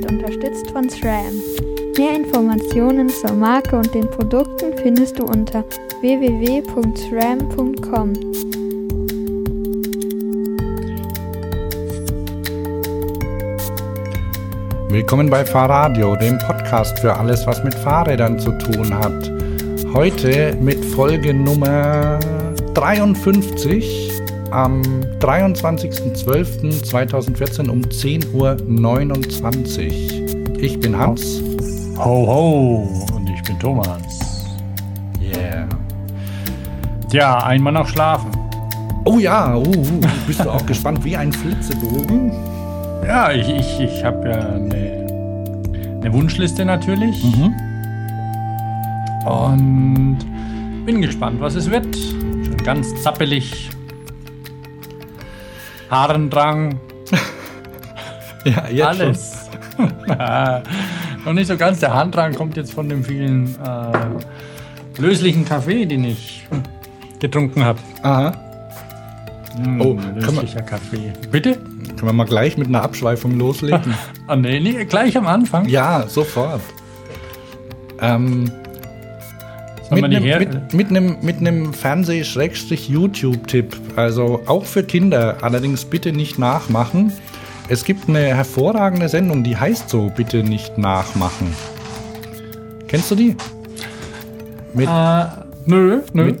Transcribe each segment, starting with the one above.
wird unterstützt von SRAM. Mehr Informationen zur Marke und den Produkten findest du unter www.sram.com. Willkommen bei Fahrradio, dem Podcast für alles, was mit Fahrrädern zu tun hat. Heute mit Folge Nummer 53 am 23.12.2014 um 10.29 Uhr. Ich bin Hans. Ho, ho, und ich bin Thomas. Yeah. Ja, einmal noch schlafen. Oh ja, uh, uh, bist du auch gespannt wie ein Flitzebogen? Ja, ich, ich, ich habe ja eine, eine Wunschliste natürlich. Mhm. Und bin gespannt, was es wird. Schon ganz zappelig. Haarendrang. Ja, jetzt alles. Noch nicht so ganz. Der Harndrang kommt jetzt von dem vielen äh, löslichen Kaffee, den ich getrunken habe. Aha. Oh, können wir- löslicher Kaffee. Bitte? Können wir mal gleich mit einer Abschweifung loslegen? Ah, nee, nee, gleich am Anfang. ja, sofort. Ähm, mit, einem, her mit, mit, einem, mit einem Fernseh-YouTube-Tipp. Also auch für Kinder, allerdings bitte nicht nachmachen. Es gibt eine hervorragende Sendung, die heißt so, bitte nicht nachmachen. Kennst du die? Mit, äh, nö, nö. mit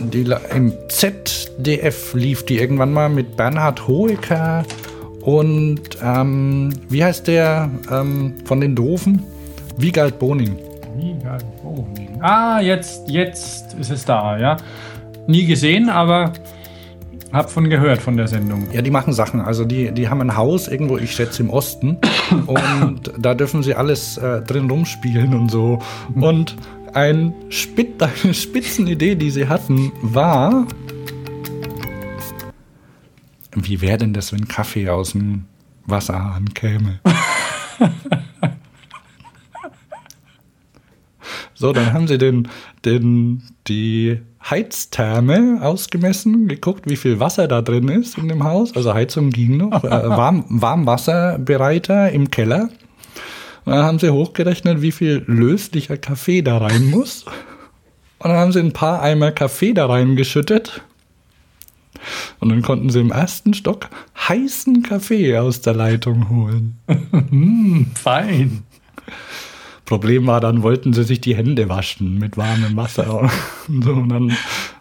die, Im ZDF lief die irgendwann mal mit Bernhard Hoeker und ähm, wie heißt der ähm, von den Doofen? Wiegald Boning. Ah, jetzt, jetzt ist es da, ja. Nie gesehen, aber hab von gehört von der Sendung. Ja, die machen Sachen. Also die, die haben ein Haus irgendwo, ich schätze im Osten. und da dürfen sie alles äh, drin rumspielen und so. Und ein Spit, eine Spitzenidee, die sie hatten, war, wie wäre denn das, wenn Kaffee aus dem Wasserhahn käme? So, dann haben sie den, den, die Heiztherme ausgemessen, geguckt, wie viel Wasser da drin ist in dem Haus. Also Heizung ging noch. Äh, Warm, Warmwasserbereiter im Keller. Und dann haben sie hochgerechnet, wie viel löslicher Kaffee da rein muss. Und dann haben sie ein paar Eimer Kaffee da reingeschüttet. Und dann konnten sie im ersten Stock heißen Kaffee aus der Leitung holen. Fein. Problem war, dann wollten sie sich die Hände waschen mit warmem Wasser. Und, so, und dann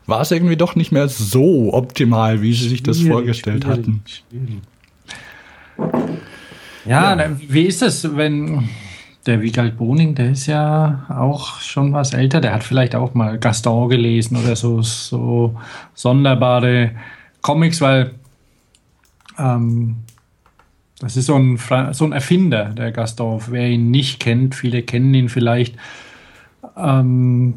war es irgendwie doch nicht mehr so optimal, wie sie sich das Schwierig, vorgestellt schwierig, hatten. schwierig. Ja, na, wie ist es, wenn der Wiegald Boning, der ist ja auch schon was älter, der hat vielleicht auch mal Gaston gelesen oder so, so sonderbare Comics, weil ähm, das ist so ein, so ein Erfinder, der Gaston. Wer ihn nicht kennt, viele kennen ihn vielleicht. Ähm,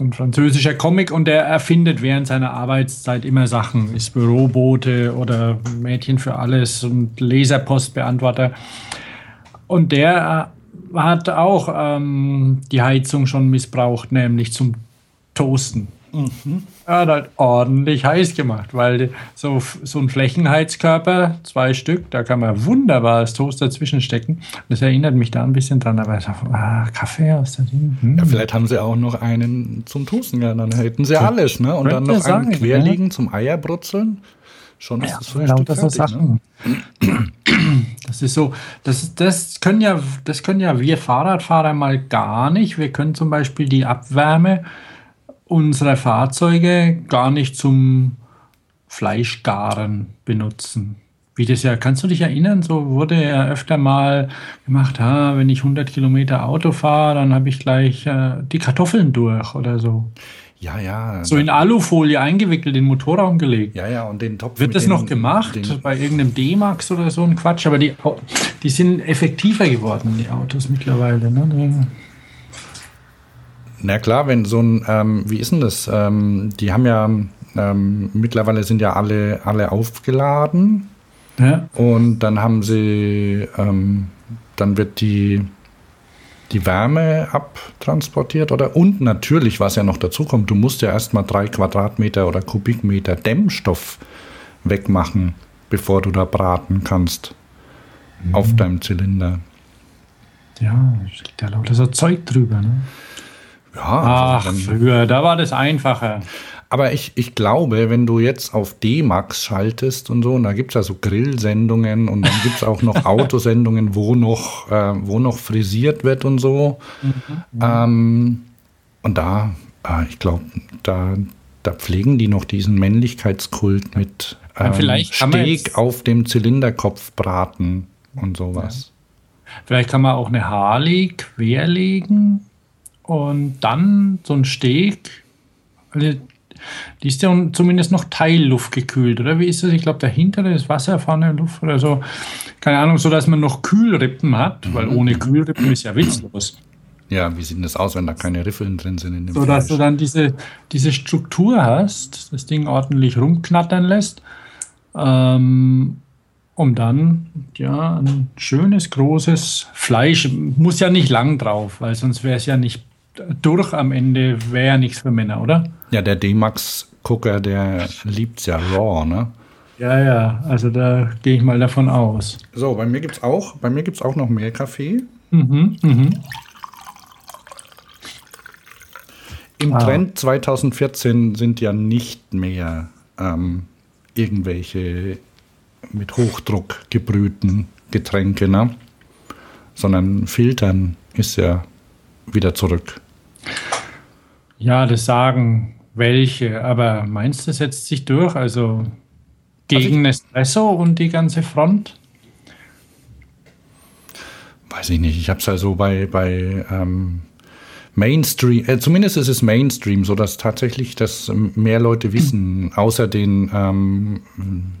ein französischer Comic und der erfindet während seiner Arbeitszeit immer Sachen. Ist Bürobote oder Mädchen für alles und Laserpostbeantworter. Und der äh, hat auch ähm, die Heizung schon missbraucht, nämlich zum Toasten. Er hat halt ordentlich heiß gemacht, weil so, so ein Flächenheizkörper, zwei Stück, da kann man wunderbar das Toast dazwischen stecken. Das erinnert mich da ein bisschen dran, aber ich ah, Kaffee aus der Ding. Hm. Ja, vielleicht haben sie auch noch einen zum Toasten, ja, dann hätten sie alles, ne? Und dann noch einen querliegen zum Eierbrutzeln. Schon ist Ja, das lauter so fertig, ne? Sachen. Das ist so, das, das können ja, das können ja wir Fahrradfahrer mal gar nicht. Wir können zum Beispiel die Abwärme unserer Fahrzeuge gar nicht zum Fleischgaren benutzen. Wie das ja, kannst du dich erinnern, so wurde ja öfter mal gemacht, ha, wenn ich 100 Kilometer Auto fahre, dann habe ich gleich äh, die Kartoffeln durch oder so. Ja, ja. So in Alufolie eingewickelt, in den Motorraum gelegt. ja, ja, und den Topf. Wird das den- noch gemacht bei irgendeinem D-Max oder so ein Quatsch? Aber die, die sind effektiver geworden, die Autos mittlerweile. Ne? Na klar, wenn so ein, ähm, wie ist denn das? Ähm, die haben ja, ähm, mittlerweile sind ja alle, alle aufgeladen. Ja. Und dann haben sie, ähm, dann wird die, die Wärme abtransportiert oder und natürlich, was ja noch dazu kommt, du musst ja erstmal drei Quadratmeter oder Kubikmeter Dämmstoff wegmachen, bevor du da braten kannst auf deinem Zylinder. Ja, da lauter so Zeug drüber. Ne? Ja, Ach, also dann- früher, da war das einfacher. Aber ich, ich glaube, wenn du jetzt auf D-Max schaltest und so, und da gibt es ja so Grillsendungen und dann gibt es auch noch Autosendungen, wo noch, äh, wo noch frisiert wird und so. Ähm, und da, äh, ich glaube, da, da pflegen die noch diesen Männlichkeitskult mit Ja, ähm, vielleicht jetzt- auf dem Zylinderkopf braten und sowas. Vielleicht kann man auch eine Harley querlegen und dann so ein Steg. Also die ist ja zumindest noch Teilluft gekühlt, oder wie ist das? Ich glaube, dahinter ist Wasser, vorne Luft oder so. Keine Ahnung, so dass man noch Kühlrippen hat, weil ohne Kühlrippen ist ja witzlos. Ja, wie sieht das aus, wenn da keine Riffeln drin sind in dem So dass du dann diese, diese Struktur hast, das Ding ordentlich rumknattern lässt, ähm, um dann ja ein schönes, großes Fleisch, muss ja nicht lang drauf, weil sonst wäre es ja nicht durch am Ende, wäre ja nichts für Männer, oder? Ja, der D-Max-Gucker, der liebt's ja raw, ne? Ja, ja, also da gehe ich mal davon aus. So, bei mir gibt's auch, bei mir gibt's auch noch mehr Kaffee. Mhm, mhm. Im Ah. Trend 2014 sind ja nicht mehr ähm, irgendwelche mit Hochdruck gebrühten Getränke, ne? Sondern Filtern ist ja wieder zurück. Ja, das sagen welche, aber meinst du, setzt sich durch? Also gegen Nespresso und die ganze Front? Weiß ich nicht. Ich habe es also bei, bei ähm, Mainstream, äh, zumindest ist es Mainstream, so dass tatsächlich das mehr Leute wissen, außer den, ähm,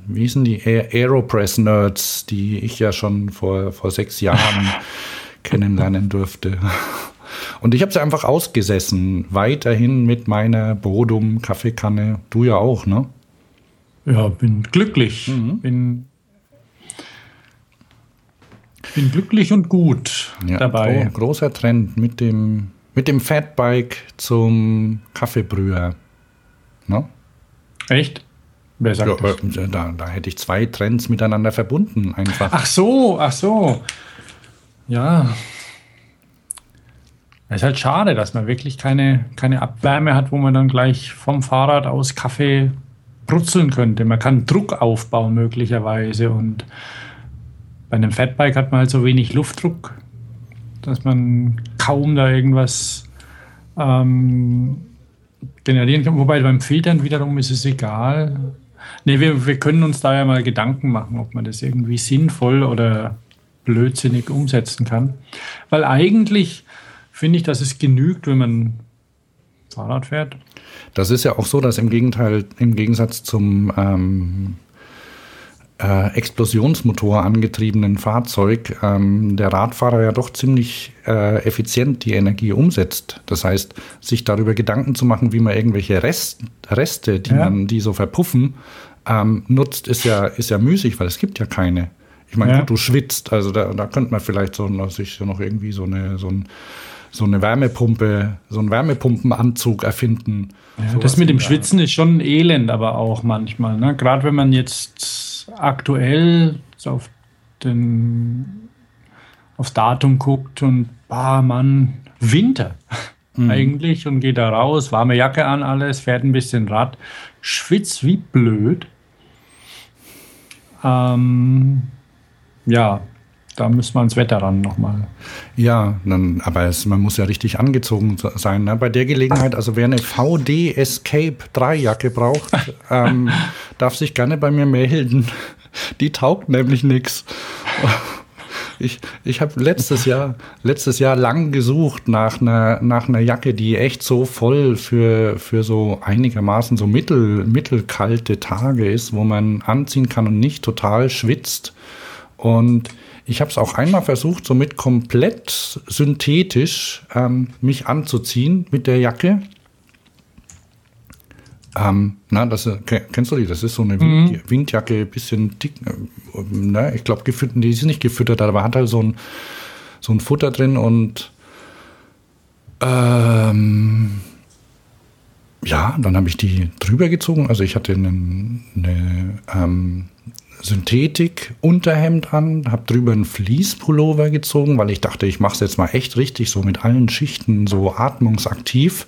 wie hießen die Aer- Aeropress-Nerds, die ich ja schon vor, vor sechs Jahren kennenlernen durfte. Und ich habe sie einfach ausgesessen, weiterhin mit meiner Bodum Kaffeekanne. Du ja auch, ne? Ja, bin glücklich. Bin, bin glücklich und gut Ja, dabei. gro großer Trend mit dem, mit dem Fatbike zum Kaffeebrüher. Ne? Echt? Wer sagt Ja, das? äh, da, da hätte ich zwei Trends miteinander verbunden, einfach. Ach so, ach so. Ja. Es ist halt schade, dass man wirklich keine, keine Abwärme hat, wo man dann gleich vom Fahrrad aus Kaffee brutzeln könnte. Man kann Druck aufbauen möglicherweise und bei einem Fatbike hat man halt so wenig Luftdruck, dass man kaum da irgendwas ähm, generieren kann. Wobei beim Filtern wiederum ist es egal. Nee, wir, wir können uns da ja mal Gedanken machen, ob man das irgendwie sinnvoll oder blödsinnig umsetzen kann. Weil eigentlich finde ich, dass es genügt, wenn man Fahrrad fährt. Das ist ja auch so, dass im Gegenteil, im Gegensatz zum ähm, äh, Explosionsmotor angetriebenen Fahrzeug ähm, der Radfahrer ja doch ziemlich äh, effizient die Energie umsetzt. Das heißt, sich darüber Gedanken zu machen, wie man irgendwelche Rest, Reste, die Ja. man, die so verpuffen, ähm, nutzt, ist ja, ist ja müßig, weil es gibt ja keine. Ich meine, Ja. du schwitzt, also da, da könnte man vielleicht so noch, sich noch irgendwie so eine, so ein so eine Wärmepumpe, so einen Wärmepumpenanzug erfinden. Ja, das mit dem Schwitzen ist schon elend, aber auch manchmal. Ne? Gerade wenn man jetzt aktuell so auf den, aufs Datum guckt und, ah Mann, Winter eigentlich und geht da raus, warme Jacke an, alles, fährt ein bisschen Rad, schwitzt wie blöd. Ähm, ja, da müssen wir ans Wetter ran nochmal. Ja, dann, aber es, man muss ja richtig angezogen sein. Ne? Bei der Gelegenheit, also wer eine VD Escape 3 Jacke braucht, ähm, darf sich gerne bei mir melden. Die taugt nämlich nix. Ich, ich habe letztes Jahr, letztes Jahr lang gesucht nach einer, nach einer Jacke, die echt so voll für, für so einigermaßen so mittel, mittelkalte Tage ist, wo man anziehen kann und nicht total schwitzt. Und ich habe es auch einmal versucht, so mit komplett synthetisch ähm, mich anzuziehen mit der Jacke. Ähm, na, das, äh, ke- kennst du die? Das ist so eine Wind, Windjacke, bisschen dick. Äh, ne? Ich glaube, gefüttert, die ist nicht gefüttert, aber hat halt so ein, so ein Futter drin und ähm, ja, dann habe ich die drüber gezogen. Also ich hatte einen, eine ähm, Synthetik-Unterhemd an, habe drüber einen Fließpullover gezogen, weil ich dachte, ich mache es jetzt mal echt richtig, so mit allen Schichten, so atmungsaktiv.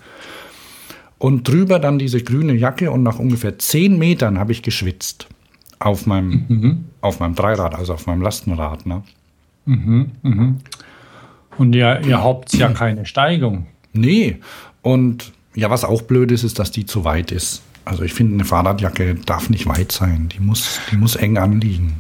Und drüber dann diese grüne Jacke und nach ungefähr zehn Metern habe ich geschwitzt. Auf meinem, mhm. auf meinem Dreirad, also auf meinem Lastenrad. Ne? Mhm, mhm. Und ihr, ihr habt ja keine Steigung. Nee. Und ja, was auch blöd ist, ist, dass die zu weit ist. Also ich finde, eine Fahrradjacke darf nicht weit sein. Die muss, die muss eng anliegen.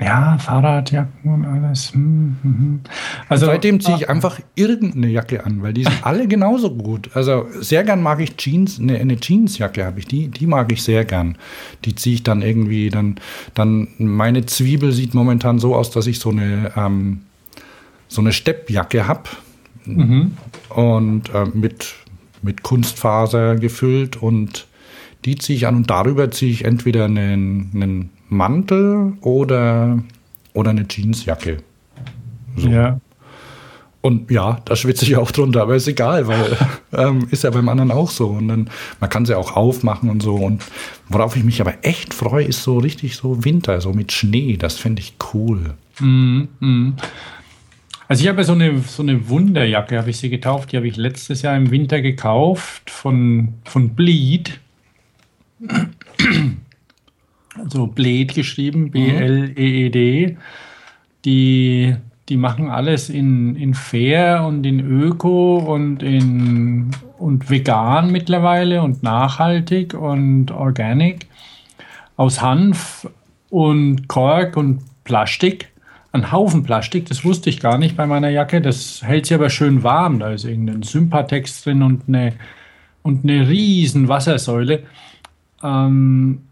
Ja, Fahrradjacken und alles. Hm, hm, hm. Also seitdem ziehe ich einfach irgendeine Jacke an, weil die sind alle genauso gut. Also sehr gern mag ich Jeans, eine, eine Jeansjacke habe ich, die, die mag ich sehr gern. Die ziehe ich dann irgendwie, dann, dann meine Zwiebel sieht momentan so aus, dass ich so eine, ähm, so eine Steppjacke habe. Mhm. Und äh, mit, mit Kunstfaser gefüllt und die ziehe ich an und darüber ziehe ich entweder einen, einen Mantel oder, oder eine Jeansjacke. So. Ja. Und ja, da schwitze ich auch drunter, aber ist egal, weil ähm, ist ja beim anderen auch so. Und dann, man kann sie auch aufmachen und so. Und worauf ich mich aber echt freue, ist so richtig so Winter, so mit Schnee. Das finde ich cool. Mm, mm. Also ich habe so eine, so eine Wunderjacke, habe ich sie getauft. Die habe ich letztes Jahr im Winter gekauft von, von Bleed also Bled geschrieben, B-L-E-E-D. Die, die machen alles in, in fair und in öko und in und vegan mittlerweile und nachhaltig und organic aus Hanf und Kork und Plastik. Ein Haufen Plastik, das wusste ich gar nicht bei meiner Jacke. Das hält sie aber schön warm. Da ist irgendein Sympatex drin und eine, und eine riesen Wassersäule. Ähm,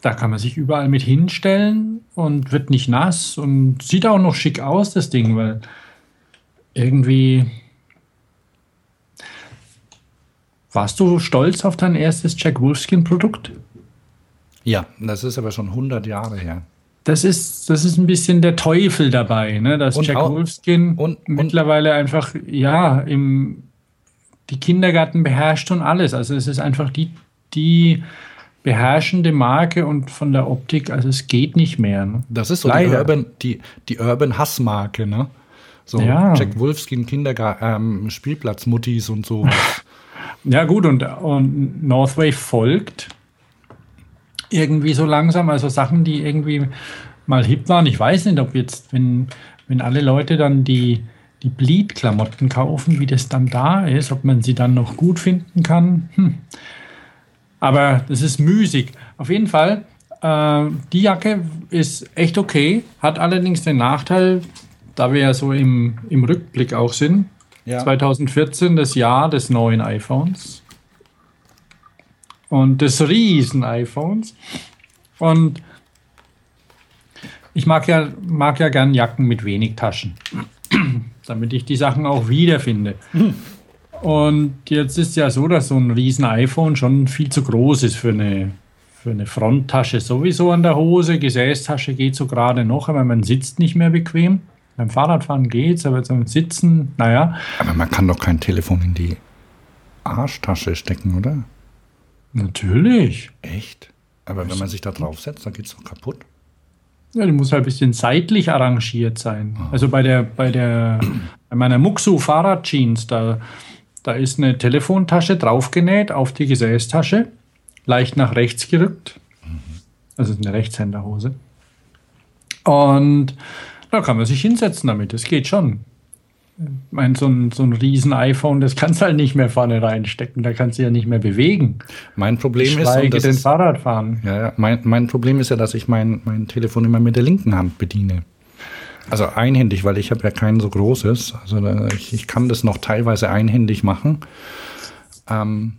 da kann man sich überall mit hinstellen und wird nicht nass und sieht auch noch schick aus, das Ding, weil irgendwie. Warst du stolz auf dein erstes Jack Wolfskin-Produkt? Ja, das ist aber schon 100 Jahre her. Das ist, das ist ein bisschen der Teufel dabei, ne? dass und Jack auch, Wolfskin und, und, mittlerweile einfach, ja, im, die Kindergarten beherrscht und alles. Also es ist einfach die, die beherrschende Marke und von der Optik, also es geht nicht mehr. Ne? Das ist so die Urban, die, die Urban Hassmarke, ne? So ja. Jack Wolfskin Kindergarten, ähm, Spielplatzmuttis und so. ja, gut, und, und Northway folgt irgendwie so langsam, also Sachen, die irgendwie mal hip waren. Ich weiß nicht, ob jetzt, wenn, wenn alle Leute dann die, die Bleed-Klamotten kaufen, wie das dann da ist, ob man sie dann noch gut finden kann. Hm. Aber das ist müßig. Auf jeden Fall, äh, die Jacke ist echt okay, hat allerdings den Nachteil, da wir ja so im, im Rückblick auch sind. Ja. 2014, das Jahr des neuen iPhones. Und des riesen iPhones. Und ich mag ja, mag ja gern Jacken mit wenig Taschen, damit ich die Sachen auch wiederfinde. Und jetzt ist ja so, dass so ein riesen iPhone schon viel zu groß ist für eine, für eine Fronttasche sowieso an der Hose. Gesäßtasche geht so gerade noch, aber man sitzt nicht mehr bequem. Beim Fahrradfahren geht's, aber zum Sitzen, naja. Aber man kann doch kein Telefon in die Arschtasche stecken, oder? Natürlich. Echt? Aber wenn man sich da draufsetzt, dann geht's doch kaputt. Ja, die muss halt ein bisschen seitlich arrangiert sein. Oh. Also bei der, bei der, bei meiner Muxu Fahrradjeans, da da ist eine Telefontasche draufgenäht auf die Gesäßtasche, leicht nach rechts gerückt. Also eine Rechtshänderhose. Und da kann man sich hinsetzen damit. Das geht schon. Ich meine, so ein, so ein riesen iPhone, das kannst du halt nicht mehr vorne reinstecken. Da kannst du ja nicht mehr bewegen. Mein Problem ist, und das den Fahrradfahren. Ja, ja, mein, mein Problem ist ja, dass ich mein, mein Telefon immer mit der linken Hand bediene. Also einhändig, weil ich habe ja kein so großes. Also ich, ich, kann das noch teilweise einhändig machen. Ähm,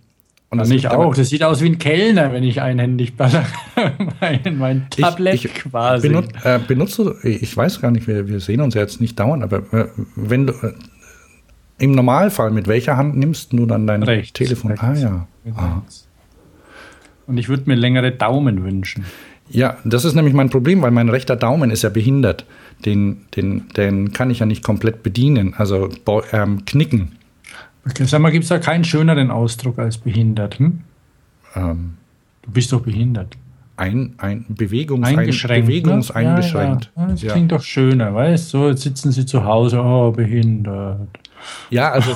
und das nicht auch. Das sieht aus wie ein Kellner, wenn ich einhändig mein, mein Tablet ich, ich quasi. Benut, äh, benutze, ich weiß gar nicht, wir, wir sehen uns ja jetzt nicht dauernd, aber äh, wenn du äh, im Normalfall, mit welcher Hand nimmst du dann dein rechts, Telefon? Rechts, ah ja. Ah. Und ich würde mir längere Daumen wünschen. Ja, das ist nämlich mein Problem, weil mein rechter Daumen ist ja behindert den, den, den kann ich ja nicht komplett bedienen, also ähm, knicken. Okay, sag mal, gibt es da keinen schöneren Ausdruck als behindert? Hm? Ähm. Du bist doch behindert. ein, ein Bewegungs Eingeschränkt. bewegungseingeschränkt. Ne? Ja, ja. Das Ja. klingt doch schöner, weißt du? So, jetzt sitzen sie zu Hause, oh, behindert. Ja, also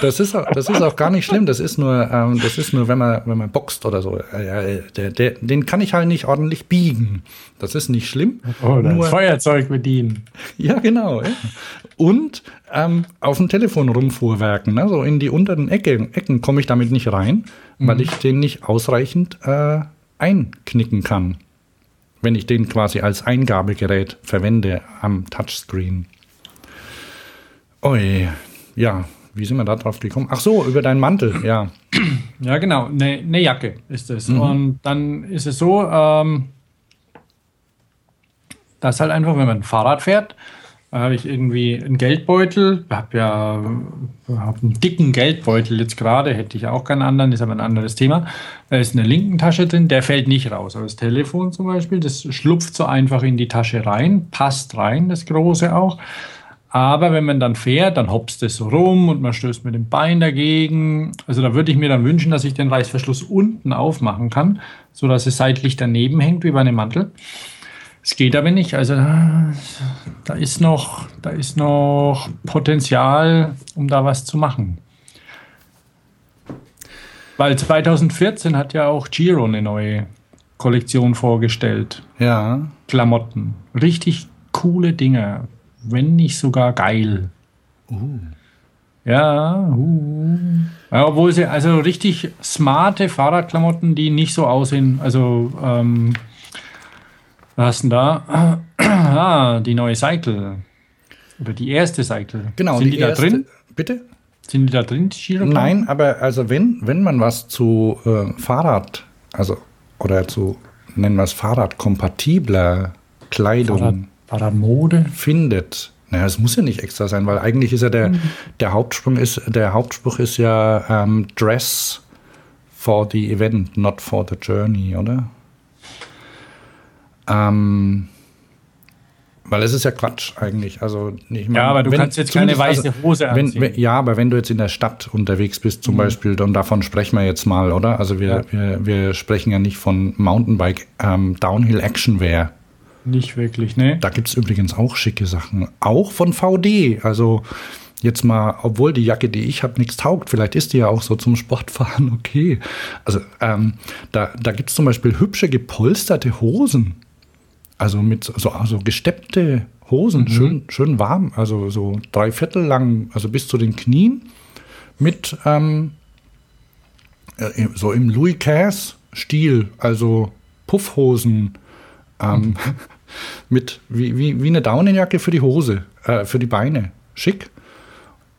das, ist auch, das ist auch gar nicht schlimm. Das ist nur, ähm, das ist nur, wenn man wenn man boxt oder so. Äh, der, der, den kann ich halt nicht ordentlich biegen. Das ist nicht schlimm. Oder Nur- das Feuerzeug bedienen. Ja, genau. Ja. Und ähm, auf dem Telefon rumfuhrwerken. Ne? So in die unteren Ecke, Ecken komme ich damit nicht rein, weil ich den nicht ausreichend äh, einknicken kann. Wenn ich den quasi als Eingabegerät verwende am Touchscreen. Ui, ja, wie sind wir da drauf gekommen? Ach so, über deinen Mantel, ja. Ja, genau, eine ne Jacke ist es. Und dann ist es so, ähm, dass halt einfach, wenn man Fahrrad fährt, da habe ich irgendwie einen Geldbeutel, habe ja hab einen dicken Geldbeutel jetzt gerade, hätte ich auch keinen anderen, ist aber ein anderes Thema. Da ist eine linken Tasche drin, der fällt nicht raus. Aber das Telefon zum Beispiel, das schlupft so einfach in die Tasche rein, passt rein, das große auch. Aber wenn man dann fährt, dann hopst es so rum und man stößt mit dem Bein dagegen. Also da würde ich mir dann wünschen, dass ich den Reißverschluss unten aufmachen kann, so dass es seitlich daneben hängt wie bei einem Mantel. Es geht aber nicht. Also da da ist noch, da ist noch Potenzial, um da was zu machen. Weil 2014 hat ja auch Giro eine neue Kollektion vorgestellt. Ja, Klamotten. Richtig coole Dinge. Wenn nicht sogar geil. Ja, uh. ja, obwohl sie, also richtig smarte Fahrradklamotten, die nicht so aussehen. Also, ähm, was hast du denn da? Ah, die neue Cycle. Oder die erste Cycle. genau. Sind die, da erste- drin? Bitte? Sind die da drin, die Giro? Nein, aber also wenn, wenn man was zu äh, Fahrrad, also oder zu, nennen wir es Fahrradkompatibler Kleidung Fahrrad, Fahrradmode. findet, naja, es muss ja nicht extra sein, weil eigentlich ist ja der, der Hauptsprung ist, der Hauptspruch ist ja ähm, Dress for the event, not for the journey, oder? Ähm, weil es ist ja Quatsch eigentlich. Also ich Ja, aber du kannst jetzt keine zumindest- weiße Hose wenn, anziehen. wenn, ja, aber wenn du jetzt in der Stadt unterwegs bist, zum Beispiel, und davon sprechen wir jetzt mal, oder? Also wir, Ja. wir, wir sprechen ja nicht von Mountainbike, ähm, Downhill Actionwear. Nicht wirklich, ne? Da gibt's übrigens auch schicke Sachen. Auch von VD. Also jetzt mal, obwohl die Jacke, die ich habe, nichts taugt. Vielleicht ist die ja auch so zum Sportfahren okay. Also ähm, da, da gibt's zum Beispiel hübsche gepolsterte Hosen. Also mit so also gesteppte Hosen, schön, schön warm, also so drei Viertel lang, also bis zu den Knien, mit ähm, äh, so im Louis Cass-Stil, also Puffhosen, ähm, mit wie, wie, wie eine Daunenjacke für die Hose, äh, für die Beine. Schick.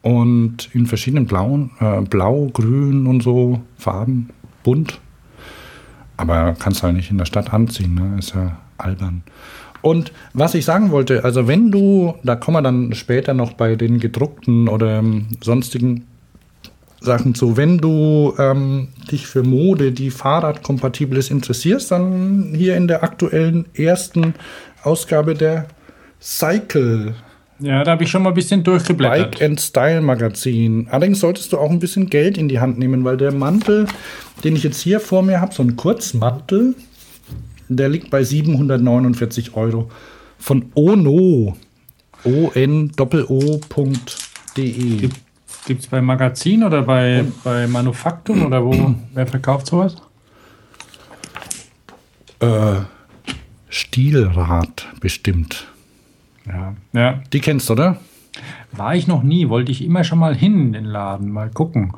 Und in verschiedenen blauen, äh, blau, grün und so Farben, bunt. Aber kannst halt nicht in der Stadt anziehen, ne? Ist ja albern. Und was ich sagen wollte, also wenn du, da kommen wir dann später noch bei den gedruckten oder ähm, sonstigen Sachen zu, wenn du ähm, dich für Mode, die fahrradkompatibel ist, interessierst, dann hier in der aktuellen ersten Ausgabe der Cycle Ja, da habe ich schon mal ein bisschen durchgeblättert. Bike and Style Magazin. Allerdings solltest du auch ein bisschen Geld in die Hand nehmen, weil der Mantel, den ich jetzt hier vor mir habe, so ein Kurzmantel, der liegt bei 749 Euro von Ono. O-N-O-O.de. Gibt es bei Magazin oder bei, bei Manufaktum oder wo? Wer verkauft sowas? Äh, Stilrad bestimmt. Ja. ja. Die kennst du, oder? War ich noch nie, wollte ich immer schon mal hin in den Laden, mal gucken.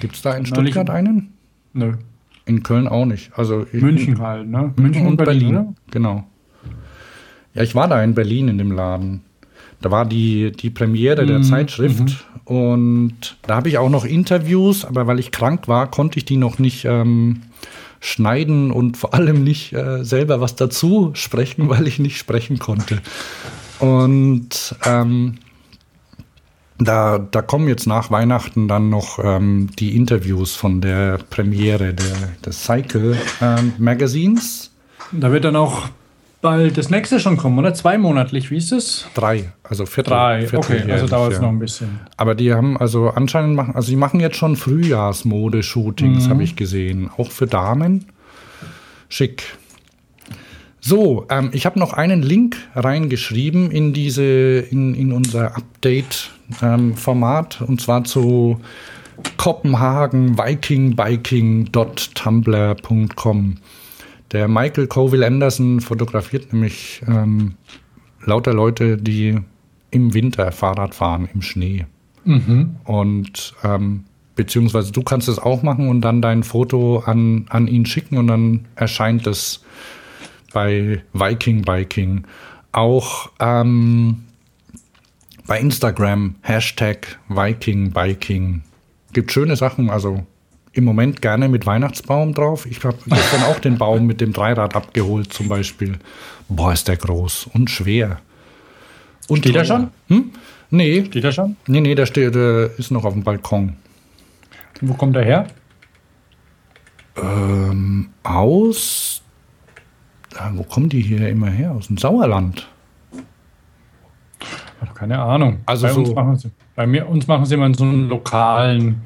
Gibt es da in Neulich- Stuttgart einen? Nö. In Köln auch nicht. Also München halt, ne? München und Berlin. oder? Genau. Ja, ich war da in Berlin in dem Laden. Da war die, die Premiere der Mhm, Zeitschrift und da habe ich auch noch Interviews, aber weil ich krank war, konnte ich die noch nicht ähm, schneiden und vor allem nicht äh, selber was dazu sprechen, weil ich nicht sprechen konnte. Und ähm, da, da kommen jetzt nach Weihnachten dann noch ähm, die Interviews von der Premiere der, des Cycle ähm, Magazins. Da wird dann auch bald das nächste schon kommen, oder? Zweimonatlich, wie ist es? Drei, also Viertel. Drei, okay, also dauert es ja. noch ein bisschen. Aber die haben also anscheinend machen, also die machen jetzt schon Frühjahrsmode-Shootings, Mhm. habe ich gesehen. Auch für Damen. Schick. So, ähm, ich habe noch einen Link reingeschrieben in diese, in, in unser Update-Format ähm, und zwar zu Kopenhagen vikingbiking.tumblr.com. Der Michael Coville Anderson fotografiert nämlich ähm, lauter Leute, die im Winter Fahrrad fahren, im Schnee. Mhm. Und ähm, beziehungsweise du kannst es auch machen und dann dein Foto an, an ihn schicken und dann erscheint es bei Viking Biking. Auch ähm, bei Instagram Hashtag Viking Biking. Gibt schöne Sachen, also im Moment gerne mit Weihnachtsbaum drauf. Ich habe gestern auch den Baum mit dem Dreirad abgeholt zum Beispiel. Boah, ist der groß und schwer. Und Steht er schon? Hm? Nee. Steht er schon? Nee, nee, der, steht, der ist noch auf dem Balkon. Wo kommt er her? Ähm, aus. Ah, wo kommen die hier immer her? Aus dem Sauerland. Keine Ahnung. Also bei, so uns machen sie, bei mir, uns machen sie immer so einen lokalen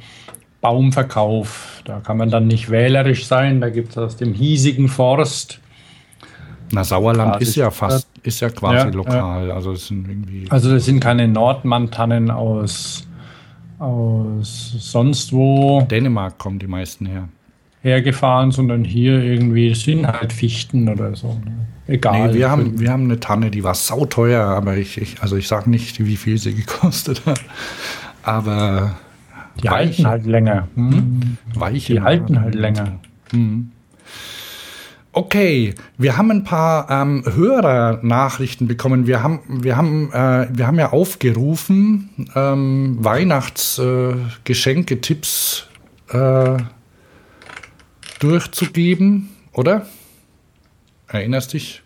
Baumverkauf. Da kann man dann nicht wählerisch sein. Da gibt es aus dem hiesigen Forst. Na, Sauerland ist ja fast, ist ja quasi ja, lokal. Ja. Also es sind irgendwie. Also das sind keine Nordmann-Tannen aus, aus sonst wo. Dänemark kommen die meisten her. Hergefahren, sondern hier irgendwie sind halt Fichten oder so. Ne? Egal. Nee, wir haben, wir haben eine Tanne, die war sauteuer, aber ich, ich also ich sage nicht, wie viel sie gekostet hat. Aber die halten halt länger. Hm? Weiche. Die halten halt länger. Hm. Okay, wir haben ein paar ähm, Hörernachrichten bekommen. Wir haben, wir haben, äh, wir haben ja aufgerufen, ähm, Weihnachtsgeschenke-Tipps äh, durchzugeben, oder? Erinnerst dich?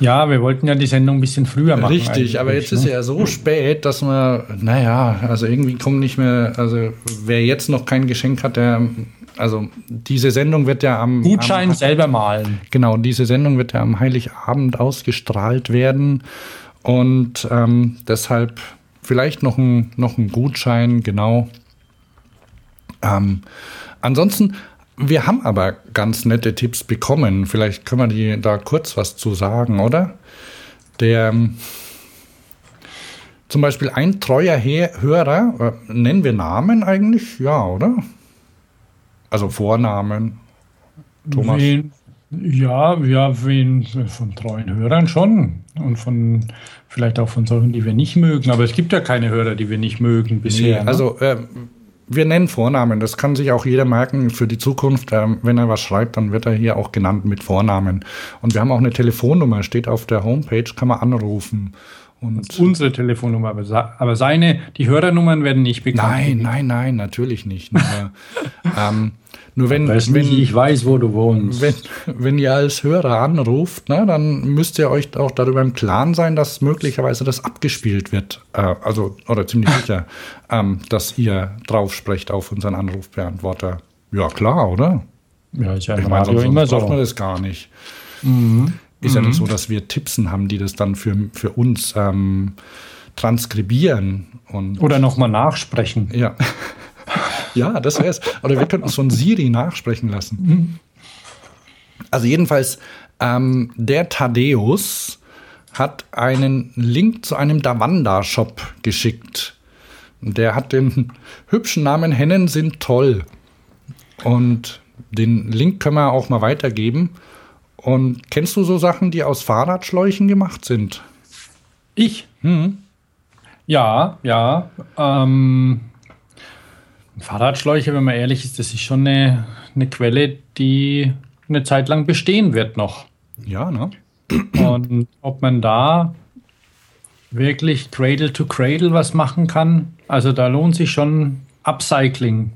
Ja, wir wollten ja die Sendung ein bisschen früher machen. Richtig, aber jetzt ne? ist ja so spät, dass man, naja, also irgendwie kommt nicht mehr, also wer jetzt noch kein Geschenk hat, der, also diese Sendung wird ja am. Gutschein am, selber malen. Genau, diese Sendung wird ja am Heiligabend ausgestrahlt werden und ähm, deshalb vielleicht noch ein, noch ein Gutschein, genau. Ähm, ansonsten wir haben aber ganz nette Tipps bekommen. Vielleicht können wir die da kurz was zu sagen, oder? Der zum Beispiel ein treuer He Hörer, äh, nennen wir Namen eigentlich? Ja, oder? Also Vornamen. Thomas. Wen, ja, ja, wen von treuen Hörern schon. Und von vielleicht auch von solchen, die wir nicht mögen. Aber es gibt ja keine Hörer, die wir nicht mögen bisher. Nee, ne? also äh, wir nennen Vornamen. Das kann sich auch jeder merken für die Zukunft. Ähm, wenn er was schreibt, dann wird er hier auch genannt mit Vornamen. Und wir haben auch eine Telefonnummer, steht auf der Homepage, kann man anrufen. Und unsere Telefonnummer, aber seine, die Hörernummern werden nicht bekannt. Nein, nein, nein, natürlich nicht. Nur, ähm, nur wenn, weiß wenn nicht, ich weiß, wo du wohnst. Wenn, wenn ihr als Hörer anruft, ne, dann müsst ihr euch auch darüber im Klaren sein, dass möglicherweise das abgespielt wird. Äh, also, oder ziemlich sicher, ähm, dass ihr drauf sprecht auf unseren Anrufbeantworter. Ja, klar, oder? Ja, ist ja ich meine, sonst, immer so. braucht man das gar nicht. Mhm. Ist mhm. ja nicht mhm. so, dass wir Tippsen haben, die das dann für, für uns ähm, transkribieren. Und Oder nochmal nachsprechen. Ja. ja, das wäre es. Oder wir könnten es von Siri nachsprechen lassen. Mhm. Also jedenfalls, ähm, der Thaddeus hat einen Link zu einem Davanda-Shop geschickt. Der hat den hübschen Namen Hennen sind toll. Und den Link können wir auch mal weitergeben. Und kennst du so Sachen, die aus Fahrradschläuchen gemacht sind? Ich? Hm. Ja, ja. Ähm, Fahrradschläuche, wenn man ehrlich ist, das ist schon eine, eine Quelle, die eine Zeit lang bestehen wird noch. Ja, ne? Und ob man da wirklich Cradle to Cradle was machen kann, also da lohnt sich schon Upcycling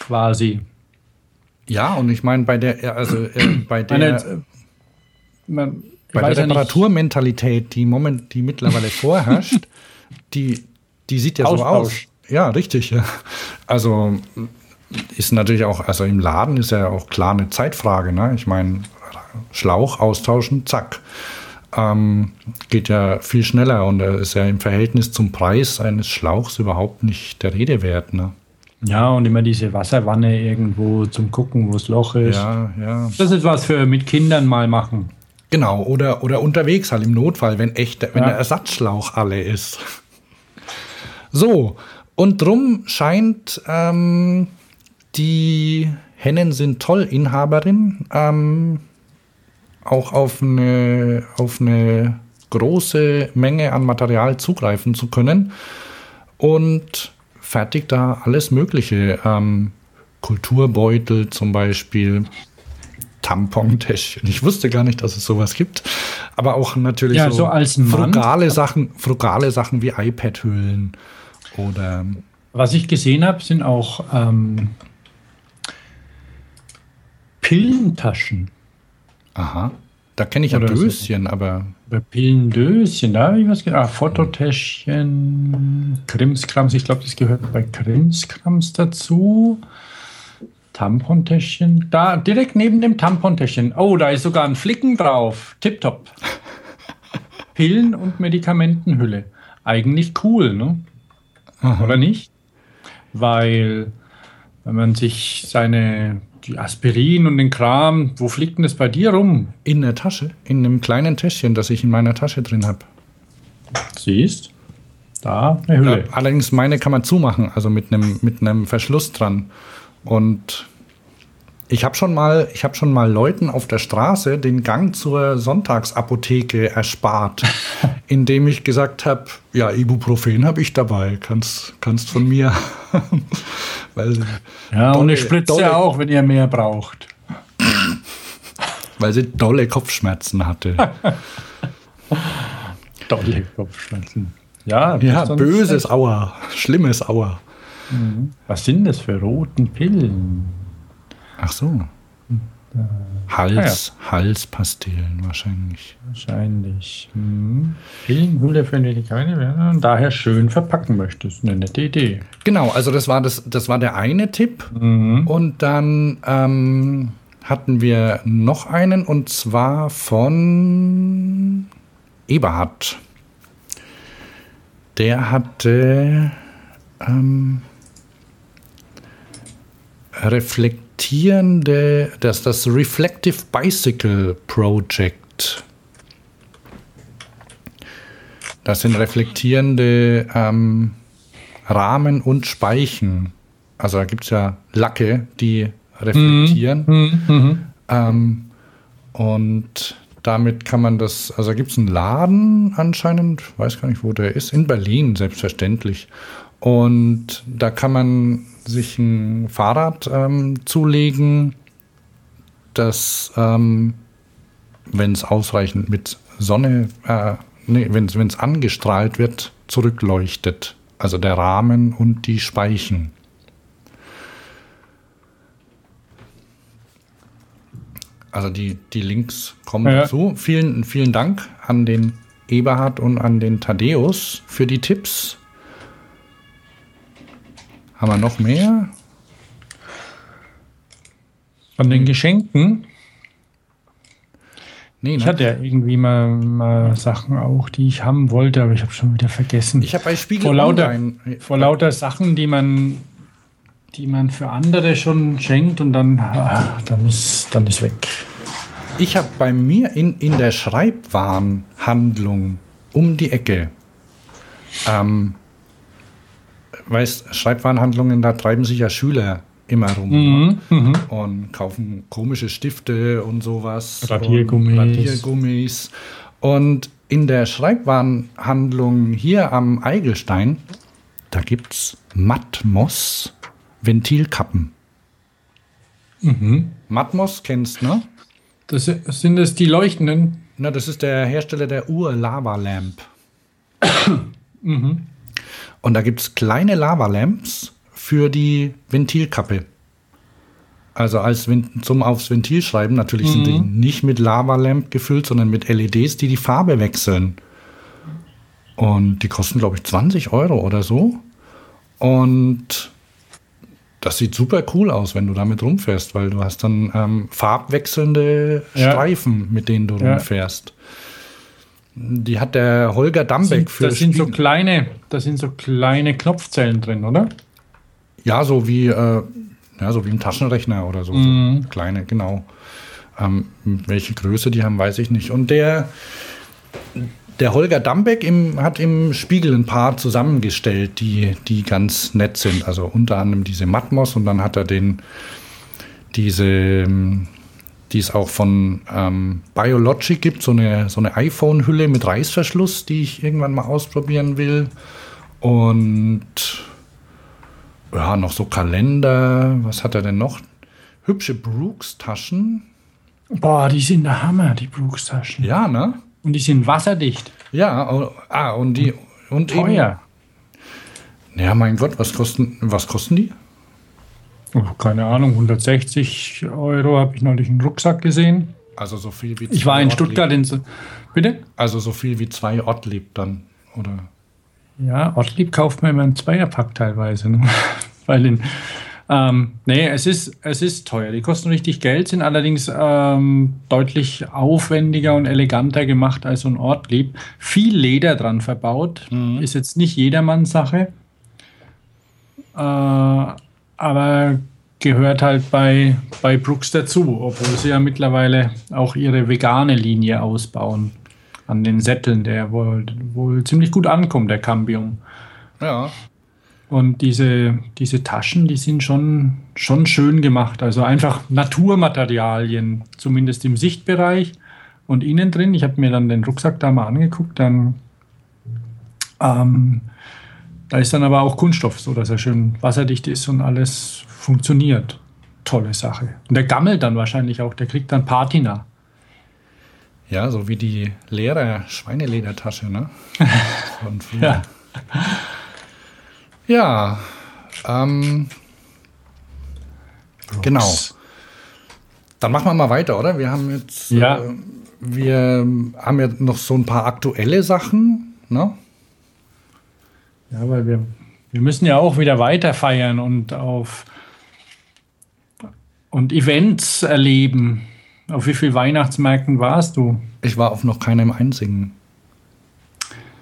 quasi. Ja, und ich meine, bei der, also äh, bei der, Meine, äh, man, bei der Reparaturmentalität, die moment, die mittlerweile vorherrscht, die, die sieht ja Austausch. so aus. Ja, richtig. Ja. Also ist natürlich auch, also im Laden ist ja auch klar eine Zeitfrage. Ne? Ich meine, Schlauch austauschen, zack. Ähm, geht ja viel schneller und ist ja im Verhältnis zum Preis eines Schlauchs überhaupt nicht der Rede wert. Ne? Ja, und immer diese Wasserwanne irgendwo zum Gucken, wo das Loch ist. Ja, ja. Das ist was für mit Kindern mal machen. Genau, oder, oder unterwegs halt im Notfall, wenn echt, wenn Ja. der Ersatzschlauch alle ist. So, und drum scheint ähm, die Hennen sind toll Inhaberin ähm, auch auf eine, auf eine große Menge an Material zugreifen zu können und fertigt da alles Mögliche. Ähm, Kulturbeutel zum Beispiel, Tampontäschchen. Ich wusste gar nicht, dass es sowas gibt. Aber auch natürlich Ja, so, so frugale Sachen, frugale Sachen wie iPad-Hüllen oder Was ich gesehen habe, sind auch ähm, Pillentaschen. aha. Da kenne ich ja Oder so. Döschen, aber Oder Pillendöschen, da habe ich was gesehen. Ah, Fototäschchen, Krimskrams, ich glaube, das gehört bei Krimskrams dazu. Tampontäschchen, da direkt neben dem Tampontäschchen. Oh, da ist sogar ein Flicken drauf. Tipptopp. Pillen- und Medikamentenhülle. Eigentlich cool, ne? Oder nicht? Weil, wenn man sich seine die Aspirin und den Kram, wo fliegt denn das bei dir rum? in der Tasche, in einem kleinen Täschchen, das ich in meiner Tasche drin habe. Siehst? Da eine Hülle. Allerdings meine kann man zumachen, also mit einem mit einem Verschluss dran. Und ich habe schon mal, ich habe schon mal Leuten auf der Straße den Gang zur Sonntagsapotheke erspart, indem ich gesagt habe, ja, Ibuprofen habe ich dabei, kannst kannst von mir. weil, Ja, und dolle- eine Spritze dolle- auch, wenn ihr mehr braucht. weil sie dolle Kopfschmerzen hatte. Dolle Kopfschmerzen. Ja, ja, böses Aua, schlimmes Aua. Was sind das für roten Pillen? Ach so. Hals, Halspastillen wahrscheinlich. Wahrscheinlich. Hm. Pillenhülle für Medikamente, wenn du daher schön verpacken möchtest. Eine nette Idee. Genau, also das war das, das war der eine Tipp. Und dann ähm, hatten wir noch einen und zwar von Eberhard. Der hatte ähm, reflektierende, das, das Reflective Bicycle Project. Das sind reflektierende ähm, Rahmen und Speichen. Also da gibt es ja Lacke, die reflektieren. Ähm, und damit kann man das, also gibt es einen Laden anscheinend, weiß gar nicht, wo der ist, in Berlin selbstverständlich. Und da kann man sich ein Fahrrad ähm, zulegen, das, ähm, wenn es ausreichend mit Sonne, äh, nee, wenn es angestrahlt wird, zurückleuchtet. Also der Rahmen und die Speichen. Also die, die Links kommen Ja. dazu. Vielen, vielen Dank an den Eberhard und an den Thaddeus für die Tipps. Haben wir noch mehr? Von den Geschenken. Nee, Ich ne? hatte ja irgendwie mal, mal Sachen auch, die ich haben wollte, aber ich habe schon wieder vergessen. Ich habe bei Spiegel vor lauter, Online. vor lauter Sachen, die man, die man für andere schon schenkt und dann, ah, dann, ist, dann ist weg. Ich habe bei mir in, in der Schreibwarenhandlung um die Ecke, ähm, weißt, Schreibwarenhandlungen, da treiben sich ja Schüler immer rum ne? und kaufen komische Stifte und sowas. Radiergummis. Und Radiergummis. Und in der Schreibwarenhandlung hier am Eigelstein, da gibt es Matmos Ventilkappen. Matmos kennst, ne? Das sind es die leuchtenden. Na, das ist der Hersteller der Ur-Lava-Lamp. Und da gibt es kleine Lava-Lamps für die Ventilkappe. Also als zum aufs Ventil schreiben. Natürlich sind die nicht mit Lava-Lamp gefüllt, sondern mit LEDs, die die Farbe wechseln. Und die kosten, glaube ich, 20 Euro oder so. Und das sieht super cool aus, wenn du damit rumfährst, weil du hast dann ähm, farbwechselnde Ja. Streifen, mit denen du Ja. rumfährst. Die hat der Holger Dambeck Sind, für das sind so kleine, das sind so kleine Knopfzellen drin, oder? Ja, so wie, äh, ja, so wie ein Taschenrechner oder so. Mhm. so kleine, genau. Ähm, welche Größe die haben, weiß ich nicht. Und der, der Holger Dambeck im, hat im Spiegel ein paar zusammengestellt, die, die ganz nett sind. Also unter anderem diese Matmos und dann hat er den, diese, ähm, die es auch von ähm, Biologic gibt, so eine, so eine iPhone-Hülle mit Reißverschluss, die ich irgendwann mal ausprobieren will. Und ja, noch so Kalender. Was hat er denn noch? Hübsche Brooks-Taschen. Boah, die sind der Hammer, die Brooks-Taschen. Ja, ne? Und die sind wasserdicht. Ja, oh, ah, und die. Und Teuer. Eben, ja, mein Gott, was kosten, was kosten die? Oh, keine Ahnung, 160 Euro habe ich neulich einen Rucksack gesehen. Also so viel wie Ich war in Stuttgart in. so- Bitte? Also so viel wie zwei Ortlieb dann, oder? Ja, Ortlieb kauft man immer einen Zweierpack teilweise. Ne? Weil in, ähm, nee, es ist, es ist teuer. Die kosten richtig Geld, sind allerdings ähm, deutlich aufwendiger und eleganter gemacht als so ein Ortlieb. Viel Leder dran verbaut. Ist jetzt nicht jedermanns Sache. Äh, aber gehört halt bei, bei Brooks dazu, obwohl sie ja mittlerweile auch ihre vegane Linie ausbauen. An den Sätteln, der wohl, wohl ziemlich gut ankommt, der Cambium. Ja. Und diese, diese Taschen, die sind schon, schon schön gemacht. Also einfach Naturmaterialien, zumindest im Sichtbereich und innen drin. Ich habe mir dann den Rucksack da mal angeguckt. Dann, ähm, da ist dann aber auch Kunststoff, so dass er schön wasserdicht ist und alles funktioniert. Tolle Sache. Und der gammelt dann wahrscheinlich auch, der kriegt dann Patina. Ja, so wie die leere Schweineledertasche, ne? Von früher. Ja. Ja. Ähm, genau. Dann machen wir mal weiter, oder? Wir haben jetzt, Ja. äh, wir haben ja noch so ein paar aktuelle Sachen, ne? Ja, weil wir, wir müssen ja auch wieder weiter feiern und auf und Events erleben. Auf wie vielen Weihnachtsmärkten warst du? Ich war auf noch keinem einzigen.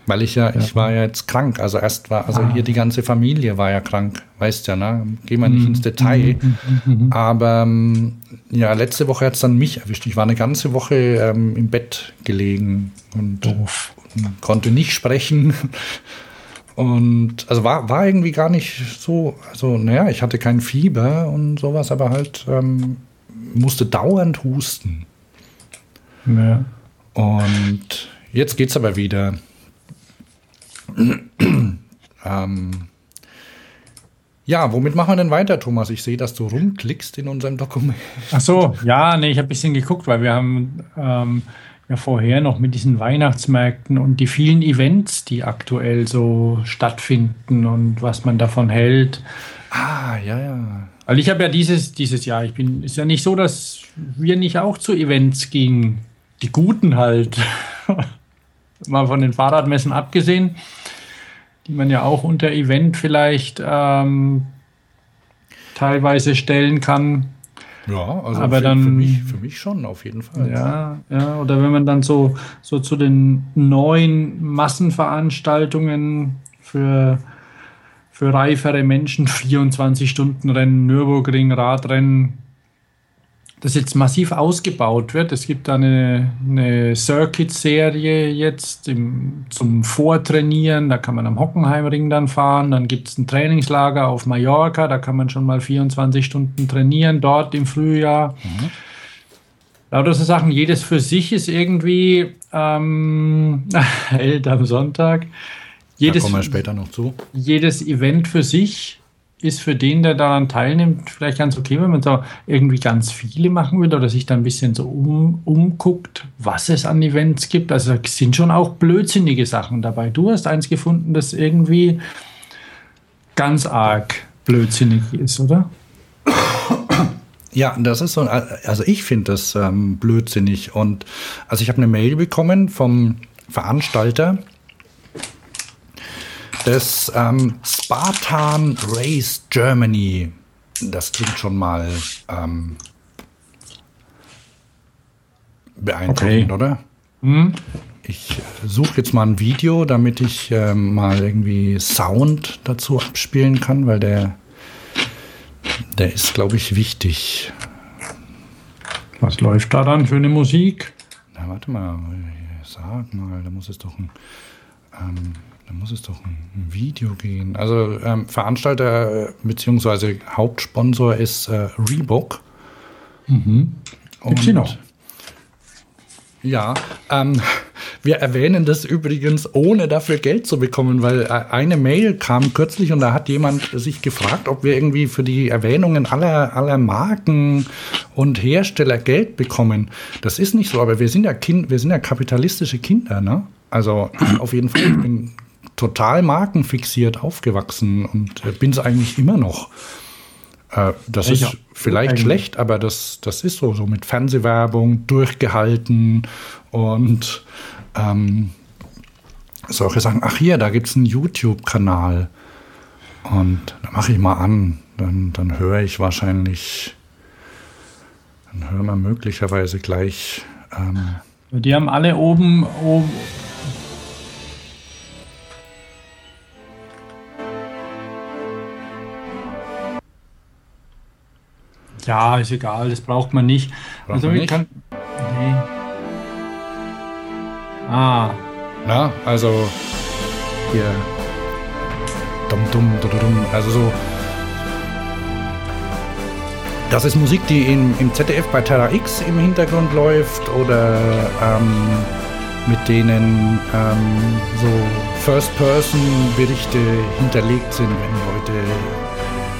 Weil ich ja, ich war ja jetzt krank. Also erst war, also hier die ganze Familie war ja krank. Weißt ja, ne? Gehen wir nicht ins Detail. Aber ähm, ja, letzte Woche hat es dann mich erwischt. Ich war eine ganze Woche ähm, im Bett gelegen und, und konnte nicht sprechen. Und also war, war irgendwie gar nicht so, also naja, ich hatte kein Fieber und sowas, aber halt ähm, musste dauernd husten. Ja. Und jetzt geht's aber wieder. ähm, ja, womit machen wir denn weiter, Thomas? Ich sehe, dass du rumklickst in unserem Dokument. Ach so, ja, nee, ich habe ein bisschen geguckt, weil wir haben ähm, ja vorher noch mit diesen Weihnachtsmärkten und die vielen Events, die aktuell so stattfinden und was man davon hält. Ah, ja, ja. Weil ich habe ja dieses, dieses Jahr, ich bin, ist ja nicht so, dass wir nicht auch zu Events gingen. Die guten halt. Mal von den Fahrradmessen abgesehen, die man ja auch unter Event vielleicht ähm, teilweise stellen kann. Ja, also Aber für, dann- für, mich, für mich schon, auf jeden Fall. Ja, ja, oder wenn man dann so, so zu den neuen Massenveranstaltungen für, für reifere Menschen, 24-Stunden-Rennen, Nürburgring, Radrennen, das jetzt massiv ausgebaut wird. Es gibt da eine, eine Circuit-Serie jetzt im, zum Vortrainieren, da kann man am Hockenheimring dann fahren, dann gibt es ein Trainingslager auf Mallorca, da kann man schon mal 24 Stunden trainieren, dort im Frühjahr. Lauter so Sachen, jedes für sich ist irgendwie ähm, am Sonntag. Da Jedes, kommen wir später noch zu. jedes Event für sich ist für den, der daran teilnimmt, vielleicht ganz okay, wenn man so irgendwie ganz viele machen will oder sich da ein bisschen so um, umguckt, was es an Events gibt. Also es sind schon auch blödsinnige Sachen dabei. Du hast eins gefunden, das irgendwie ganz arg blödsinnig ist, oder? Ja, das ist so, also ich finde das ähm, blödsinnig. Und also ich habe eine Mail bekommen vom Veranstalter des ähm, Spartan Race Germany. Das klingt schon mal ähm, beeindruckend, Okay. oder? Ich suche jetzt mal ein Video, damit ich ähm, mal irgendwie Sound dazu abspielen kann, weil der Der ist, glaube ich, wichtig. Was läuft da dann für eine Musik? Na, warte mal, sag mal, da muss es doch ein, ähm, da muss es doch ein Video gehen. Also ähm, Veranstalter bzw. Hauptsponsor ist äh, Reebok. Mhm. Sie noch? Ja, ähm, wir erwähnen das übrigens, ohne dafür Geld zu bekommen, weil äh, eine Mail kam kürzlich und da hat jemand sich gefragt, ob wir irgendwie für die Erwähnungen aller, aller Marken und Hersteller Geld bekommen. Das ist nicht so, aber wir sind ja Kind, wir sind ja kapitalistische Kinder, ne? Also auf jeden Fall, ich bin total markenfixiert aufgewachsen und äh, bin es eigentlich immer noch. Äh, das ich ist vielleicht Eigentlich. schlecht, aber das, das ist so, so mit Fernsehwerbung durchgehalten und ähm, solche Sachen. Ach hier, da gibt es einen YouTube-Kanal und da mache ich mal an. Dann, dann höre ich wahrscheinlich, dann hören wir möglicherweise gleich. Ähm, die haben alle oben, oben Ja, ist egal, das braucht man nicht. Braucht also man nicht? Kann, nee. Ah. Na, also hier. Dum, dum, dum, dum, also so. Das ist Musik, die in, im ZDF bei Terra X im Hintergrund läuft oder ähm, mit denen ähm, so First-Person-Berichte hinterlegt sind, wenn Leute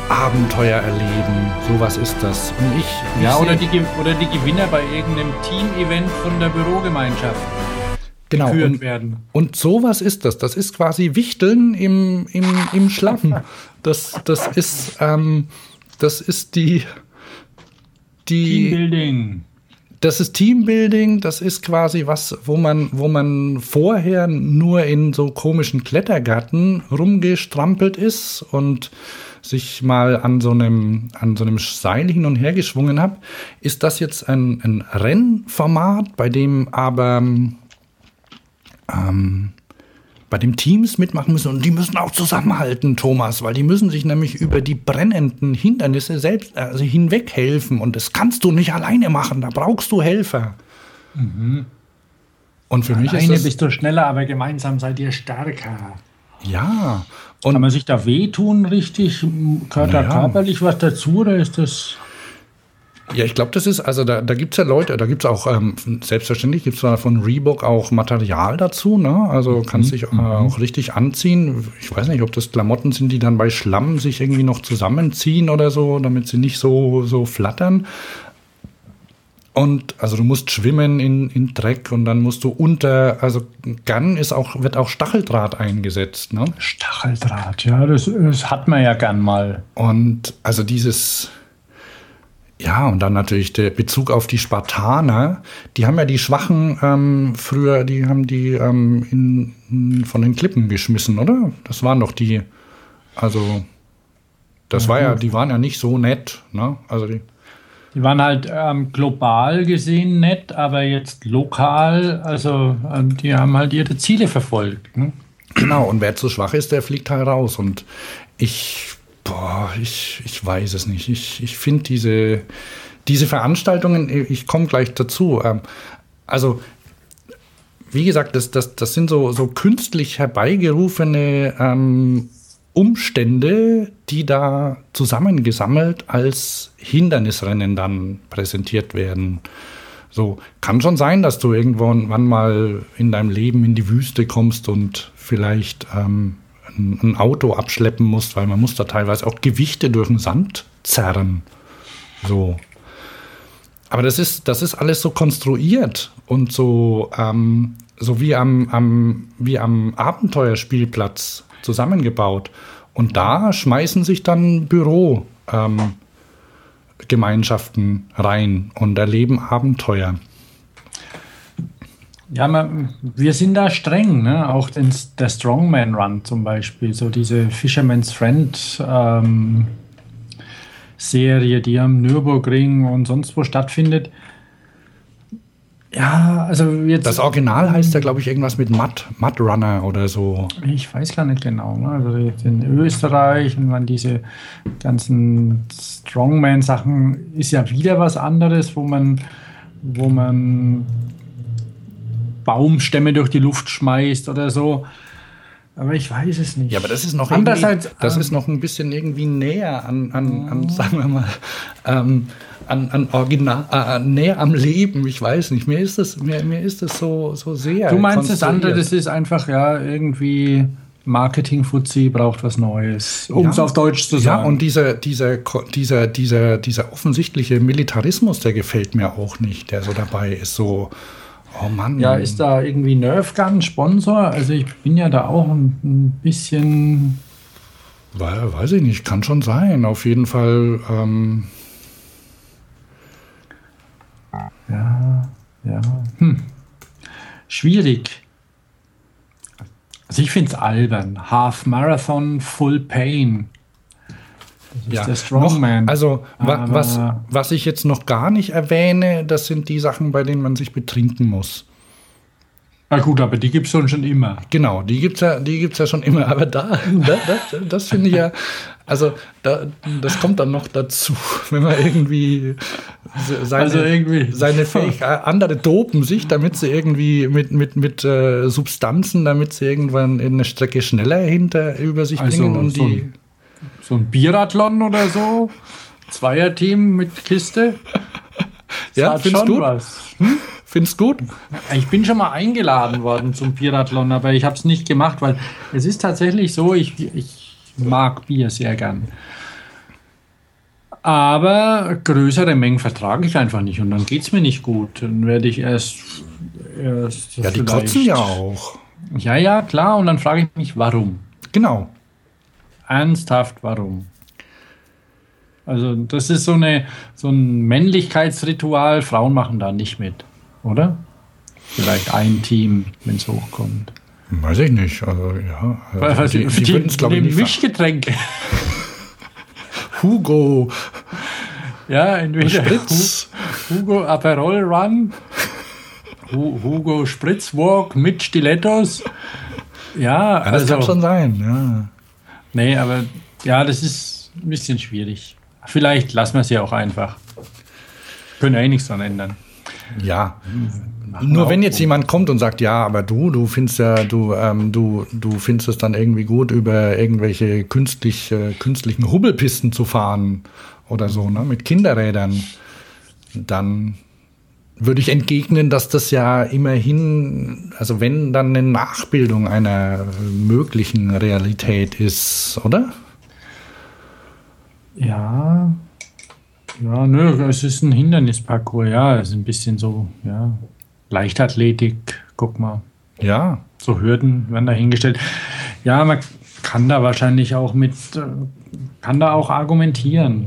Abenteuer erleben. Sowas ist das. Und ich, ja, oder die, oder die Gewinner bei irgendeinem Team-Event von der Bürogemeinschaft. Genau. Und, werden. und sowas ist das. Das ist quasi Wichteln im, im, im Schlamm. Das, das ist, ähm, das ist die, die. Teambuilding. Das ist Teambuilding, das ist quasi was, wo man, wo man vorher nur in so komischen Klettergarten rumgestrampelt ist und sich mal an so einem, an so einem Seil hin und her geschwungen habe, ist das jetzt ein, ein Rennformat, bei dem aber ähm, bei dem Teams mitmachen müssen und die müssen auch zusammenhalten, Thomas, weil die müssen sich nämlich über die brennenden Hindernisse selbst also hinweg helfen und das kannst du nicht alleine machen, da brauchst du Helfer. Mhm. Und für alleine mich ist das, bist du schneller, aber gemeinsam seid ihr stärker. Ja. Und Kann man sich da wehtun richtig? Gehört da körperlich was dazu oder ist das... Ja, ich glaube, das ist, also da, da gibt es ja Leute, da gibt es auch, ähm, selbstverständlich gibt es von Reebok auch Material dazu, ne? Also kannst mhm. dich äh, mhm. auch richtig anziehen. Ich weiß nicht, ob das Klamotten sind, die dann bei Schlamm sich irgendwie noch zusammenziehen oder so, damit sie nicht so, so flattern. Und also du musst schwimmen in, in Dreck und dann musst du unter, also Gun ist auch, wird auch Stacheldraht eingesetzt. Ne? Stacheldraht, ja, das, das hat man ja gern mal. Und also dieses, ja, und dann natürlich der Bezug auf die Spartaner. Die haben ja die Schwachen ähm, früher, die haben die ähm, in, in, von den Klippen geschmissen, oder? Das waren doch die, also das ja, war ja, die waren ja nicht so nett, ne? Also die. Die waren halt ähm, global gesehen nett, aber jetzt lokal, also ähm, die haben halt ihre Ziele verfolgt. Ne? Genau, und wer zu schwach ist, der fliegt halt raus. Und ich, boah, ich, ich weiß es nicht. Ich, ich finde diese, diese Veranstaltungen, ich komme gleich dazu. Ähm, also, wie gesagt, das, das, das sind so, so künstlich herbeigerufene ähm, Umstände, die da zusammengesammelt als Hindernisrennen dann präsentiert werden. So kann schon sein, dass du irgendwann mal in deinem Leben in die Wüste kommst und vielleicht ähm, ein, Auto abschleppen musst, weil man muss da teilweise auch Gewichte durch den Sand zerren. So. Aber das ist, das ist alles so konstruiert und so, ähm, so wie am, am, wie am Abenteuerspielplatz zusammengebaut. Und da schmeißen sich dann Bürogemeinschaften ähm, rein und erleben Abenteuer. Ja, man, wir sind da streng, ne? auch den, der Strongman Run zum Beispiel, so diese Fisherman's Friend ähm, Serie, die am Nürburgring und sonst wo stattfindet Ja, also jetzt. Das Original heißt ja, glaube ich, irgendwas mit Mud, Mud Runner oder so. Ich weiß gar nicht genau. Ne? Also in Österreich und man diese ganzen Strongman-Sachen ist ja wieder was anderes, wo man, wo man Baumstämme durch die Luft schmeißt oder so. Aber ich weiß es nicht. Ja, aber das ist noch Andererseits, das ähm, ist noch ein bisschen irgendwie näher an, an, an sagen wir mal, ähm, an, an Original, äh, näher am Leben. Ich weiß nicht. Mir ist das, mir, mir ist das so, so sehr. Du meinst das andere, das ist einfach ja irgendwie Marketing-Fuzzi braucht was Neues, um Ja. es auf Deutsch zu sagen. Ja, und dieser, dieser, dieser, dieser, dieser offensichtliche Militarismus, der gefällt mir auch nicht, der so dabei ist. So, oh Mann. ja, ist da irgendwie Nerf Gun Sponsor? Also ich bin ja da auch ein, ein bisschen. We- Weiß ich nicht, kann schon sein. Auf jeden Fall. Ähm, Ja, ja. Hm. Schwierig. Also ich finde es albern. Half Marathon, Full Pain. Das ist ja, der Strongman. Noch, also, wa was, was ich jetzt noch gar nicht erwähne, das sind die Sachen, bei denen man sich betrinken muss. Na gut, aber die gibt es schon immer. Genau, die gibt's ja, die gibt's ja schon immer. Aber da, da, das, das finde ich ja, also da, das kommt dann noch dazu, wenn man irgendwie se- seine, Also irgendwie- seine Fähigkeit, andere dopen sich, damit sie irgendwie mit, mit, mit äh, Substanzen, damit sie irgendwann in eine Strecke schneller hinter über sich Also bringen und so die. ein- So ein Biathlon oder so. Zweierteam mit Kiste. Das Ja, findest du? was. Findest gut? Ich bin schon mal eingeladen worden zum Biathlon, aber ich habe es nicht gemacht, weil es ist tatsächlich so, ich, ich mag Bier sehr gern. Aber größere Mengen vertrage ich einfach nicht und dann geht es mir nicht gut. Dann werde ich erst. erst Ja, die kotzen ja auch. Ja, ja, klar. Und dann frage ich mich, warum? Genau. Ernsthaft, warum? Also, das ist so, eine, so ein Männlichkeitsritual. Frauen machen da nicht mit, oder? Vielleicht ein Team, wenn es hochkommt. Weiß ich nicht. Also, ja. Also, weil die, die, die würden es, glaube ich, nehmen nicht. Mischgetränke. Hugo, Ja, entweder Spritz. Hu- Hugo Aperol Run, Hu Hugo Spritzwalk mit Stilettos. Ja, Ja, das also, kann schon sein, ja. nee, aber ja, das ist ein bisschen schwierig. Vielleicht lassen wir es ja auch einfach. Können ja eh nichts dran ändern. Ja. Nur wenn jetzt jemand kommt und sagt, ja, aber du, du findest ja, du, ähm, du, du findest es dann irgendwie gut, über irgendwelche künstlich, äh, künstlichen Hubbelpisten zu fahren oder so, ne, mit Kinderrädern, dann würde ich entgegnen, dass das ja immerhin, also wenn dann eine Nachbildung einer möglichen Realität ist, oder? Ja, ja, nö, es ist ein Hindernisparcours, ja, es ist ein bisschen so, ja, Leichtathletik, guck mal. Ja. so Hürden werden da hingestellt. Ja, man kann da wahrscheinlich auch mit, äh, kann da auch argumentieren.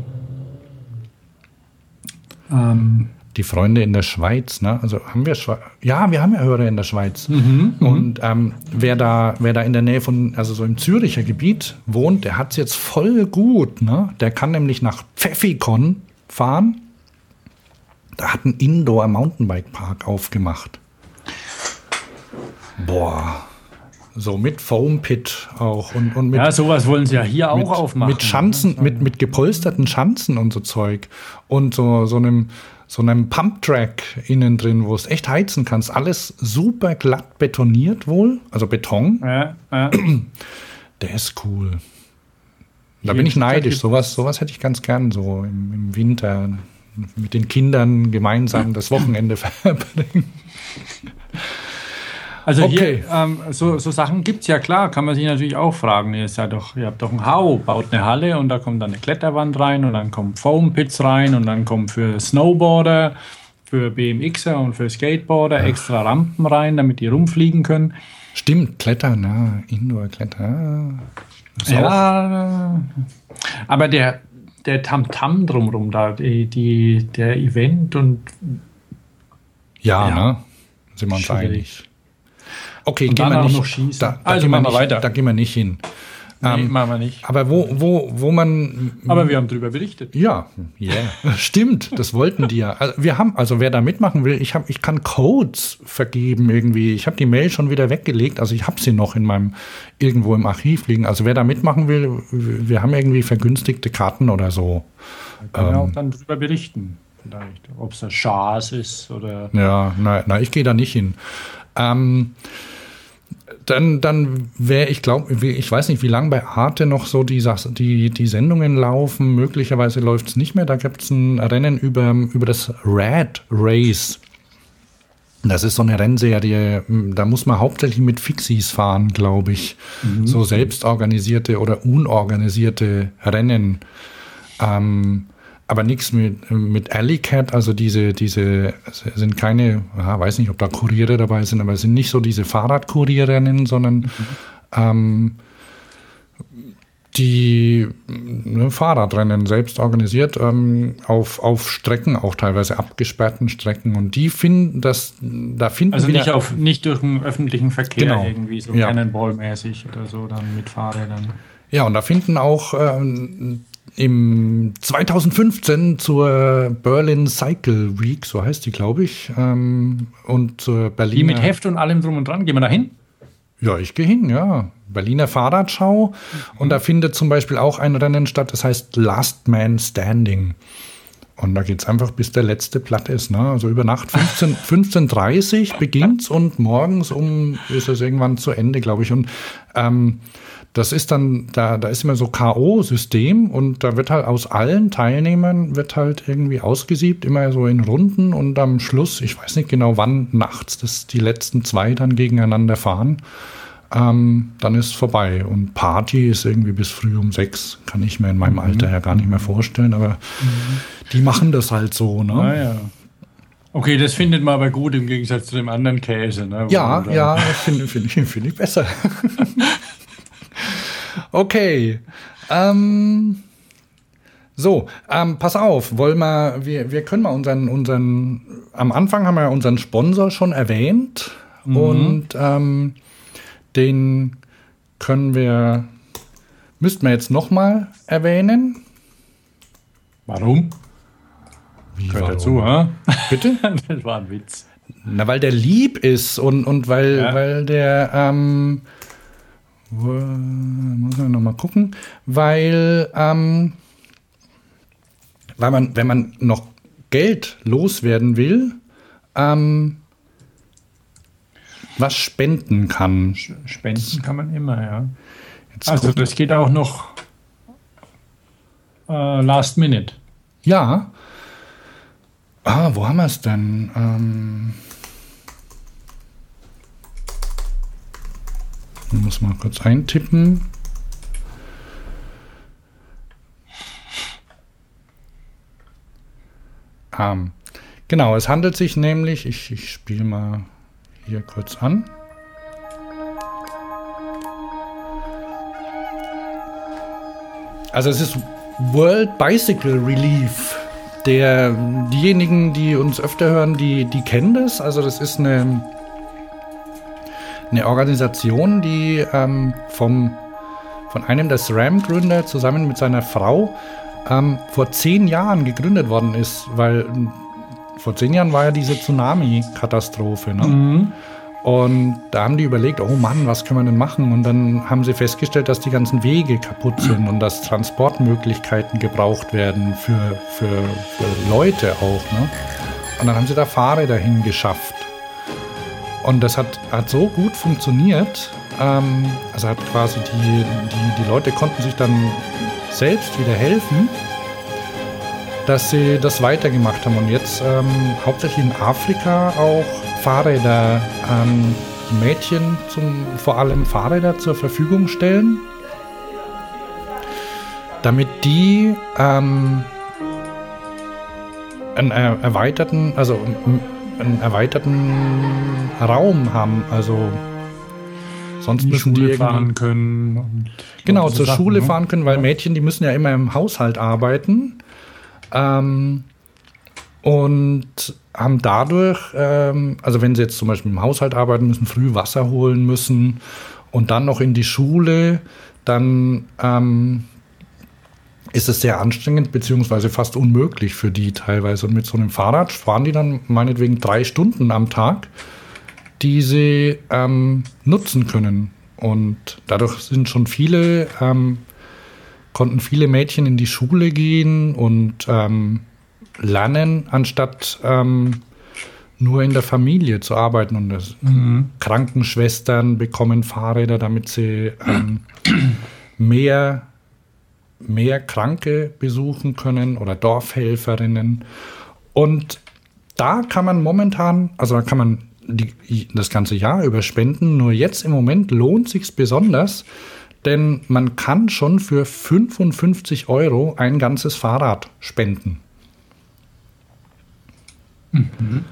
Ähm, Die Freunde in der Schweiz, ne? Also haben wir Schwe ja, wir haben ja Hörer in der Schweiz. Mhm, Und ähm, wer da, wer da in der Nähe von, also so im Züricher Gebiet wohnt, der hat es jetzt voll gut, ne? Der kann nämlich nach Pfeffikon fahren. Da hat ein Indoor Mountainbike Park aufgemacht. Boah. So mit Foam Pit auch und, und mit ja, sowas wollen sie ja hier auch mit, aufmachen. Mit Schanzen, mit, mit gepolsterten Schanzen und so Zeug. Und so, so einem, so einem Pumptrack innen drin, wo es echt heizen kannst. Alles super glatt betoniert wohl. Also Beton. Ja, ja. Der ist cool. Da bin ich neidisch. Sowas, sowas hätte ich ganz gern so im, im Winter mit den Kindern gemeinsam das Wochenende verbringen. Also Okay. hier, ähm, so, so Sachen gibt es ja klar, kann man sich natürlich auch fragen. Ihr, seid doch, ihr habt doch ein Hau, baut eine Halle und da kommt dann eine Kletterwand rein und dann kommen Foam-Pits rein und dann kommen für Snowboarder, für BMXer und für Skateboarder extra Rampen rein, damit die rumfliegen können. Stimmt, Klettern, ja, Indoor-Klettern. Ja. Ist Ja, aber der, der Tamtam drumrum da, die, die, der Event und Ja, Ja. ne? Sind wir uns Schwierig. einig. Okay, Und gehen wir nicht. Da, da, Also gehen wir machen wir nicht weiter. da gehen wir nicht hin. Nee, machen wir nicht. Aber wo, wo, wo man. Aber wir haben darüber berichtet. Ja, yeah. stimmt, das wollten die ja. Also wir haben, also wer da mitmachen will, ich, hab, ich kann Codes vergeben irgendwie. Ich habe die Mail schon wieder weggelegt, also ich habe sie noch in meinem, irgendwo im Archiv liegen. Also wer da mitmachen will, wir haben irgendwie vergünstigte Karten oder so. Da können wir auch dann darüber berichten, vielleicht. Ob es das Chance ist oder. Ja, nein, na, ich gehe da nicht hin. Ähm, dann, dann wäre, ich glaube, ich weiß nicht, wie lange bei Arte noch so die, die, die Sendungen laufen. Möglicherweise läuft es nicht mehr. Da gibt es ein Rennen über, über das Red Race. Das ist so eine Rennserie, da muss man hauptsächlich mit Fixies fahren, glaube ich. Mhm. So selbstorganisierte oder unorganisierte Rennen. Ähm, aber nichts mit, mit Alley Cat, also diese, diese sind keine, ja, weiß nicht, ob da Kuriere dabei sind, aber es sind nicht so diese Fahrradkurierinnen, sondern mhm. ähm, die ne, Fahrradrennen selbst organisiert ähm, auf, auf Strecken, auch teilweise abgesperrten Strecken. Und die finden das, da finden Also nicht auf nicht durch den öffentlichen Verkehr Genau. irgendwie so Ja. Cannonball-mäßig oder so dann mit Fahrrädern. Ja, und da finden auch ähm, im 2015 zur Berlin Cycle Week, so heißt die, glaube ich, ähm, und zur Berliner. Die mit Heft und allem drum und dran. Gehen wir da hin? Ja, ich gehe hin, ja. Berliner Fahrradschau. Und da findet zum Beispiel auch ein Rennen statt, das heißt Last Man Standing. Und da geht's einfach, bis der letzte platt ist. Ne? Also über Nacht 15 15.30 beginnt's und morgens um ist es irgendwann zu Ende, glaube ich. Und ähm, das ist dann, da, da ist immer so K.O.-System und da wird halt aus allen Teilnehmern wird halt irgendwie ausgesiebt, immer so in Runden und am Schluss, ich weiß nicht genau wann, nachts, dass die letzten zwei dann gegeneinander fahren. Ähm, dann ist vorbei. Und Party ist irgendwie bis früh um sechs. Kann ich mir in meinem Alter ja gar nicht mehr vorstellen, aber die machen das halt so, ne? Naja. Okay, das findet man aber gut im Gegensatz zu dem anderen Käse. Ne? Ja, ja, das finde find ich, find ich besser. okay. Ähm, so, ähm, pass auf, wollen wir, wir, wir können mal unseren, unseren, am Anfang haben wir unseren Sponsor schon erwähnt und ähm, den können wir, müssten wir jetzt nochmal erwähnen. Warum? Wie, Gehört warum? dazu, ha? Bitte? Das war ein Witz. Na, weil der lieb ist und, und weil, Ja. weil der, ähm, muss man nochmal gucken, weil, ähm, weil man, wenn man noch Geld loswerden will, ähm, was spenden kann. Spenden kann man immer, ja. Jetzt Also guck- das geht auch noch äh, Last Minute. ja. Ah, wo haben wir es denn? Ähm, ich muss mal kurz eintippen. Ähm, genau, es handelt sich nämlich, ich, ich spiele mal hier kurz an. Also es ist World Bicycle Relief. Der, diejenigen, die uns öfter hören, die, die kennen das. Also das ist eine, eine Organisation, die ähm, vom, von einem der SRAM-Gründer zusammen mit seiner Frau ähm, vor zehn Jahren gegründet worden ist, weil ähm, vor zehn Jahren war ja diese Tsunami-Katastrophe. Ne? Und da haben die überlegt, oh Mann, was können wir denn machen? Und dann haben sie festgestellt, dass die ganzen Wege kaputt sind und dass Transportmöglichkeiten gebraucht werden für, für, für Leute auch. Ne? Und dann haben sie da Fahrräder hingeschafft. Und das hat, hat so gut funktioniert. Ähm, also hat quasi die, die, die Leute konnten sich dann selbst wieder helfen, dass sie das weitergemacht haben und jetzt ähm, hauptsächlich in Afrika auch Fahrräder die Mädchen zum vor allem Fahrräder zur Verfügung stellen, damit die ähm, einen er erweiterten, also einen erweiterten Raum haben, also sonst die müssen die Schule irgendwie- fahren können. Genau zur Sachen, Schule ne? fahren können, weil Mädchen, die müssen ja immer im Haushalt arbeiten. Ähm, und haben dadurch, ähm, also wenn sie jetzt zum Beispiel im Haushalt arbeiten müssen, früh Wasser holen müssen und dann noch in die Schule, dann ähm, ist es sehr anstrengend, beziehungsweise fast unmöglich für die teilweise. Und mit so einem Fahrrad fahren die dann meinetwegen drei Stunden am Tag, die sie ähm, nutzen können. Und dadurch sind schon viele, ähm, konnten viele Mädchen in die Schule gehen und ähm, lernen, anstatt ähm, nur in der Familie zu arbeiten. Und das, mhm. Krankenschwestern bekommen Fahrräder, damit sie ähm, mehr mehr Kranke besuchen können oder Dorfhelferinnen. Und da kann man momentan, also da kann man die, das ganze Jahr über spenden, nur jetzt im Moment lohnt sich besonders, denn man kann schon für 55 Euro ein ganzes Fahrrad spenden. Mhm.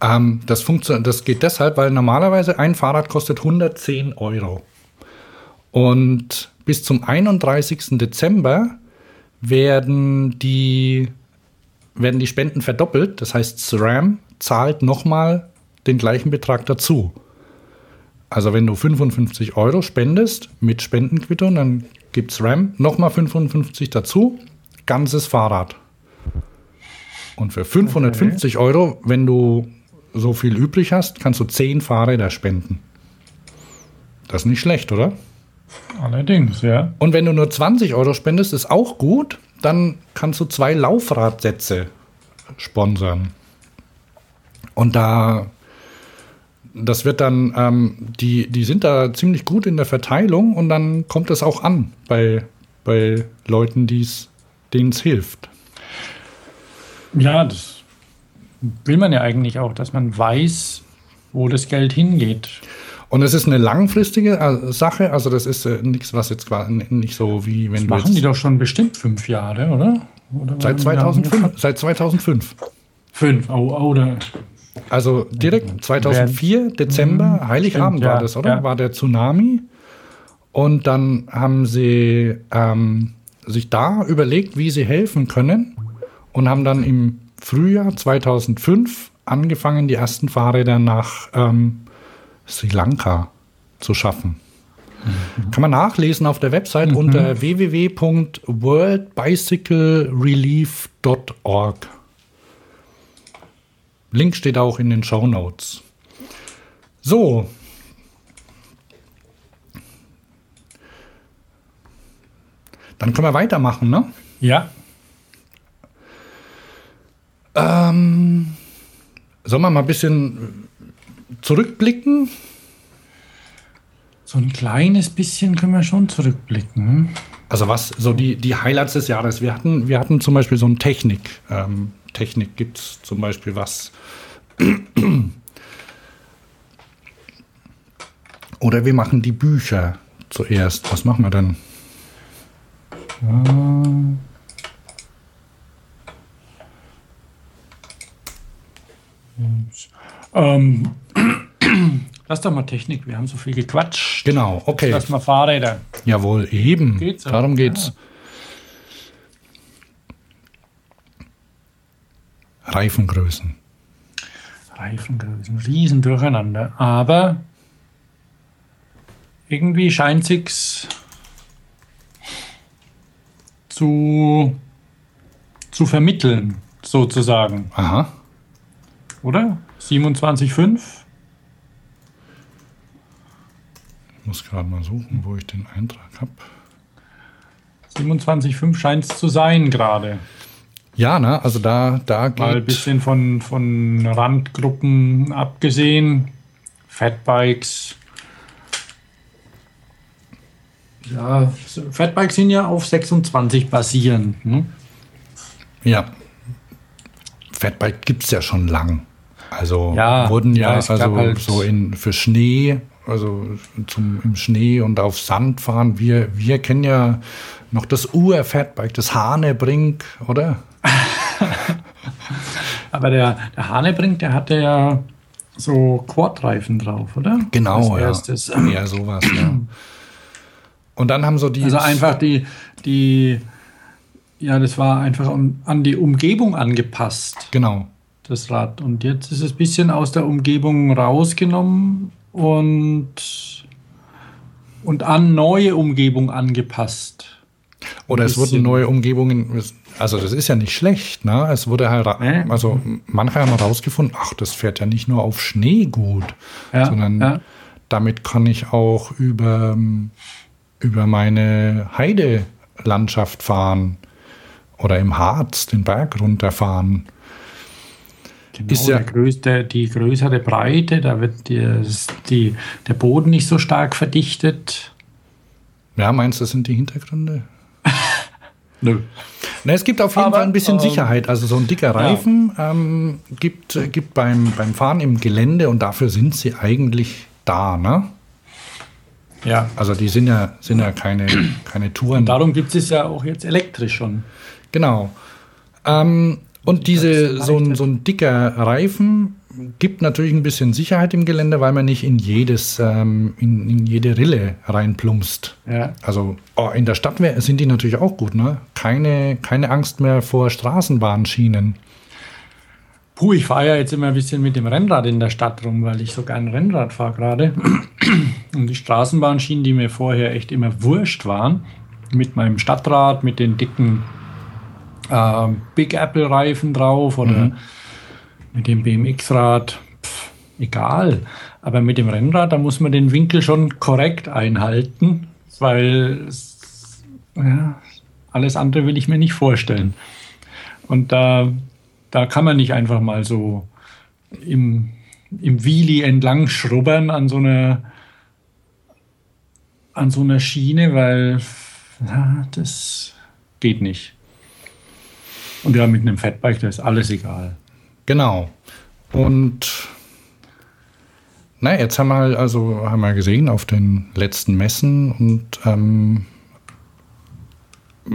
Ähm, das, funktioniert, das geht deshalb, weil normalerweise ein Fahrrad kostet 110 Euro. Und bis zum 31. Dezember werden die, werden die Spenden verdoppelt. Das heißt, SRAM zahlt nochmal den gleichen Betrag dazu. Also wenn du 55 Euro spendest mit Spendenquittung, dann gibt SRAM nochmal 55 dazu, ganzes Fahrrad. Und für 550 okay. Euro, wenn du so viel übrig hast, kannst du 10 Fahrräder spenden. Das ist nicht schlecht, oder? Allerdings, ja. Und wenn du nur 20 Euro spendest, ist auch gut. Dann kannst du zwei Laufradsätze sponsern. Und da, das wird dann, ähm, die, die sind da ziemlich gut in der Verteilung und dann kommt es auch an bei, bei Leuten, denen es hilft. Ja, das will man ja eigentlich auch, dass man weiß, wo das Geld hingeht. Und es ist eine langfristige äh, Sache, also das ist äh, nichts, was jetzt quasi nicht so wie wenn das machen die doch schon bestimmt fünf Jahre, oder? oder seit 2005. Seit 2005. Fünf, oh, oder? Also direkt 2004, Dezember, mhm, Heiligabend stimmt, war das, oder? Ja. War der Tsunami. Und dann haben sie ähm, sich da überlegt, wie sie helfen können und haben dann im Frühjahr 2005 angefangen, die ersten Fahrräder nach ähm, Sri Lanka zu schaffen. Mhm. Kann man nachlesen auf der Website mhm. unter www.worldbicyclerelief.org. Link steht auch in den Show Notes. So. Dann können wir weitermachen, ne? Ja. Ähm, sollen wir mal ein bisschen zurückblicken? So ein kleines bisschen können wir schon zurückblicken. Also was, so die, die Highlights des Jahres. Wir hatten, wir hatten zum Beispiel so ein Technik. Ähm, Technik gibt es zum Beispiel was. Oder wir machen die Bücher zuerst. Was machen wir dann? Ähm, Lass doch mal Technik, wir haben so viel gequatscht. Genau, okay. Lass mal Fahrräder. Jawohl, eben. Geht's Darum geht's. Ja. Reifengrößen. Reifengrößen, riesen durcheinander. Aber irgendwie scheint sich's zu, zu vermitteln, sozusagen. Aha. Oder? 27,5? Ich muss gerade mal suchen, wo ich den Eintrag habe. 27,5 scheint es zu sein gerade. Ja, ne, also da, da geht. Mal ein bisschen von, von Randgruppen abgesehen. Fatbikes. Ja, Fatbikes sind ja auf 26 basierend. Hm? Ja. Fatbike gibt es ja schon lang. Also ja, wurden ja, ja also halt so in, für Schnee, also zum, im Schnee und auf Sand fahren. Wir, wir kennen ja noch das Ur-Fatbike, das Hanebrink, oder? Aber der, der Hanebrink, der hatte ja so Quadreifen drauf, oder? Genau, ja. Erstes. Ja, sowas, ja. Und dann haben so die. Also einfach die, die, ja, das war einfach an die Umgebung angepasst. Genau das Rad. Und jetzt ist es ein bisschen aus der Umgebung rausgenommen und und an neue Umgebung angepasst. Oder es wurden neue Umgebungen, also das ist ja nicht schlecht, ne? Es wurde halt, also manche haben herausgefunden, ach, das fährt ja nicht nur auf Schnee gut, ja, sondern ja. damit kann ich auch über, über meine Heidelandschaft fahren oder im Harz den Berg runterfahren. Genau, ist ja größte, die größere Breite, da wird die, die, der Boden nicht so stark verdichtet. Ja, meinst du, das sind die Hintergründe? Nö. Na, es gibt auf jeden Aber, Fall ein bisschen ähm, Sicherheit. Also so ein dicker Reifen ja. ähm, gibt, gibt beim, beim Fahren im Gelände und dafür sind sie eigentlich da, ne? Ja. Also die sind ja, sind ja keine, keine Touren. Und darum gibt es ja auch jetzt elektrisch schon. Genau. Ähm, und diese, so ein, so ein dicker Reifen gibt natürlich ein bisschen Sicherheit im Gelände, weil man nicht in jedes, ähm, in, in, jede Rille reinplumpst. Ja. Also oh, in der Stadt sind die natürlich auch gut, ne? Keine, keine Angst mehr vor Straßenbahnschienen. Puh, ich fahre ja jetzt immer ein bisschen mit dem Rennrad in der Stadt rum, weil ich so gern Rennrad fahre gerade. Und die Straßenbahnschienen, die mir vorher echt immer wurscht waren, mit meinem Stadtrad, mit den dicken äh, Big Apple Reifen drauf oder mhm. mit dem BMX-Rad, egal. Aber mit dem Rennrad, da muss man den Winkel schon korrekt einhalten, weil ja, alles andere will ich mir nicht vorstellen. Und da, da kann man nicht einfach mal so im, im Wheelie entlang schrubbern an so einer an so einer Schiene, weil ja, das geht nicht. Und ja, mit einem Fatbike, da ist alles egal. Genau. Und na, jetzt haben wir also haben wir gesehen auf den letzten Messen und ähm,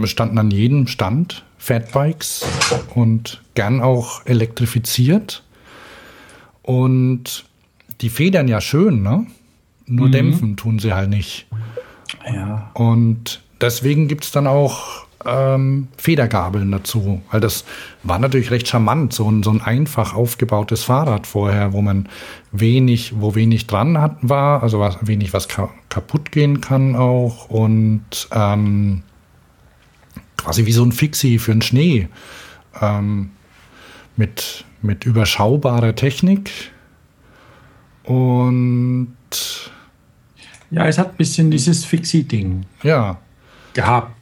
standen an jedem Stand Fatbikes und gern auch elektrifiziert. Und die federn ja schön, ne? Nur mhm. dämpfen tun sie halt nicht. Ja. Und deswegen gibt es dann auch ähm, Federgabeln dazu. Weil das war natürlich recht charmant, so ein, so ein einfach aufgebautes Fahrrad vorher, wo man wenig, wo wenig dran hat, war, also was, wenig was ka kaputt gehen kann auch und ähm, quasi wie so ein Fixie für den Schnee. Ähm, mit, mit überschaubarer Technik und ja, es hat ein bisschen dieses Fixie-Ding. Ja. Gehabt.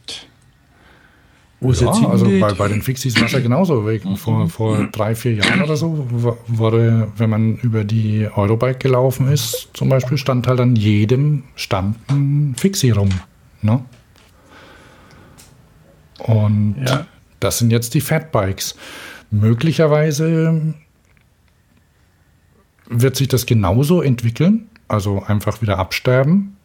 Wo ja, jetzt also bei, bei den Fixies war es ja genauso. Vor, vor drei, vier Jahren oder so wurde, wenn man über die Eurobike gelaufen ist, zum Beispiel, stand halt an jedem Stand ein Fixie rum. Ne? Und ja. das sind jetzt die Fatbikes. Möglicherweise wird sich das genauso entwickeln, also einfach wieder absterben.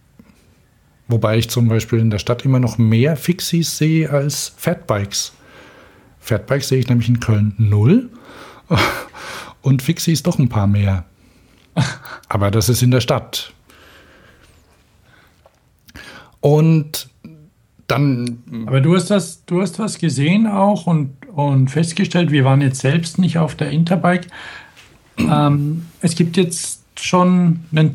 Wobei ich zum Beispiel in der Stadt immer noch mehr Fixies sehe als Fatbikes. Fatbikes sehe ich nämlich in Köln null und Fixies doch ein paar mehr. Aber das ist in der Stadt. Und dann. Aber du hast das, du hast was gesehen auch und, und festgestellt, wir waren jetzt selbst nicht auf der Interbike. Ähm, es gibt jetzt schon ein,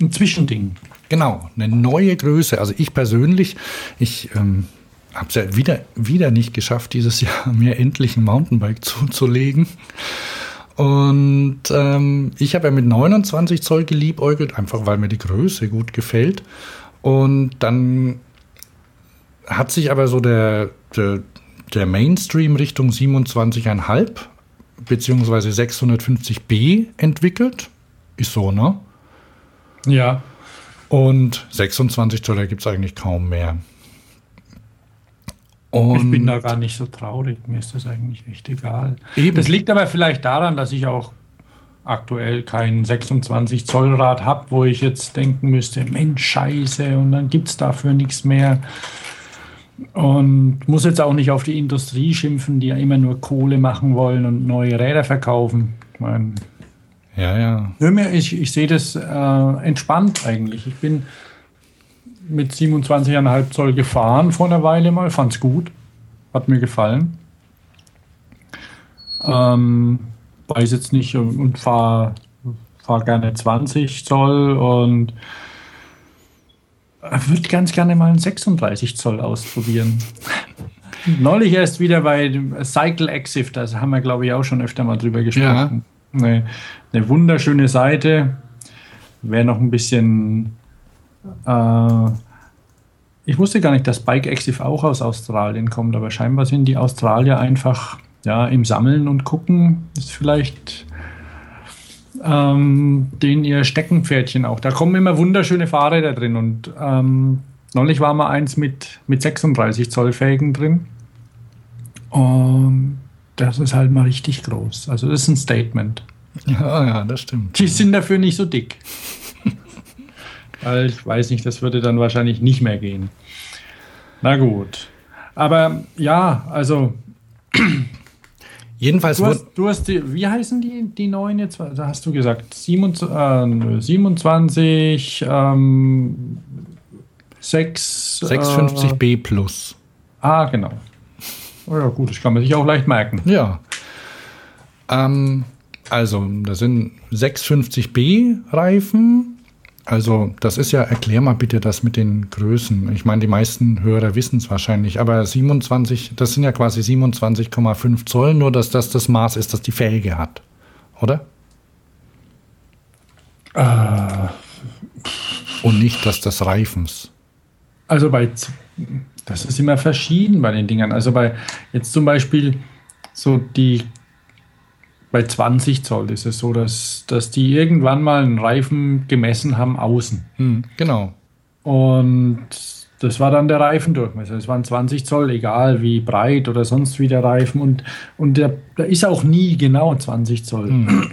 ein Zwischending. Genau, eine neue Größe. Also ich persönlich, ich ähm, habe es ja wieder, wieder nicht geschafft, dieses Jahr mir endlich ein Mountainbike zuzulegen. Und ähm, ich habe ja mit 29 Zoll geliebäugelt, einfach weil mir die Größe gut gefällt. Und dann hat sich aber so der, der, der Mainstream Richtung 27,5 beziehungsweise 650b entwickelt. Ist so, ne? Ja. Und 26 Dollar gibt es eigentlich kaum mehr. Und ich bin da gar nicht so traurig. Mir ist das eigentlich echt egal. Eben. Das liegt aber vielleicht daran, dass ich auch aktuell kein 26 Zoll Rad habe, wo ich jetzt denken müsste, Mensch, scheiße, und dann gibt es dafür nichts mehr. Und muss jetzt auch nicht auf die Industrie schimpfen, die ja immer nur Kohle machen wollen und neue Räder verkaufen. Ich meine, ja, ja. Ich, ich sehe das äh, entspannt eigentlich. Ich bin mit 27,5 Zoll gefahren vor einer Weile mal, fand es gut, hat mir gefallen. Ähm, weiß jetzt nicht und fahre fahr gerne 20 Zoll und würde ganz gerne mal einen 36 Zoll ausprobieren. Neulich erst wieder bei Cycle Exif, da haben wir, glaube ich, auch schon öfter mal drüber gesprochen. Ja. Eine, eine, wunderschöne Seite. Wäre noch ein bisschen. Äh, ich wusste gar nicht, dass Bike Exif auch aus Australien kommt, aber scheinbar sind die Australier einfach ja, im Sammeln und Gucken. Ist vielleicht ähm, den ihr Steckenpferdchen auch. Da kommen immer wunderschöne Fahrräder drin und ähm, neulich war mal eins mit, mit 36 Zoll Felgen drin. Und das ist halt mal richtig groß. Also das ist ein Statement. Ja, ja, das stimmt. Die sind dafür nicht so dick. Weil ich weiß nicht, das würde dann wahrscheinlich nicht mehr gehen. Na gut. Aber ja, also Jedenfalls du hast, du hast die, wie heißen die, die neuen jetzt? Da hast du gesagt 27, äh, 27 ähm, 6, 650b äh, plus. Ah, genau. Oh ja, gut, das kann man sich auch leicht merken. Ja. Ähm, also, das sind 650b Reifen also, das ist ja, erklär mal bitte das mit den Größen. Ich meine, die meisten Hörer wissen es wahrscheinlich, aber 27, das sind ja quasi 27,5 Zoll, nur dass das das Maß ist, das die Felge hat, oder? Äh, Und nicht das des Reifens. Also bei, das ist immer verschieden bei den Dingern. Also bei, jetzt zum Beispiel so die bei 20 Zoll ist es so, dass, dass die irgendwann mal einen Reifen gemessen haben außen. Hm, genau. Und das war dann der Reifendurchmesser. Es waren 20 Zoll, egal wie breit oder sonst wie der Reifen. Und, und der, der ist auch nie genau 20 Zoll. Hm.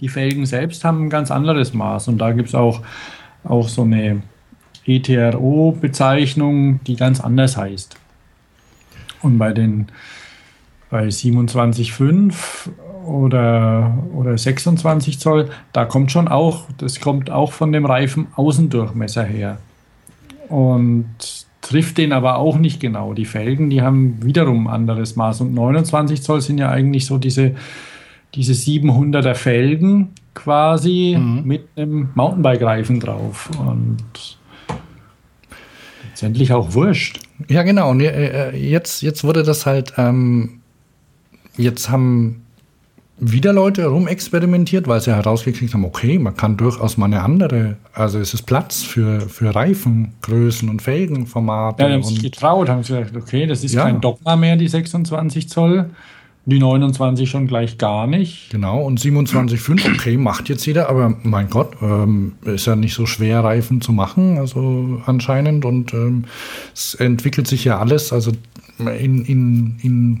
Die Felgen selbst haben ein ganz anderes Maß. Und da gibt es auch, auch so eine ETRO-Bezeichnung, die ganz anders heißt. Und bei den bei 27,5 oder, oder 26 Zoll, da kommt schon auch, das kommt auch von dem Reifen Außendurchmesser her. Und trifft den aber auch nicht genau. Die Felgen, die haben wiederum ein anderes Maß. Und 29 Zoll sind ja eigentlich so diese, diese 700er Felgen quasi mhm. mit einem Mountainbike-Reifen drauf. Und letztendlich auch wurscht. Ja, genau. Und äh, jetzt, jetzt wurde das halt, ähm, jetzt haben wieder Leute rumexperimentiert, weil sie herausgekriegt haben, okay, man kann durchaus mal eine andere, also es ist Platz für, für Reifengrößen und Felgenformate. Ja, die haben sich getraut, haben gesagt, okay, das ist ja. kein Dogma mehr, die 26 Zoll. Die 29 schon gleich gar nicht. Genau, und 27,5, okay, macht jetzt jeder, aber mein Gott, ähm, ist ja nicht so schwer, Reifen zu machen, also anscheinend. Und ähm, es entwickelt sich ja alles, also in, in, in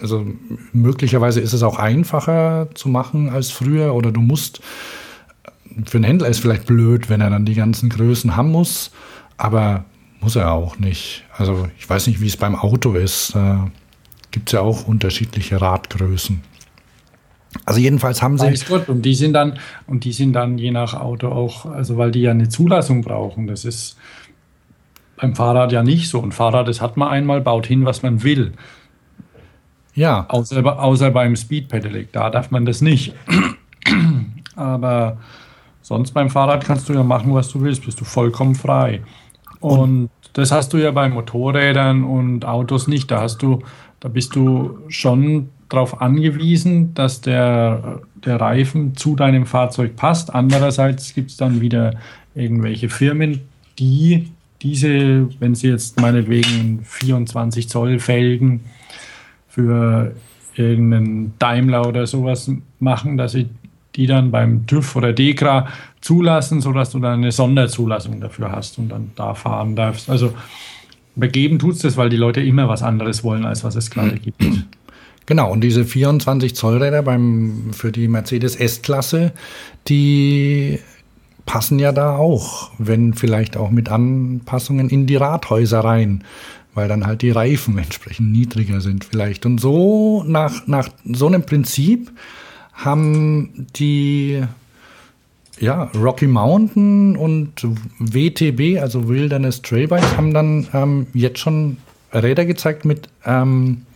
also möglicherweise ist es auch einfacher zu machen als früher oder du musst, für einen Händler ist vielleicht blöd, wenn er dann die ganzen Größen haben muss, aber muss er auch nicht. Also ich weiß nicht, wie es beim Auto ist. Da gibt es ja auch unterschiedliche Radgrößen. Also jedenfalls haben sie. Weiß Gott, und die sind dann, und die sind dann je nach Auto auch, also weil die ja eine Zulassung brauchen. Das ist beim Fahrrad ja nicht so. Ein Fahrrad, das hat man einmal, baut hin, was man will. Ja. Außer, außer beim Speed da darf man das nicht. Aber sonst beim Fahrrad kannst du ja machen, was du willst, bist du vollkommen frei. Und, und das hast du ja bei Motorrädern und Autos nicht. Da hast du, da bist du schon darauf angewiesen, dass der, der Reifen zu deinem Fahrzeug passt. Andererseits gibt es dann wieder irgendwelche Firmen, die diese, wenn sie jetzt meinetwegen 24 Zoll Felgen für irgendeinen Daimler oder sowas machen, dass sie die dann beim TÜV oder DEKRA zulassen, sodass du dann eine Sonderzulassung dafür hast und dann da fahren darfst. Also begeben tut es das, weil die Leute immer was anderes wollen, als was es gerade gibt. Genau, und diese 24 Zoll Räder beim, für die Mercedes S-Klasse, die passen ja da auch, wenn vielleicht auch mit Anpassungen in die Rathäuser rein weil dann halt die Reifen entsprechend niedriger sind vielleicht. Und so nach, nach so einem Prinzip haben die ja, Rocky Mountain und WTB, also Wilderness Trailbikes, haben dann ähm, jetzt schon Räder gezeigt mit ähm,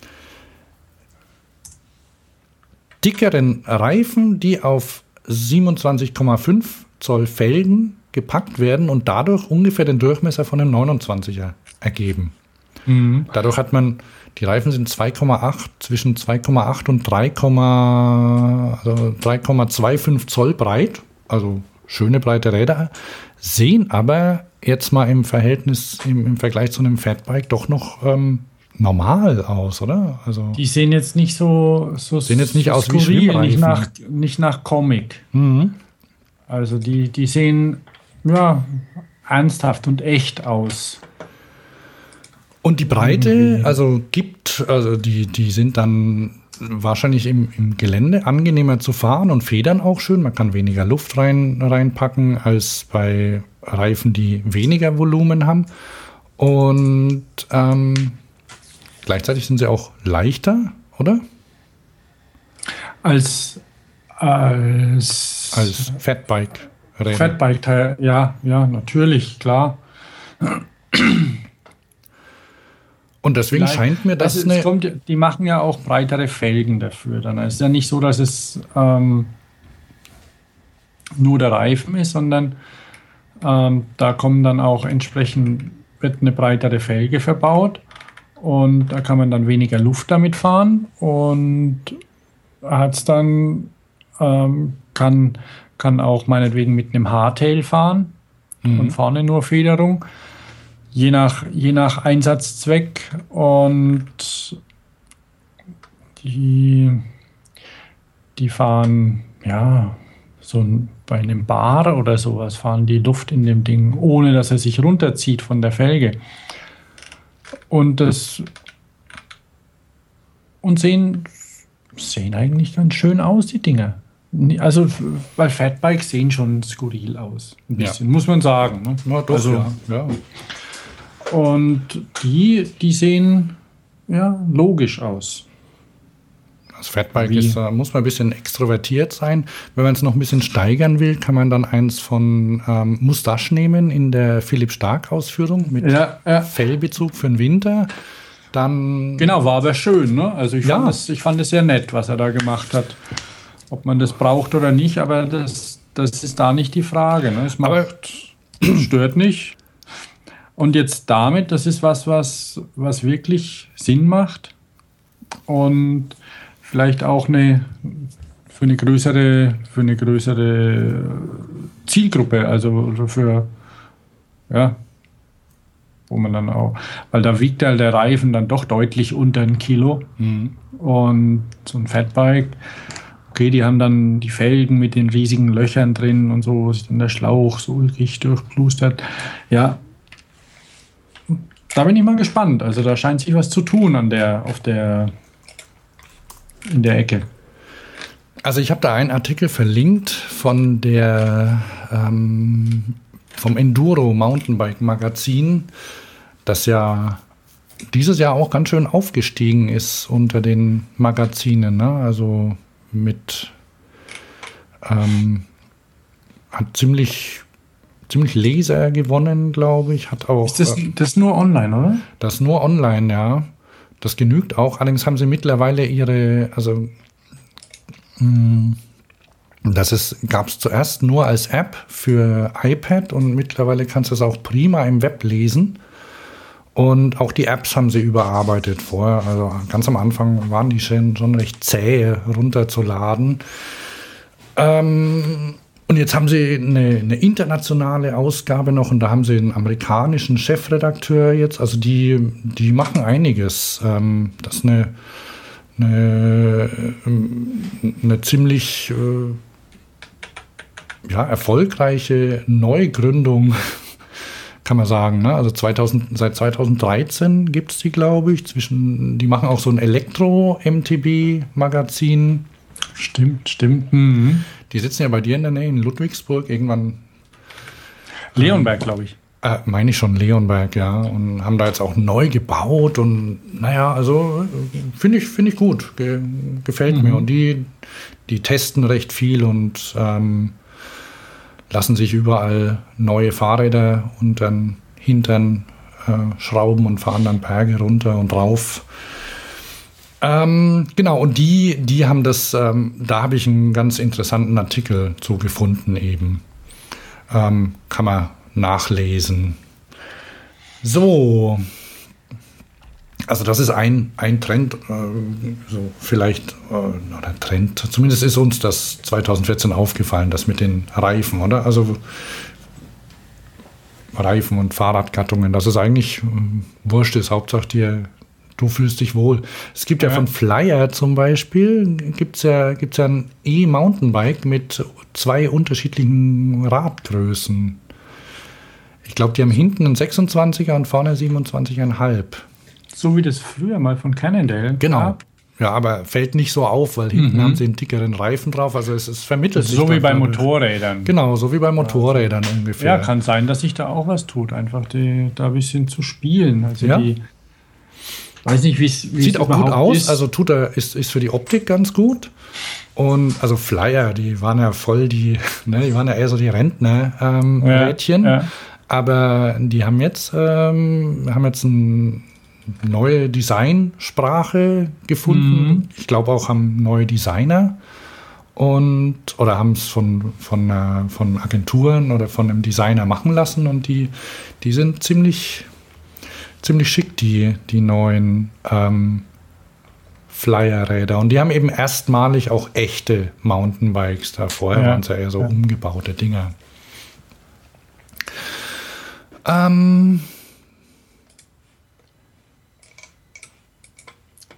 dickeren Reifen, die auf 27,5 Zoll Felgen gepackt werden und dadurch ungefähr den Durchmesser von einem 29er ergeben. Mhm. Dadurch hat man, die Reifen sind 2,8, zwischen 2,8 und 3, also 3,25 Zoll breit, also schöne breite Räder, sehen aber jetzt mal im Verhältnis, im, im Vergleich zu einem Fatbike doch noch ähm, normal aus, oder? Also die sehen jetzt nicht so, so sehen jetzt nicht so aus skurril, wie nicht nach, nicht nach Comic. Mhm. Also die, die sehen ja ernsthaft und echt aus. Und die Breite, also gibt, also die, die sind dann wahrscheinlich im, im Gelände angenehmer zu fahren und federn auch schön. Man kann weniger Luft rein, reinpacken als bei Reifen, die weniger Volumen haben. Und ähm, gleichzeitig sind sie auch leichter, oder? Als als, als Fatbike. Fatbike, ja, ja, natürlich, klar. Und deswegen Vielleicht, scheint mir das, das eine kommt, Die machen ja auch breitere Felgen dafür. Dann ist ja nicht so, dass es ähm, nur der Reifen ist, sondern ähm, da kommen dann auch entsprechend wird eine breitere Felge verbaut und da kann man dann weniger Luft damit fahren und hat es dann ähm, kann, kann auch meinetwegen mit einem Hardtail fahren mhm. und vorne nur Federung. Je nach, je nach Einsatzzweck und die, die fahren, ja, so bei einem Bar oder sowas fahren die Luft in dem Ding, ohne dass er sich runterzieht von der Felge. Und das und sehen, sehen eigentlich ganz schön aus, die Dinger. Also, weil Fatbikes sehen schon skurril aus. Ein bisschen, ja. muss man sagen. Ne? Ja, doch, also, ja. ja. Und die, die sehen ja logisch aus. Das Fatbike ist, da muss man ein bisschen extrovertiert sein. Wenn man es noch ein bisschen steigern will, kann man dann eins von ähm, Mustache nehmen in der Philipp Stark Ausführung mit ja, ja. Fellbezug für den Winter. Dann genau, war aber schön. Ne? Also ich, ja. fand es, ich fand es sehr nett, was er da gemacht hat ob man das braucht oder nicht, aber das, das ist da nicht die Frage. Ne? Es macht, stört nicht. Und jetzt damit, das ist was, was, was wirklich Sinn macht und vielleicht auch eine für eine größere, für eine größere Zielgruppe, also für ja, wo man dann auch, weil da wiegt halt der Reifen dann doch deutlich unter ein Kilo. Mhm. Und so ein Fatbike okay, die haben dann die Felgen mit den riesigen Löchern drin und so, wo sich dann der Schlauch so ulkig durchplustert. Ja, da bin ich mal gespannt. Also da scheint sich was zu tun an der, auf der, in der Ecke. Also ich habe da einen Artikel verlinkt von der ähm, vom Enduro Mountainbike Magazin, das ja dieses Jahr auch ganz schön aufgestiegen ist unter den Magazinen. Ne? Also mit ähm, hat ziemlich ziemlich Leser gewonnen, glaube ich. Hat auch. Ist das, äh, das nur online, oder? Das nur online, ja. Das genügt auch. Allerdings haben sie mittlerweile ihre, also mh, hm, das gab es zuerst nur als App für iPad und mittlerweile kannst du es auch prima im Web lesen. Und auch die Apps haben sie überarbeitet vorher. Also ganz am Anfang waren die schon, schon recht zäh runterzuladen. Ähm, und jetzt haben sie eine, eine, internationale Ausgabe noch und da haben sie einen amerikanischen Chefredakteur jetzt. Also die, die machen einiges. Ähm, das ist eine, eine, eine ziemlich äh, ja, erfolgreiche Neugründung kann man sagen. Ne? Also 2000, seit 2013 gibt es die, glaube ich. Zwischen, die machen auch so ein Elektro-MTB-Magazin. Stimmt, stimmt. Mhm. Die sitzen ja bei dir in der Nähe in Ludwigsburg. Irgendwann. Leonberg, glaube ich. Äh, meine ich schon Leonberg, ja. Und haben da jetzt auch neu gebaut. Und naja, also finde ich, find ich gut. Ge gefällt mhm. mir. Und die, die testen recht viel und ähm, lassen sich überall neue Fahrräder unter den Hintern äh, schrauben und fahren dann Berge runter und rauf. Ähm, genau, und die, die haben das, ähm, da habe ich einen ganz interessanten Artikel zu gefunden eben. Ähm, kann man nachlesen. So. Also das ist ein, ein Trend, äh, so vielleicht, äh, oder Trend, zumindest ist uns das 2014 aufgefallen, das mit den Reifen, oder? Also Reifen und Fahrradgattungen, dass es eigentlich äh, wurscht ist, Hauptsache dir, du fühlst dich wohl. Es gibt ja, ja von Flyer zum Beispiel, gibt es ja, gibt's ja ein E-Mountainbike mit zwei unterschiedlichen Radgrößen. Ich glaube, die haben hinten einen 26er und vorne 27,5. So wie das früher mal von Cannondale. Genau. Gab. Ja, aber fällt nicht so auf, weil hinten mhm. haben sie einen dickeren Reifen drauf. Also es ist vermittelt. So wie bei Motorrädern. Genau, so wie bei Motorrädern ja. ungefähr. Ja, kann sein, dass sich da auch was tut, einfach die, da ein bisschen zu spielen. Also ja. die, weiß nicht, wie es Sieht auch gut aus, ist. also tut er, ist, ist für die Optik ganz gut. Und also Flyer, die waren ja voll die, ne, die waren ja eher so die Rentner-Rädchen. Ähm, ja, ja. Aber die haben jetzt, ähm, haben jetzt eine neue Designsprache gefunden. Mhm. Ich glaube auch haben neue Designer und oder haben es von, von, äh, von Agenturen oder von einem Designer machen lassen und die, die sind ziemlich, ziemlich schick, die, die neuen ähm, Flyerräder. Und die haben eben erstmalig auch echte Mountainbikes da. Vorher ja. waren es ja eher so ja. umgebaute Dinger. Ähm,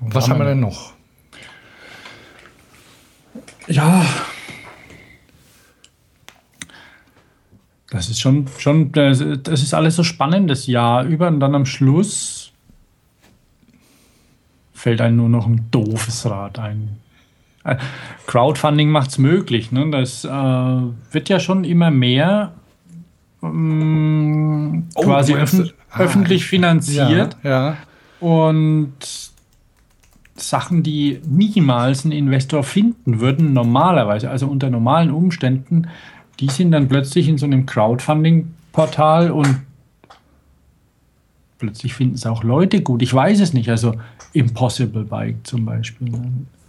was haben wir denn noch? Ja. Das ist schon, schon, das ist alles so spannend das Jahr über und dann am Schluss fällt einem nur noch ein doofes Rad ein. Äh, Crowdfunding macht es möglich. Ne? Das äh, wird ja schon immer mehr ähm, oh, quasi öffn ah, öffentlich finanziert. Ja, ja. Und Sachen, die niemals ein Investor finden würden, normalerweise, also unter normalen Umständen, die sind dann plötzlich in so einem Crowdfunding-Portal und plötzlich finden es auch Leute gut. Ich weiß es nicht. Also Impossible Bike zum Beispiel.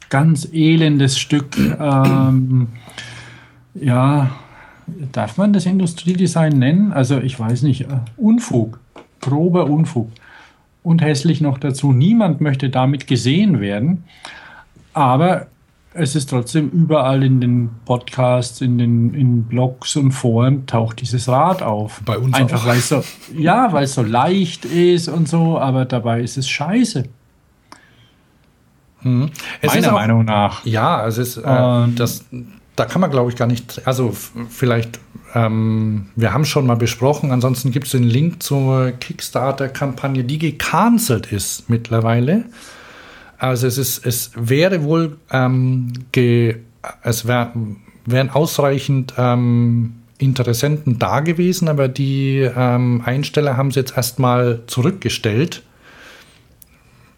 Ganz elendes Stück. Ähm, ja, darf man das Industriedesign nennen? Also ich weiß nicht, äh, Unfug, grober Unfug. Und hässlich noch dazu, niemand möchte damit gesehen werden, aber es ist trotzdem überall in den Podcasts, in den in Blogs und Foren taucht dieses Rad auf. Bei uns Einfach weil es so, ja, weil es so leicht ist und so, aber dabei ist es scheiße. Mhm. Meiner auch, Meinung nach. Ja, es ist äh, das da kann man, glaube ich, gar nicht, also vielleicht, ähm, wir haben schon mal besprochen, ansonsten gibt es den Link zur Kickstarter-Kampagne, die gecancelt ist mittlerweile. Also es ist, es wäre wohl, ähm, ge, es wär, wären ausreichend ähm, Interessenten da gewesen, aber die ähm, Einsteller haben sie jetzt erstmal zurückgestellt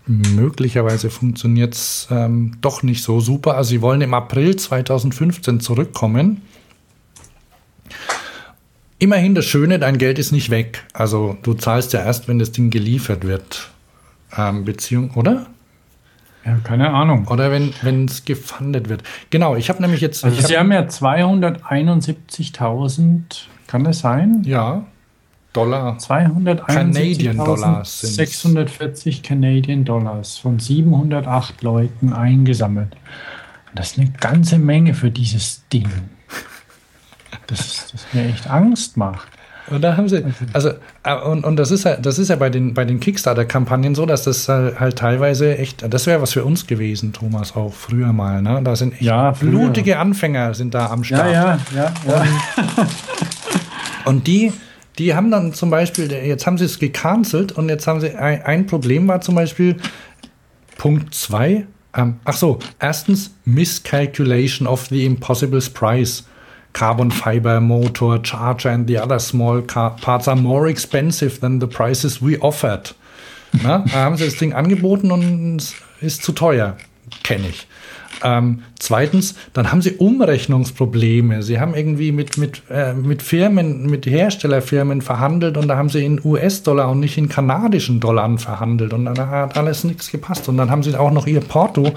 möglicherweise funktioniert es ähm, doch nicht so super. Also sie wollen im April 2015 zurückkommen. Immerhin das Schöne, dein Geld ist nicht weg. Also du zahlst ja erst, wenn das Ding geliefert wird. Ähm, Beziehung, oder? Ja, keine Ahnung. Oder wenn es gefundet wird. Genau, ich habe nämlich jetzt. Also Sie hab, haben ja 271.000, kann das sein? Ja. Dollar. 271 Dollars 640 Canadian Dollars von 708 Leuten eingesammelt. Das ist eine ganze Menge für dieses Ding. Das, das mir echt Angst macht. Und da haben sie, also, äh, und, und das ist ja, das ist ja bei den, bei den Kickstarter-Kampagnen so, dass das halt teilweise echt, das wäre was für uns gewesen, Thomas, auch früher mal, ne? Da sind echt ja, blutige Anfänger sind da am Start. Ja, ja, ja. ja. Und, und die, die haben dann zum Beispiel, jetzt haben sie es gecancelt und jetzt haben sie ein, ein Problem war zum Beispiel Punkt 2. Ähm, ach so, erstens Miscalculation of the Impossible's Price. Carbon fiber motor, charger and the other small parts are more expensive than the prices we offered. Na, da haben sie das Ding angeboten und es ist zu teuer. Kenne ich. Ähm, zweitens, dann haben sie Umrechnungsprobleme. Sie haben irgendwie mit, mit, äh, mit Firmen, mit Herstellerfirmen verhandelt und da haben sie in US-Dollar und nicht in kanadischen Dollar verhandelt und dann hat alles nichts gepasst. Und dann haben sie auch noch ihr Porto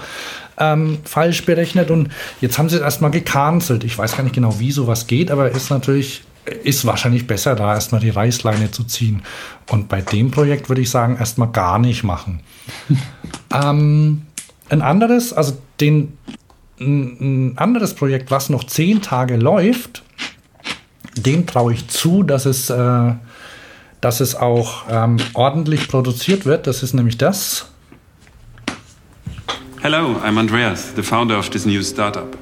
ähm, falsch berechnet und jetzt haben sie es erstmal gecancelt. Ich weiß gar nicht genau, wie sowas geht, aber ist natürlich ist wahrscheinlich besser, da erstmal die Reißleine zu ziehen. Und bei dem Projekt würde ich sagen, erstmal gar nicht machen. ähm, ein anderes, also den, ein anderes Projekt, was noch zehn Tage läuft, dem traue ich zu, dass es, äh, dass es auch ähm, ordentlich produziert wird. Das ist nämlich das. Hello, I'm Andreas, the founder of this new startup.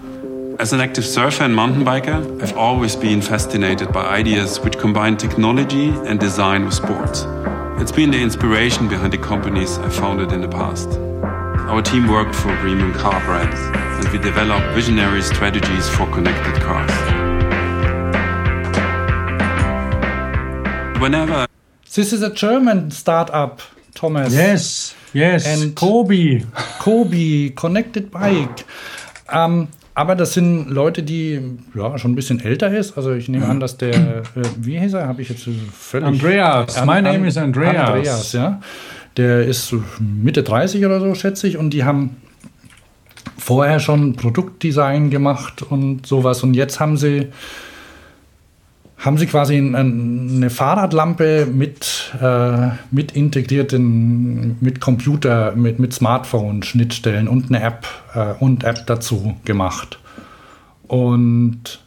As an active surfer and mountain biker, I've always been fascinated by ideas which combine technology and design with sports. It's been the inspiration behind the companies I founded in the past. Our team worked for premium car brands, and we developed visionary strategies for connected cars. Whenever This is a German startup, Thomas. Yes, yes. And- Kobi. Kobi, Connected Bike. Ähm, aber das sind Leute, die ja schon ein bisschen älter ist. Also ich nehme an, dass der, äh, wie hieß er? Habe ich jetzt völlig. Andreas. An- My an- name is Andreas. Andreas, ja. Der ist Mitte 30 oder so, schätze ich. Und die haben vorher schon Produktdesign gemacht und sowas. Und jetzt haben sie haben sie quasi ein- eine Fahrradlampe mit, äh, mit integrierten, mit Computer, mit, mit Smartphone-Schnittstellen und eine App äh, und App dazu gemacht. Und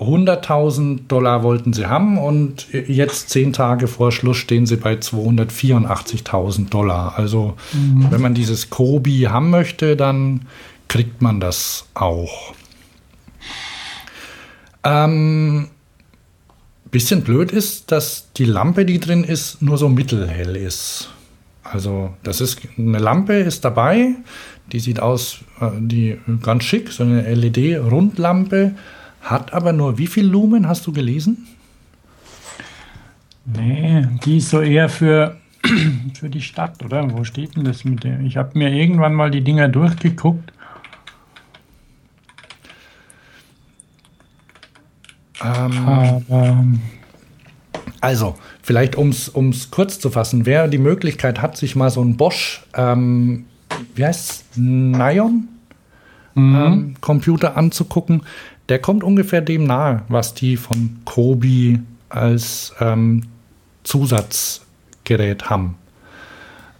100.000 Dollar wollten sie haben und jetzt zehn Tage vor Schluss stehen sie bei 284.000 Dollar. Also wenn man dieses Kobi haben möchte, dann kriegt man das auch. Ähm, bisschen blöd ist, dass die Lampe, die drin ist, nur so mittelhell ist. Also das ist eine Lampe ist dabei, die sieht aus, äh, die ganz schick, so eine LED-Rundlampe, hat aber nur wie viel Lumen hast du gelesen? Nee, die ist so eher für, für die Stadt, oder? Wo steht denn das mit der? Ich habe mir irgendwann mal die Dinger durchgeguckt. Ähm, Aber Also, vielleicht um es kurz zu fassen, wer die Möglichkeit hat, sich mal so ein Bosch, ähm, wie heißt Nion ähm, Computer anzugucken, der kommt ungefähr dem nahe, was die von Kobi als ähm, Zusatzgerät haben.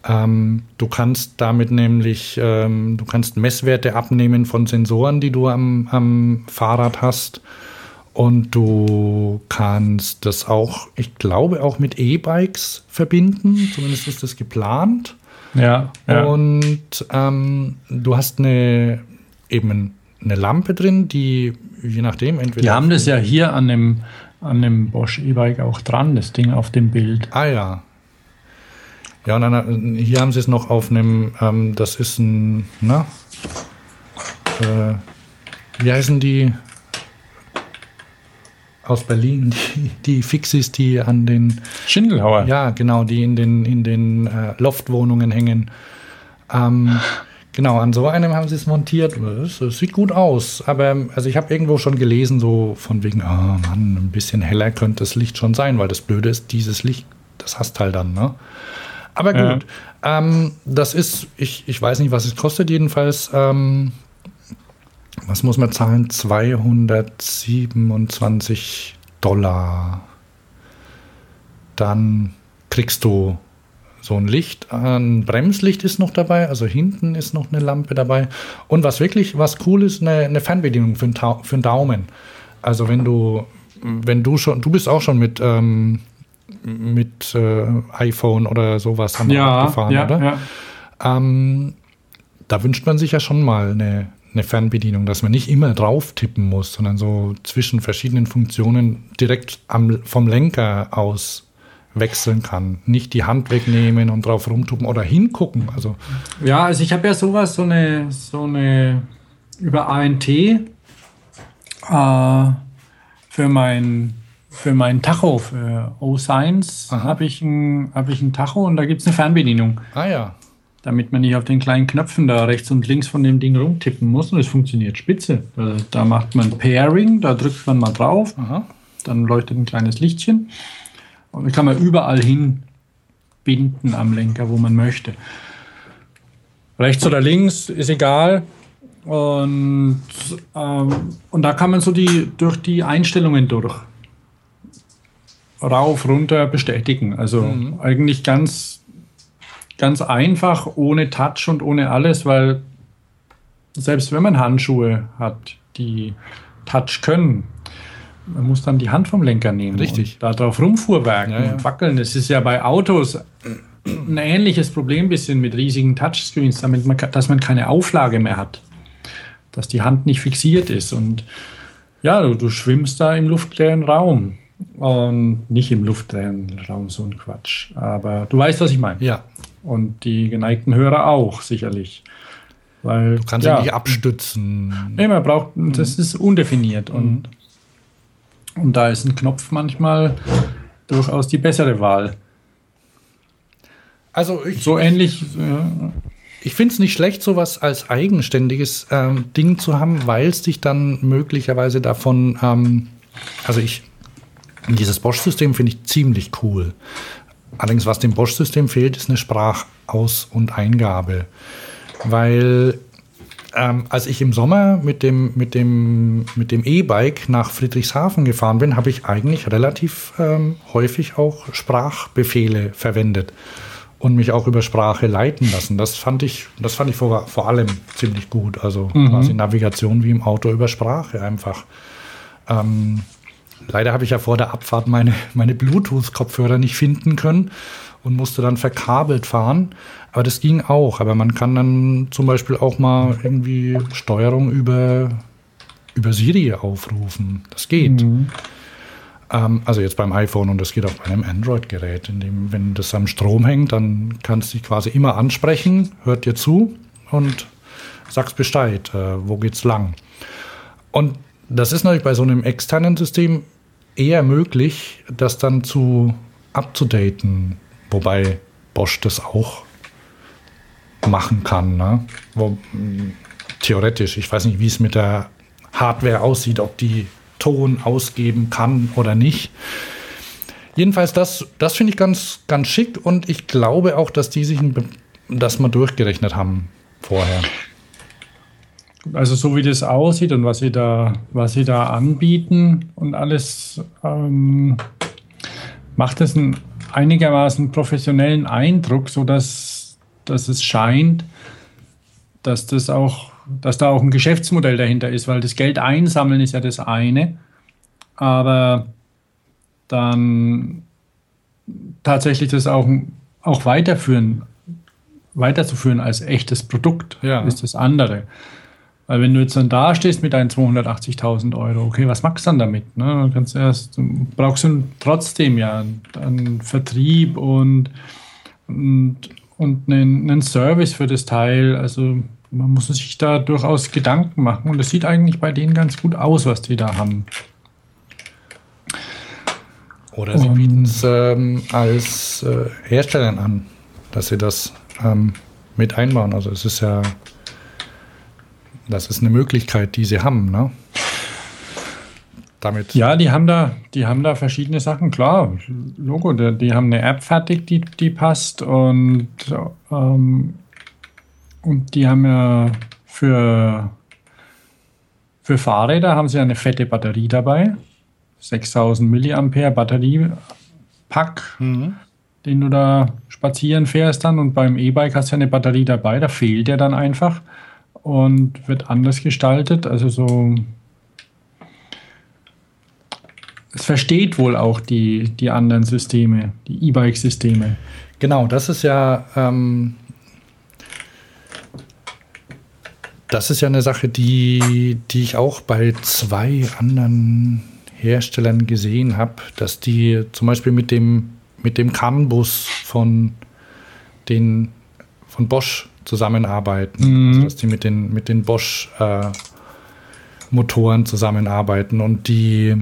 Ähm, du kannst damit nämlich, ähm, du kannst Messwerte abnehmen von Sensoren, die du am, am Fahrrad hast. Und du kannst das auch, ich glaube, auch mit E-Bikes verbinden. Zumindest ist das geplant. ja, ja. Und ähm, du hast eine eben eine Lampe drin, die je nachdem entweder. die haben das ja hier an dem, an dem Bosch E-Bike auch dran, das Ding auf dem Bild. Ah ja. Ja, und dann, hier haben sie es noch auf einem, ähm, das ist ein, na, äh, wie heißen die aus Berlin, die, die Fixis, die an den, Schindelhauer. ja, genau, die in den, in den äh, Loftwohnungen hängen. Ähm, genau, an so einem haben sie es montiert. Das, das sieht gut aus. Aber also ich habe irgendwo schon gelesen, so von wegen, ah Mann, ein bisschen heller könnte das Licht schon sein, weil das Blöde ist, dieses Licht, das hast halt dann, ne? Aber Ja. gut, ähm, das ist, ich, ich weiß nicht, was es kostet, jedenfalls, ähm, was muss man zahlen? 227 Dollar. Dann kriegst du so ein Licht, ein Bremslicht ist noch dabei, also hinten ist noch eine Lampe dabei. Und was wirklich, was cool ist, eine, eine Fernbedienung für den, Tau- für den Daumen. Also wenn du, wenn du schon, du bist auch schon mit, ähm, mit äh, iPhone oder sowas haben ja, gefahren, ja, oder? ja. Ähm, da wünscht man sich ja schon mal eine, eine Fernbedienung, dass man nicht immer drauf tippen muss, sondern so zwischen verschiedenen Funktionen direkt am, vom Lenker aus wechseln kann. Nicht die Hand wegnehmen und drauf rumtuppen oder hingucken. Also, Ja, also ich habe ja sowas, so eine, so eine über ANT äh, für mein für mein Tacho, für O-Science, habe ich, ein, hab ich ein Tacho und da gibt es eine Fernbedienung, ah ja, damit man nicht auf den kleinen Knöpfen da rechts und links von dem Ding rumtippen muss und es funktioniert spitze. Da, da macht man Pairing, da drückt man mal drauf, aha. dann leuchtet ein kleines Lichtchen und dann kann man überall hin binden am Lenker, wo man möchte. Rechts oder links ist egal. Und, ähm, und da kann man so die durch die Einstellungen durch. rauf, runter bestätigen. Also mhm. eigentlich ganz, ganz einfach, ohne Touch und ohne alles, weil selbst wenn man Handschuhe hat, die Touch können, man muss dann die Hand vom Lenker nehmen. Richtig. Und darauf rumfuhrwerken ja, ja. und wackeln. Es ist ja bei Autos ein ähnliches Problem bisschen mit riesigen Touchscreens, damit man, dass man keine Auflage mehr hat. Dass die Hand nicht fixiert ist. Und ja, du, du schwimmst da im luftleeren Raum. Und nicht im luftleeren Raum, so ein Quatsch. Aber du weißt, was ich meine. Ja. Und die geneigten Hörer auch, sicherlich. Weil, du kannst ja, nicht abstützen. Nee, man braucht, das ist undefiniert. Mhm. Und, und da ist ein Knopf manchmal durchaus die bessere Wahl. Also ich, so ähnlich. Ja. Ich finde es nicht schlecht, sowas als eigenständiges ähm, Ding zu haben, weil es dich dann möglicherweise davon, ähm, also ich, dieses Bosch-System finde ich ziemlich cool. Allerdings, was dem Bosch-System fehlt, ist eine Sprachaus- und Eingabe. Weil ähm, als ich im Sommer mit dem mit dem mit dem E-Bike nach Friedrichshafen gefahren bin, habe ich eigentlich relativ ähm, häufig auch Sprachbefehle verwendet und mich auch über Sprache leiten lassen. Das fand ich, das fand ich vor, vor allem ziemlich gut. Also mhm. quasi Navigation wie im Auto über Sprache einfach. Ähm, leider habe ich ja vor der Abfahrt meine, meine Bluetooth-Kopfhörer nicht finden können und musste dann verkabelt fahren. Aber das ging auch. Aber man kann dann zum Beispiel auch mal irgendwie Steuerung über, über Siri aufrufen. Das geht. Mhm. Ähm, also jetzt beim iPhone und das geht auch bei einem Android-Gerät. Wenn das am Strom hängt, dann kannst du dich quasi immer ansprechen, hört dir zu und sagst Bescheid, äh, wo geht's lang. Und das ist natürlich bei so einem externen System eher möglich, das dann zu abzudaten, wobei Bosch das auch machen kann. Ne? Wo, theoretisch, ich weiß nicht, wie es mit der Hardware aussieht, ob die Ton ausgeben kann oder nicht. Jedenfalls, das, das finde ich ganz, ganz schick und ich glaube auch, dass die sich das mal durchgerechnet haben vorher. Also so wie das aussieht und was sie da, was sie da anbieten und alles, ähm, macht es einen einigermaßen professionellen Eindruck, sodass dass es scheint, dass das auch dass da auch ein Geschäftsmodell dahinter ist, weil das Geld einsammeln ist ja das eine, aber dann tatsächlich das auch, auch weiterführen, weiterzuführen als echtes Produkt ja. ist das andere. Weil wenn du jetzt dann da stehst mit deinen 280.000 Euro, okay, was machst du dann damit? Ne? Du kannst erst, brauchst du trotzdem ja einen Vertrieb und, und, und einen, einen Service für das Teil. Also man muss sich da durchaus Gedanken machen und es sieht eigentlich bei denen ganz gut aus, was die da haben. Oder sie bieten es ähm, als äh, Herstellern an, dass sie das ähm, mit einbauen. Also es ist ja, das ist eine Möglichkeit, die sie haben, ne? Damit. Ja, die haben da, die haben da verschiedene Sachen, klar. Logo, die, die haben eine App fertig, die, die passt und ähm, und die haben ja für, für Fahrräder haben sie eine fette Batterie dabei. 6000 Milliampere Batteriepack, mhm. den du da spazieren fährst dann. Und beim E-Bike hast du ja eine Batterie dabei, da fehlt der dann einfach und wird anders gestaltet. Also so. Es versteht wohl auch die, die anderen Systeme, die E-Bike-Systeme. Genau, das ist ja ähm, Das ist ja eine Sache, die, die ich auch bei zwei anderen Herstellern gesehen habe, dass die zum Beispiel mit dem, mit dem CAN-Bus von, den, von Bosch zusammenarbeiten. Mhm. Also dass die mit den, mit den Bosch-Motoren äh, zusammenarbeiten und die,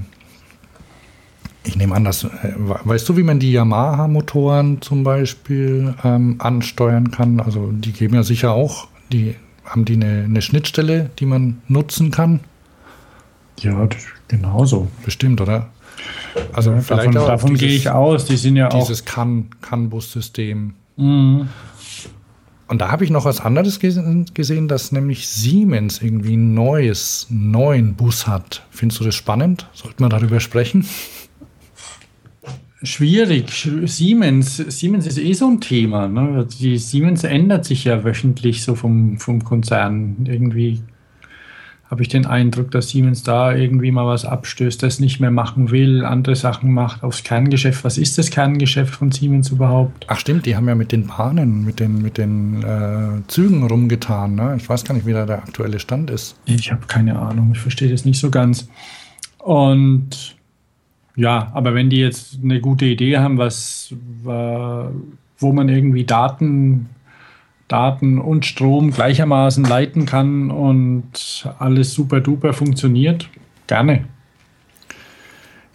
ich nehme an, dass, äh, weißt du, wie man die Yamaha-Motoren zum Beispiel ähm, ansteuern kann? Also die geben ja sicher auch die haben die eine, eine Schnittstelle, die man nutzen kann? Ja, genauso. Bestimmt, oder? Also ja, vielleicht davon, davon dieses, gehe ich aus. Die sind ja dieses auch. Dieses CAN-Bus-System. Mhm. Und da habe ich noch was anderes gesehen, dass nämlich Siemens irgendwie ein neues, neuen Bus hat. Findest du das spannend? Sollten wir darüber sprechen? Schwierig. Siemens, Siemens ist eh so ein Thema. Ne? Die Siemens ändert sich ja wöchentlich so vom, vom Konzern. Irgendwie habe ich den Eindruck, dass Siemens da irgendwie mal was abstößt, das nicht mehr machen will, andere Sachen macht aufs Kerngeschäft. Was ist das Kerngeschäft von Siemens überhaupt? Ach stimmt, die haben ja mit den Bahnen, mit den, mit den äh, Zügen rumgetan. Ne? Ich weiß gar nicht, wie da der aktuelle Stand ist. Ich habe keine Ahnung, ich verstehe das nicht so ganz. Und ja, aber wenn die jetzt eine gute Idee haben, was, wo man irgendwie Daten, Daten und Strom gleichermaßen leiten kann und alles super duper funktioniert, gerne.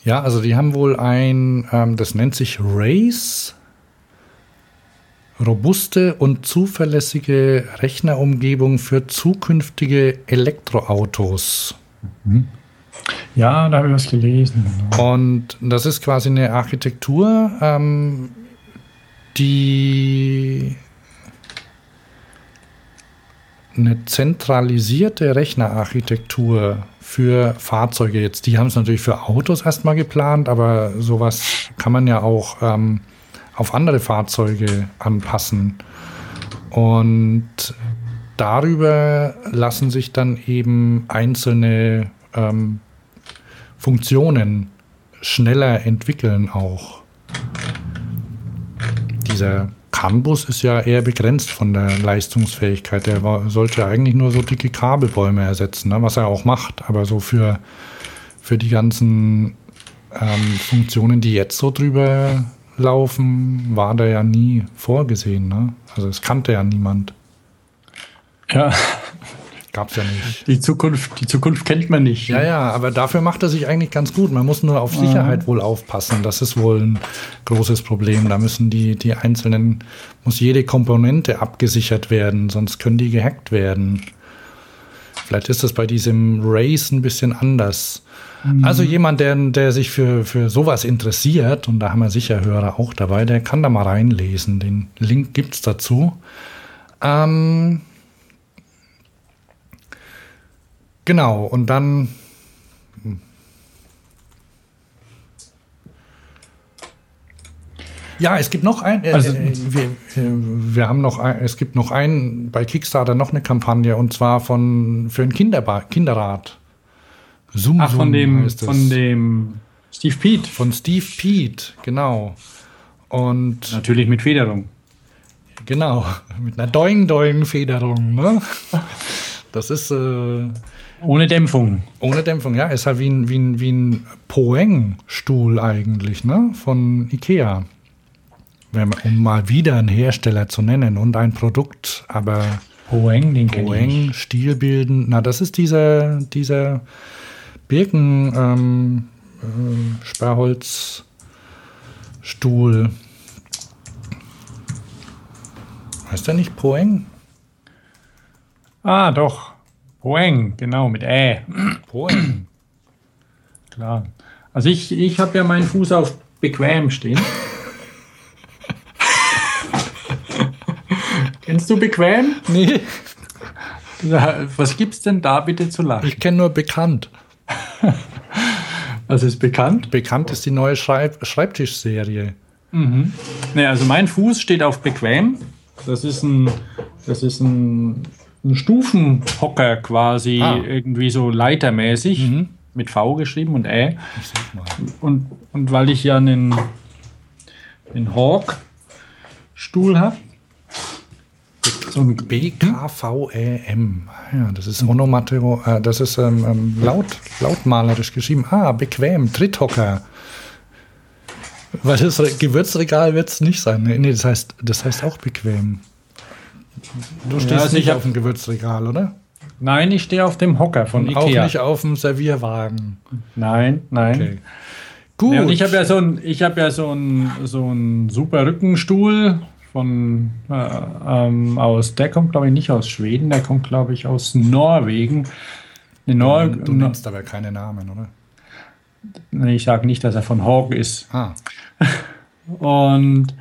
Ja, also die haben wohl ein, ähm, das nennt sich RACE, robuste und zuverlässige Rechnerumgebung für zukünftige Elektroautos. Mhm. Ja, da habe ich was gelesen. Und das ist quasi eine Architektur, ähm, die eine zentralisierte Rechnerarchitektur für Fahrzeuge jetzt. Die haben es natürlich für Autos erstmal geplant, aber sowas kann man ja auch ähm, auf andere Fahrzeuge anpassen. Und darüber lassen sich dann eben einzelne ähm, Funktionen schneller entwickeln auch. Dieser CAN-Bus ist ja eher begrenzt von der Leistungsfähigkeit. Der sollte eigentlich nur so dicke Kabelbäume ersetzen, ne? was er auch macht. Aber so für, für die ganzen ähm, Funktionen, die jetzt so drüber laufen, war der ja nie vorgesehen. Ne? Also es kannte ja niemand. Ja, Gab es ja nicht. Die Zukunft, die Zukunft kennt man nicht. Ja, ja, aber dafür macht er sich eigentlich ganz gut. Man muss nur auf Sicherheit mhm. wohl aufpassen. Das ist wohl ein großes Problem. Da müssen die, die einzelnen, muss jede Komponente abgesichert werden, sonst können die gehackt werden. Vielleicht ist das bei diesem Race ein bisschen anders. Mhm. Also jemand, der, der sich für, für sowas interessiert, und da haben wir sicher Hörer auch dabei, der kann da mal reinlesen. Den Link gibt es dazu. Ähm, Genau, und dann. Ja, es gibt noch ein. Äh, also, äh, wir, äh, wir haben noch ein, es gibt noch ein bei Kickstarter noch eine Kampagne und zwar von für ein Kinderba Kinderrad. Zoom, Ach, von dem von dem Steve Pete. Von Steve Pete, genau. Und natürlich mit Federung. Genau, mit einer Doing-Doing-Federung. Ne? Das ist äh, ohne Dämpfung. Ohne Dämpfung, ja. Ist halt wie ein, wie ein, wie ein Poeng-Stuhl eigentlich, ne? Von Ikea. Um mal wieder einen Hersteller zu nennen und ein Produkt, aber Poeng, den Poeng, Stilbilden. Na, das ist dieser, dieser Birken ähm, äh, Sperrholzstuhl. Heißt der nicht Poeng? Ah, doch. Poeng, genau, mit Ä. Poeng. Klar. Also ich, ich habe ja meinen Fuß auf bequem stehen. Kennst du bequem? Nee. Was gibt's denn da bitte zu lachen? Ich kenne nur bekannt. Was ist bekannt? Bekannt ist die neue Schreib Schreibtischserie. Mhm. Nee, also mein Fuß steht auf bequem. Das ist ein, das ist ein ein Stufenhocker quasi, ah. irgendwie so leitermäßig, mhm. mit V geschrieben und Ä. Und, und weil ich ja einen, einen Hawk-Stuhl habe, so ein B-K-V-E-M. Ja, das ist Onomatero, äh, das ist ähm, ähm, laut, lautmalerisch geschrieben. Ah, bequem, Tritthocker. Weil das Gewürzregal wird es nicht sein. Nee, das heißt, das heißt auch bequem. Du stehst ja, also nicht auf dem Gewürzregal, oder? Nein, ich stehe auf dem Hocker von und Ikea. Auch nicht auf dem Servierwagen. Nein, nein. Okay. Gut. Ja, und ich habe ja so ein, ich habe ja so so ein super Rückenstuhl von äh, ähm, aus. Der kommt glaube ich nicht aus Schweden, der kommt glaube ich aus Norwegen. Nor du, du nennst aber keine Namen, oder? Ich sage nicht, dass er von Hawk ist. Ah. Und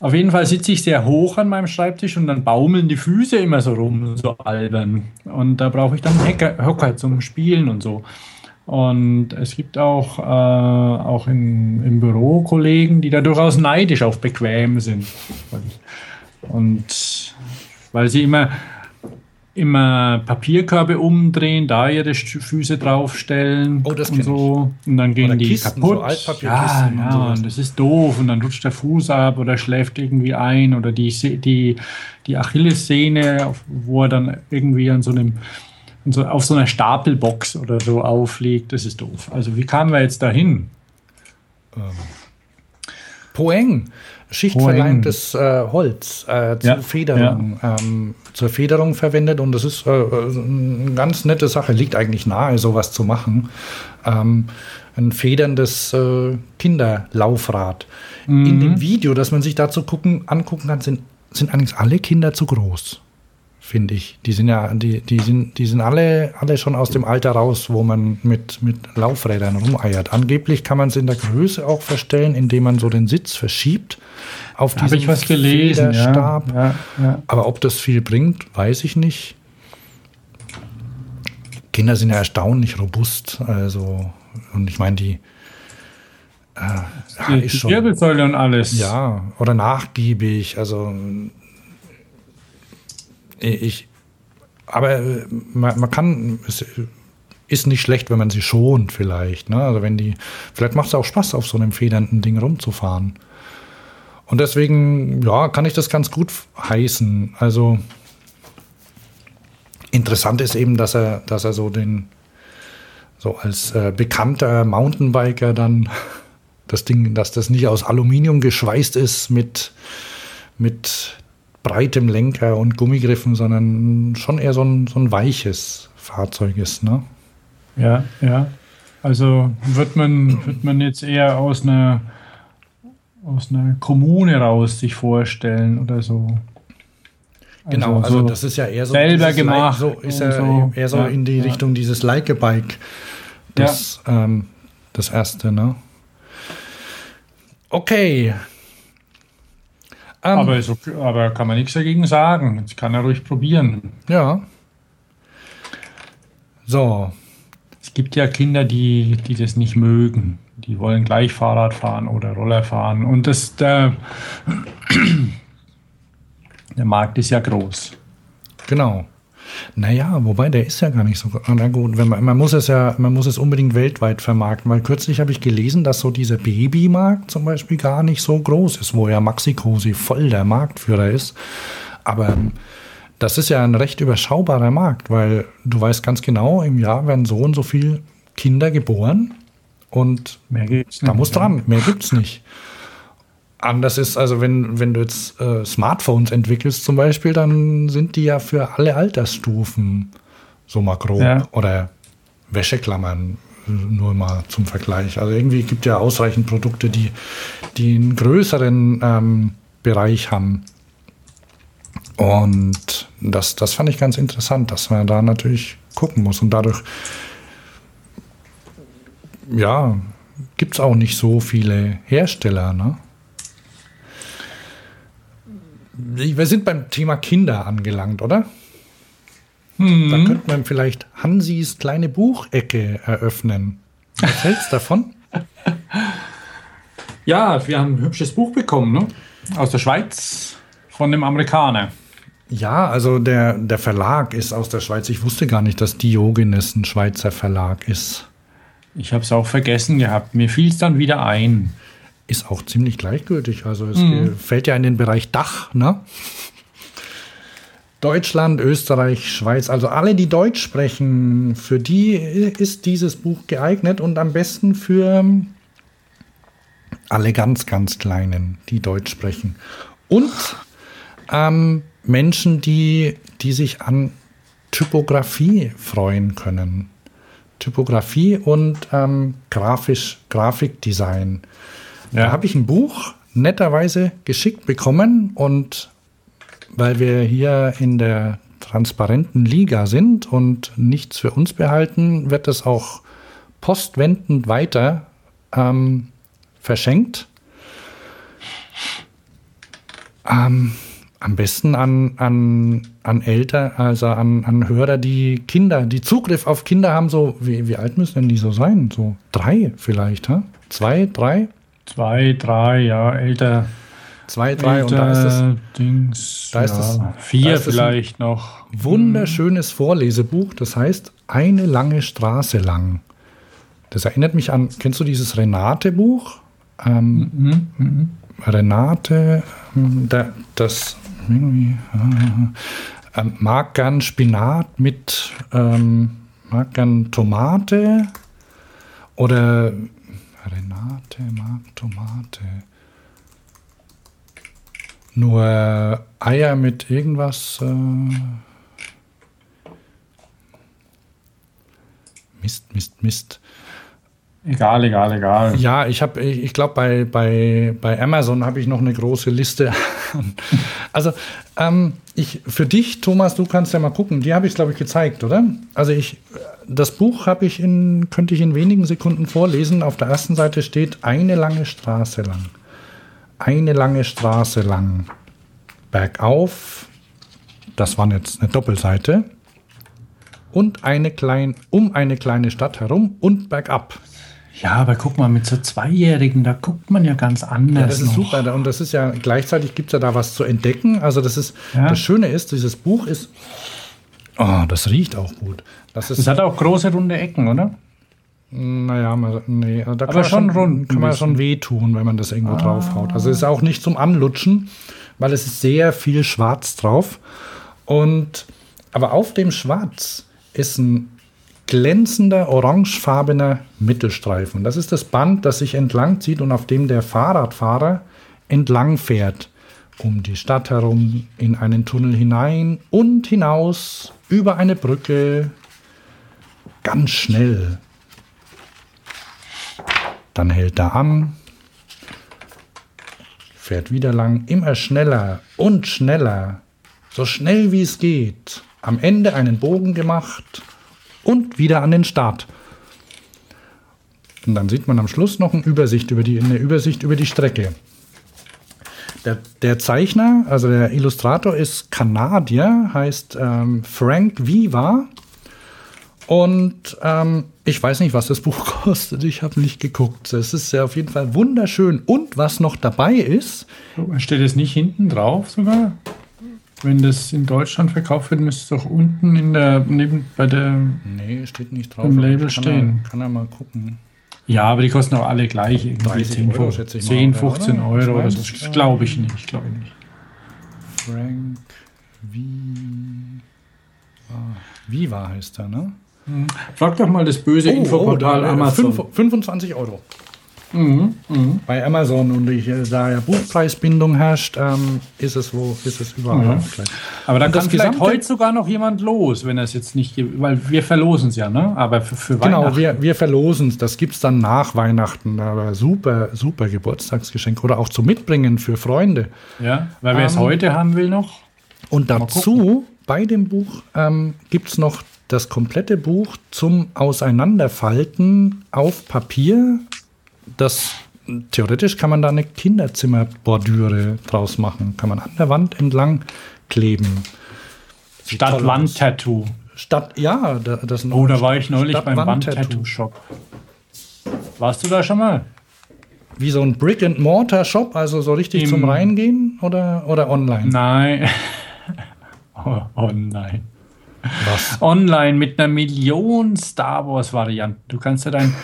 auf jeden Fall sitze ich sehr hoch an meinem Schreibtisch und dann baumeln die Füße immer so rum, so albern. Und da brauche ich dann einen Hocker zum Spielen und so. Und es gibt auch, äh, auch in, im Büro Kollegen, die da durchaus neidisch auf bequem sind. Und weil sie immer, immer Papierkörbe umdrehen, da ihre Füße draufstellen Oh, das und so. Und dann gehen Oder die Kisten, so kaputt. Altpapierkisten ja, und ja, sowas. und das ist doof. Und dann rutscht der Fuß ab oder schläft irgendwie ein oder die, die, die Achillessehne, wo er dann irgendwie an so einem an so, auf so einer Stapelbox oder so aufliegt. Das ist doof. Also wie kamen wir jetzt dahin? Poeng, schichtverleimtes äh, Holz äh, zur Ja, Federung, Ähm, zur Federung verwendet und das ist äh, eine ganz nette Sache. Liegt eigentlich nahe, sowas zu machen. Ähm, ein federndes äh, Kinderlaufrad. In dem Video, das man sich dazu gucken, angucken kann, sind, sind eigentlich alle Kinder zu groß. Finde ich. Die sind ja, die, die sind, die sind alle, alle schon aus dem Alter raus, wo man mit, mit Laufrädern rumeiert. Angeblich kann man es in der Größe auch verstellen, indem man so den Sitz verschiebt auf diesen ich was gelesen? Ja, Federstab. ja, ja. Aber ob das viel bringt, weiß ich nicht. Kinder sind ja erstaunlich robust. Also, und ich meine, die äh, Die, die Wirbelsäule und alles. ja, oder nachgiebig. Also ich, aber äh, man, man kann, es ist nicht schlecht, wenn man sie schont vielleicht. Ne? Also wenn die, vielleicht macht es auch Spaß, auf so einem federnden Ding rumzufahren. Und deswegen, ja, kann ich das ganz gut heißen. Also interessant ist eben, dass er, dass er so den, so als äh, bekannter Mountainbiker dann das Ding, dass das nicht aus Aluminium geschweißt ist mit, mit breitem Lenker und Gummigriffen, sondern schon eher so ein, so ein weiches Fahrzeug ist. Ne? Ja, ja. Also wird man, wird man jetzt eher aus einer, aus einer Kommune raus sich vorstellen oder so. Genau, also, das ist ja eher so selber gemacht Like, so ist er so. eher so Ja, in die ja. Richtung dieses Like-a-Bike. Das, ähm, das erste, ne? Okay. Ähm, Aber, ist okay, aber kann man nichts dagegen sagen. Jetzt kann er ruhig probieren. ja. So, Es gibt ja Kinder, die, die das nicht mögen. Die wollen gleich Fahrrad fahren oder Roller fahren. Und das, der, der Markt ist ja groß. Genau. Naja, wobei der ist ja gar nicht so. Na gut, wenn man, man muss es ja, man muss es unbedingt weltweit vermarkten, weil kürzlich habe ich gelesen, dass so dieser Babymarkt zum Beispiel gar nicht so groß ist, wo ja Maxi Cosi voll der Marktführer ist. Aber ähm, das ist ja ein recht überschaubarer Markt, weil du weißt ganz genau, im Jahr werden so und so viele Kinder geboren und Mehr gibt's da muss dran, mehr gibt's nicht. Anders ist, also wenn, wenn du jetzt äh, Smartphones entwickelst zum Beispiel, dann sind die ja für alle Altersstufen so mal grob. Ja. Oder Wäscheklammern, nur mal zum Vergleich. Also irgendwie gibt ja ausreichend Produkte, die, die einen größeren ähm, Bereich haben. Und das, das fand ich ganz interessant, dass man da natürlich gucken muss. Und dadurch, ja, gibt es auch nicht so viele Hersteller. Ne? Wir sind beim Thema Kinder angelangt, oder? Da könnte man vielleicht Hansis kleine Buchecke eröffnen. Was hältst du davon? Ja, wir haben ein hübsches Buch bekommen, ne? Aus der Schweiz von dem Amerikaner. Ja, also der, der Verlag ist aus der Schweiz. Ich wusste gar nicht, dass Diogenes ein Schweizer Verlag ist. Ich habe es auch vergessen gehabt. Mir fiel es dann wieder ein. Ist auch ziemlich gleichgültig. Also es ge- fällt ja in den Bereich Dach, ne? Deutschland, Österreich, Schweiz, also alle, die Deutsch sprechen, für die ist dieses Buch geeignet und am besten für alle ganz, ganz Kleinen, die Deutsch sprechen. Und ähm, Menschen, die, die sich an Typografie freuen können. Typografie und ähm, grafisch, Grafikdesign. Da habe ich ein Buch netterweise geschickt bekommen und weil wir hier in der transparenten Liga sind und nichts für uns behalten, wird es auch postwendend weiter ähm, verschenkt. Ähm, am besten an, an, an Eltern, also an, an Hörer, die Kinder, die Zugriff auf Kinder haben, so, wie, wie alt müssen denn die so sein? So drei vielleicht, ha? Zwei, drei? Zwei, drei, ja, älter. Zwei, drei älter, und da ist das. Dings, da ist ja, das- vier da ist vielleicht noch. Wunderschönes Vorlesebuch, das heißt Eine lange Straße lang. Das erinnert mich an, kennst du dieses Renate-Buch? Ähm, Mhm, Renate, ähm, da, das irgendwie, äh, ähm, mag gern Spinat mit, ähm, mag gern Tomate oder Renate mag Tomate. Nur Eier mit irgendwas. Äh, Mist, Mist, Mist. Egal, egal, egal. Ja, ich habe, ich, ich glaube, bei, bei, bei Amazon habe ich noch eine große Liste. also, ähm, ich, für dich, Thomas, du kannst ja mal gucken. Die habe ich, glaube ich, gezeigt, oder? Also, ich, das Buch habe ich in, könnte ich in wenigen Sekunden vorlesen. Auf der ersten Seite steht eine lange Straße lang. Eine lange Straße lang. Bergauf. Das war jetzt eine Doppelseite. Und eine klein, um eine kleine Stadt herum und bergab. Ja, aber guck mal, mit so Zweijährigen, da guckt man ja ganz anders. Ja, das ist noch. super. Und das ist ja gleichzeitig gibt es ja da was zu entdecken. Also das ist Ja. das Schöne ist, dieses Buch ist. Oh, das riecht auch gut. Das ist, Das hat auch große runde Ecken, oder? naja, man- nee, da kann Aber man schon rund kann man schon wehtun, wenn man das irgendwo draufhaut. Also ist auch nicht zum Anlutschen, weil es ist sehr viel Schwarz drauf. Und aber auf dem Schwarz ist ein glänzender orangefarbener Mittelstreifen. Das ist das Band, das sich entlang zieht und auf dem der Fahrradfahrer entlang fährt. Um die Stadt herum, in einen Tunnel hinein und hinaus, über eine Brücke, ganz schnell. Dann hält er an, fährt wieder lang, immer schneller und schneller, so schnell wie es geht. Am Ende einen Bogen gemacht und wieder an den Start. Und dann sieht man am Schluss noch eine Übersicht über die, eine Übersicht über die Strecke. Der, der Zeichner, also der Illustrator ist Kanadier, heißt ähm, Frank Viva. Und ähm, ich weiß nicht, was das Buch kostet. Ich habe nicht geguckt. Es ist ja auf jeden Fall wunderschön. Und was noch dabei ist, Steht es nicht hinten drauf sogar? Wenn das in Deutschland verkauft wird, müsste es doch unten in der, neben, bei der. nee, steht nicht drauf. Im Label kann stehen. Er, kann er mal gucken. Ja, aber die kosten auch alle gleich. Irgendwie 30 10, Euro, schätze ich mal, 10 oder? 15 Oder? Euro du? Glaube ich nicht, glaube ich nicht. Frank Viva. Viva heißt er, ne? Frag doch mal das böse Infoportal da- Amazon. fünf- 25 Euro. Mhm, Bei Amazon und ich, äh, da ja Buchpreisbindung herrscht, ähm, ist es wo, ist es überall gleich. Aber dann Und das kann vielleicht heute sogar noch jemand los, wenn er es jetzt nicht gibt, weil wir verlosen es ja, ne? Aber für, für Genau, Weihnachten. wir, wir verlosen es. Das gibt es dann nach Weihnachten. Aber super, super Geburtstagsgeschenk. Oder auch zum Mitbringen für Freunde. ja, weil wer es Ähm, heute haben will noch. Und dazu, bei dem Buch, ähm, gibt es noch das komplette Buch zum Auseinanderfalten auf Papier. Das theoretisch kann man da eine Kinderzimmerbordüre draus machen. Kann man an der Wand entlang kleben. Statt. Wandtattoo. Statt, ja, da, das Oh, da war ich neulich Statt beim Wandtattoo. Wandtattoo-Shop. Warst du da schon mal? Wie so ein Brick-and-Mortar-Shop, also so richtig Im- zum Reingehen oder, oder online? Nein. oh, nein. Was? Online mit einer Million Star Wars-Varianten. Du kannst ja dein,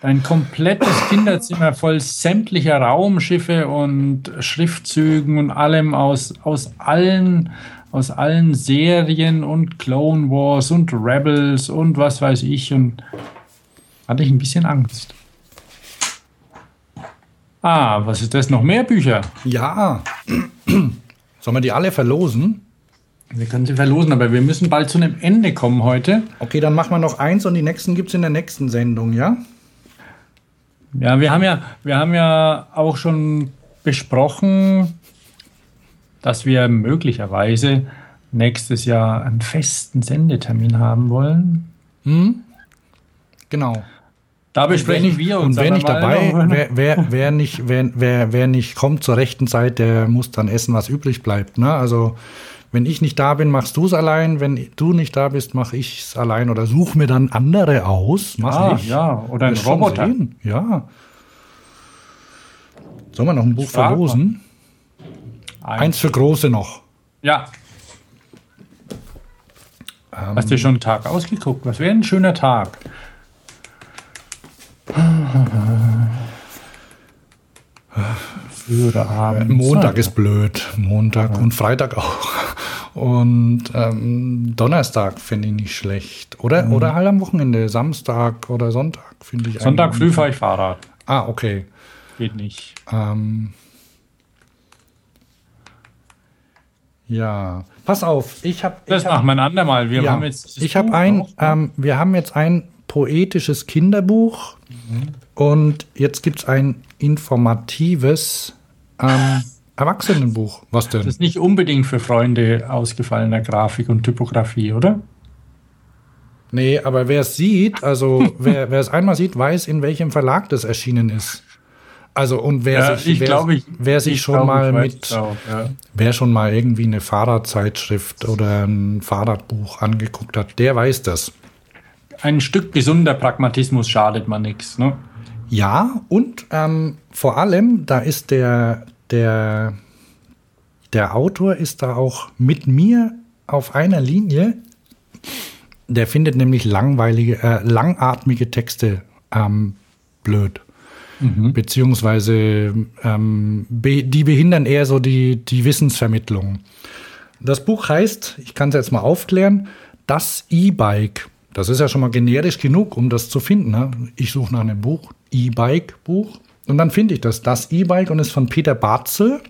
dein komplettes Kinderzimmer voll sämtlicher Raumschiffe und Schriftzügen und allem aus, aus allen aus allen Serien und Clone Wars und Rebels und was weiß ich und hatte ich ein bisschen Angst. Ah, was ist das? Noch mehr Bücher? Ja. Sollen wir die alle verlosen? Wir können sie verlosen, aber wir müssen bald zu einem Ende kommen heute. Okay, dann machen wir noch eins und die nächsten gibt es in der nächsten Sendung, ja? Ja, wir haben ja, wir haben ja auch schon besprochen, dass wir möglicherweise nächstes Jahr einen festen Sendetermin haben wollen. Genau. Da besprechen wir uns. Und wer nicht dabei, noch- wer, wer, wer, nicht, wer, wer, wer nicht kommt zur rechten Zeit, der muss dann essen, was übrig bleibt. Ne? Also wenn ich nicht da bin, machst du es allein. Wenn du nicht da bist, mache ich es allein oder such mir dann andere aus. Mach Ah, ich. ja, oder ein Roboter. Ja. Sollen wir noch ein Buch verlosen? Eins für Große noch. Ja. Ähm. Hast du schon einen Tag ausgeguckt? Was wäre ein schöner Tag? Für Abend. Montag ist blöd. Montag und Freitag auch. Und ähm, Donnerstag finde ich nicht schlecht. Oder, oder halt am Wochenende, Samstag oder Sonntag finde ich Sonntag früh fahre ich Fahrrad. Ah, okay. Geht nicht. Ähm, ja, pass auf, ich habe Das machen wir ein andermal. Wir ja, haben jetzt ich habe ein, ähm, wir haben jetzt ein poetisches Kinderbuch und jetzt gibt es ein informatives ähm, Erwachsenenbuch. Was denn? Das ist nicht unbedingt für Freunde ausgefallener Grafik und Typografie, oder? Nee, aber wer es sieht, also wer, wer es einmal sieht, weiß, in welchem Verlag das erschienen ist. Also und wer Ja, sich, ich wer, glaube, ich- wer sich ich schon glaube, mal mit, auch, ja. wer schon mal irgendwie eine Fahrradzeitschrift oder ein Fahrradbuch angeguckt hat, der weiß das. Ein Stück gesunder Pragmatismus schadet man nichts. Ne? Ja, und ähm, vor allem, da ist der, der, der Autor ist da auch mit mir auf einer Linie. Der findet nämlich langweilige, äh, langatmige Texte ähm, blöd. Beziehungsweise ähm, be die behindern eher so die, die Wissensvermittlung. Das Buch heißt, ich kann es jetzt mal aufklären, das E-Bike. Das ist ja schon mal generisch genug, um das zu finden. Ne? Ich suche nach einem Buch, E-Bike-Buch. Und dann finde ich das, das E-Bike und ist von Peter Barzel,